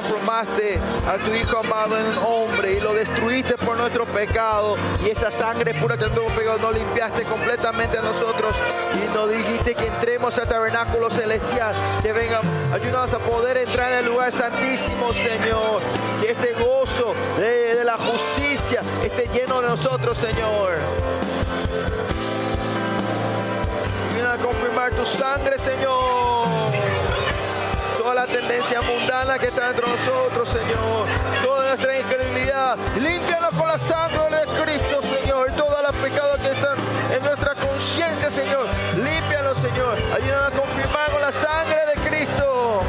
transformaste a tu Hijo amado en un hombre y lo destruiste por nuestro pecado. Y esa sangre pura que tuvo pecado no limpiaste completamente a nosotros. Y nos dijiste que entremos al tabernáculo celestial. Que vengan, ayúdanos a poder entrar en el lugar santísimo, Señor. Que este gozo de, de la justicia esté lleno de nosotros, Señor. Viene a confirmar tu sangre, Señor. La tendencia mundana que está dentro de nosotros, Señor. Toda nuestra incredulidad. Límpianos con la sangre de Cristo, Señor. Y todos los pecados que están en nuestra conciencia, Señor. Límpianos, Señor. Ayúdanos a confirmar con la sangre de Cristo.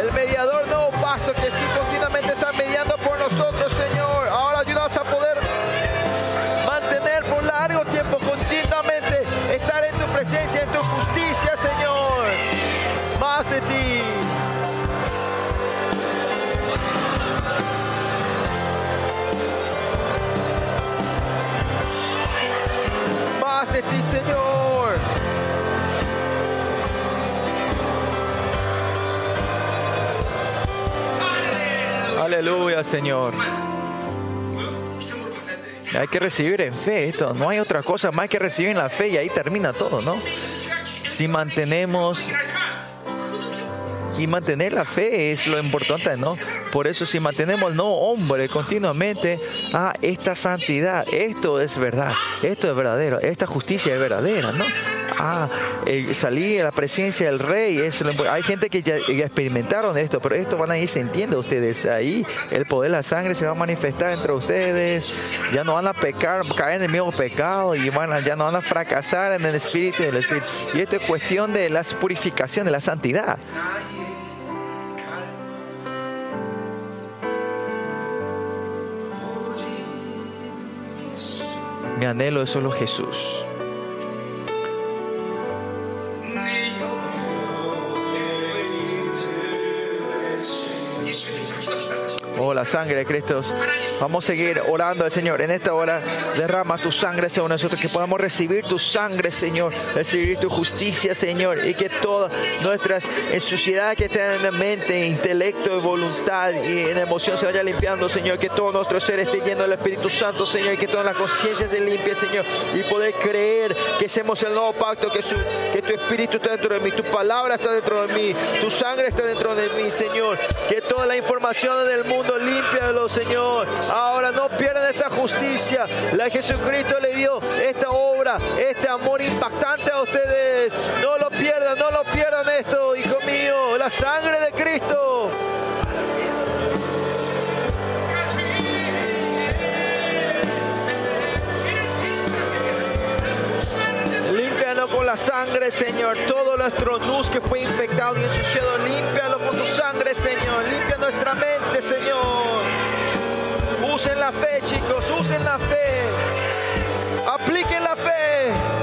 El mediador no pacto que Aleluya, Señor. Hay que recibir en fe esto. No hay otra cosa más que recibir en la fe y ahí termina todo, ¿no? Si mantenemos y mantener la fe es lo importante, ¿no? Por eso si mantenemos no hombre continuamente, ah, esta santidad, esto es verdad, esto es verdadero, esta justicia es verdadera, ¿no? Ah, el salir a la presencia del rey, es lo hay gente que ya, experimentaron esto, pero esto van a ir sintiendo ustedes. Ahí el poder de la sangre se va a manifestar entre ustedes, ya no van a pecar, caer en el mismo pecado y van a- ya no van a fracasar en el espíritu del espíritu. Y esto es cuestión de la purificación, de la santidad. Mi anhelo es solo Jesús. la sangre de Cristo. Vamos a seguir orando al Señor. En esta hora derrama tu sangre sobre nosotros, que podamos recibir tu sangre, Señor, recibir tu justicia, Señor, y que todas nuestras suciedades que estén en la mente, intelecto, voluntad y en emoción se vaya limpiando, Señor, que todo nuestro ser esté lleno del Espíritu Santo, Señor, y que toda la conciencia se limpie, Señor, y poder creer que hacemos el nuevo pacto, que, que tu Espíritu está dentro de mí, tu palabra está dentro de mí, tu sangre está dentro de mí, Señor, que toda la información del mundo límpialo, Señor. Ahora no pierdan esta justicia. La Jesucristo le dio esta obra, este amor impactante a ustedes. No lo pierdan, no lo pierdan esto, hijo mío. La sangre de Cristo. La sangre, Señor. Todo nuestro luz que fue infectado y ensuciado, límpialo con tu sangre, Señor. Limpia nuestra mente, Señor. Usen la fe, chicos, usen la fe. Apliquen la fe.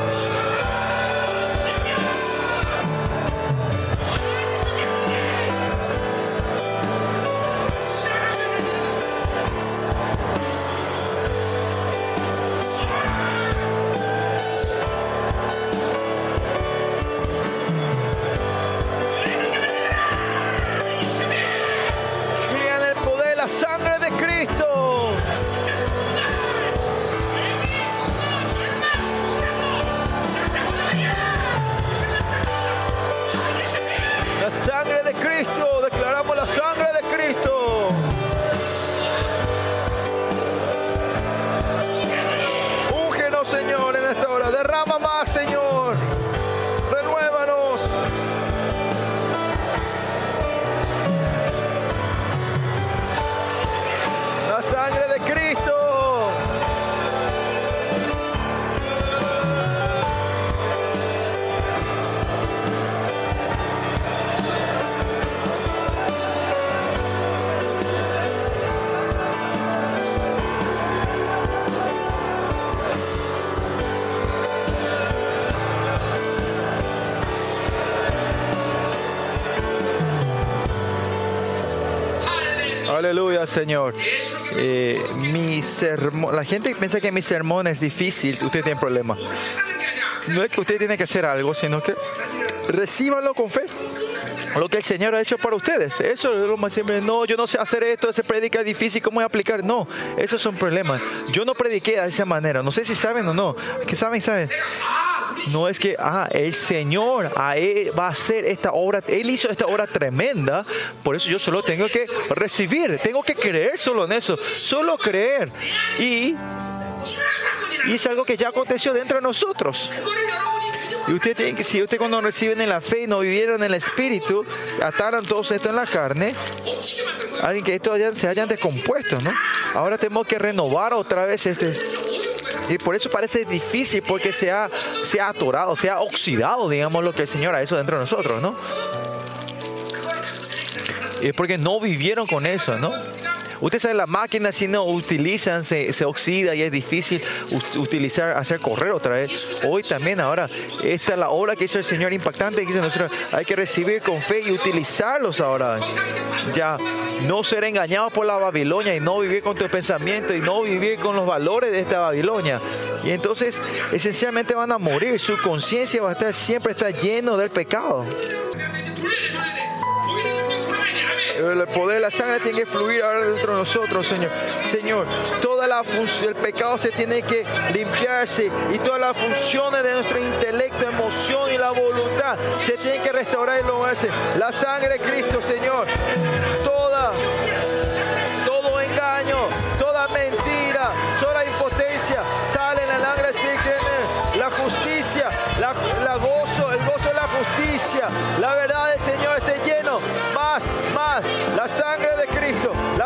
Señor. Eh, mi sermon, la gente piensa que mi sermón es difícil, usted tiene problemas. No es que usted tiene que hacer algo, sino que recíbanlo con fe. Lo que el Señor ha hecho para ustedes. Eso es lo más simple. No, yo no sé hacer esto, esa predica es difícil, ¿cómo voy a aplicar? No, eso es un problema. Yo no prediqué de esa manera. No sé si saben o no. Que saben, saben. No es que, ah, el Señor a va a hacer esta obra, Él hizo esta obra tremenda, por eso yo solo tengo que recibir, tengo que creer solo en eso, solo creer. Y, y es algo que ya aconteció dentro de nosotros. Y usted tiene que, si usted cuando reciben en la fe y no vivieron en el espíritu, ataron todo esto en la carne, alguien que esto se hayan descompuesto, ¿no? Ahora tenemos que renovar otra vez este, y por eso parece difícil, porque se ha, se ha atorado, se ha oxidado, digamos, lo que el Señor ha hecho dentro de nosotros, ¿no? Y es porque no vivieron con eso, ¿no? Usted sabe, la máquina si no utilizan, se, se oxida y es difícil utilizar, hacer correr otra vez. Hoy también, ahora, esta es la obra que hizo el Señor impactante, que hizo nosotros. Hay que recibir con fe y utilizarlos ahora. Ya, no ser engañados por la Babilonia y no vivir con tu pensamiento y no vivir con los valores de esta Babilonia. Y entonces, esencialmente van a morir. Su conciencia va a estar siempre está lleno del pecado. El poder de la sangre tiene que fluir ahora dentro de nosotros, Señor. Señor, toda la función, el pecado se tiene que limpiarse y todas las funciones de nuestro intelecto, emoción y la voluntad se tienen que restaurar y lograrse. La sangre de Cristo, Señor.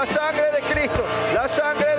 Sangre de Cristo, la sangre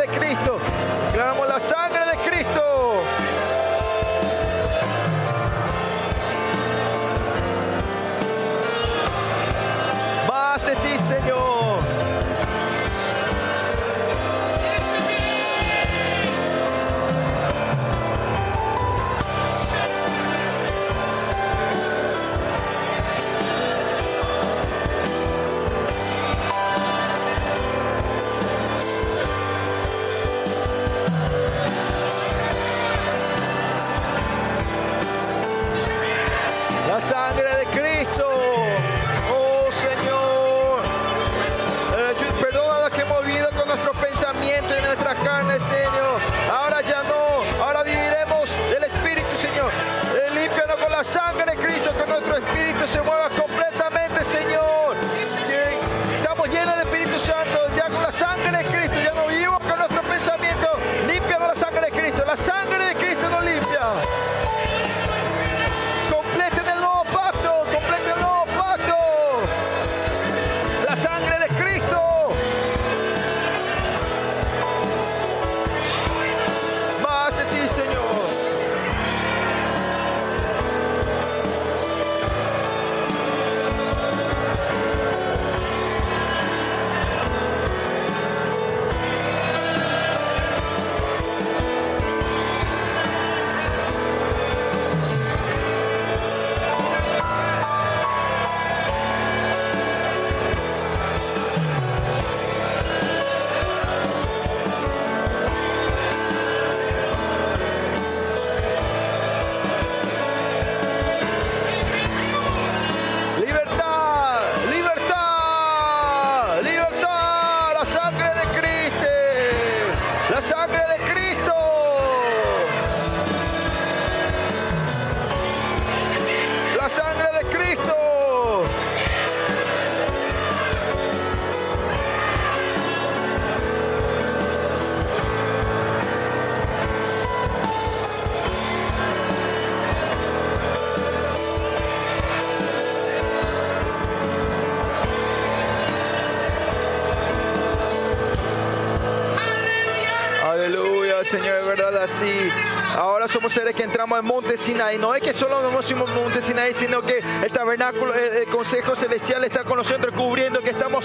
Somos seres que entramos en Monte Sinai. No es que solo nos fuimos Monte Sinai, sino que el tabernáculo, el, Consejo Celestial está con nosotros cubriendo que estamos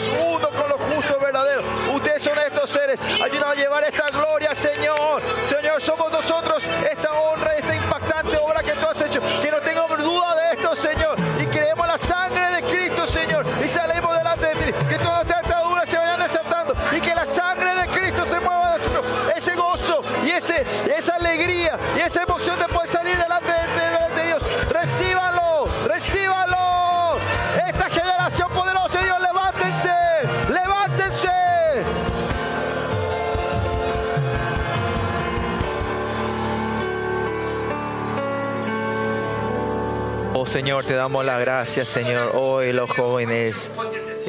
Señor, te damos las gracias, Señor. Hoy los jóvenes,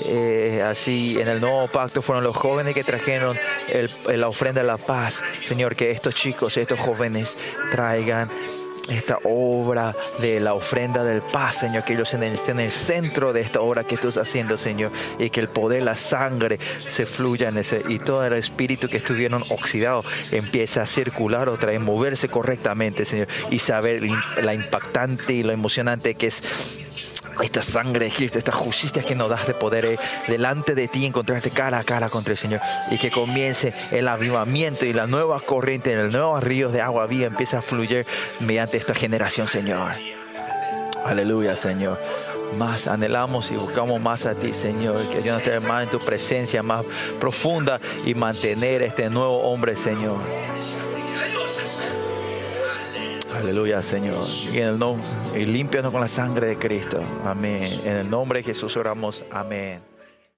eh, así en el nuevo pacto, fueron los jóvenes que trajeron la ofrenda de la paz. Señor, que estos chicos, estos jóvenes traigan esta obra de la ofrenda del paz, Señor, que ellos estén en el- centro de esta obra que tú estás haciendo, Señor, y que el poder, la sangre se fluya en ese, y todo el espíritu que estuvieron oxidados empieza a circular otra vez, moverse correctamente, Señor, y saber la impactante y lo emocionante que es esta sangre esta justicia que nos das de poder eh, delante de ti, encontrarte cara a cara contra el Señor y que comience el avivamiento y la nueva corriente, el nuevo río de agua viva empieza a fluir mediante esta generación, Señor. Aleluya, Señor. Más anhelamos y buscamos más a ti, Señor. Que Dios nos traiga más en tu presencia, más profunda y mantener este nuevo hombre, Señor. Aleluya, Señor. Y en el nombre, y límpianos con la sangre de Cristo. Amén. En el nombre de Jesús oramos. Amén.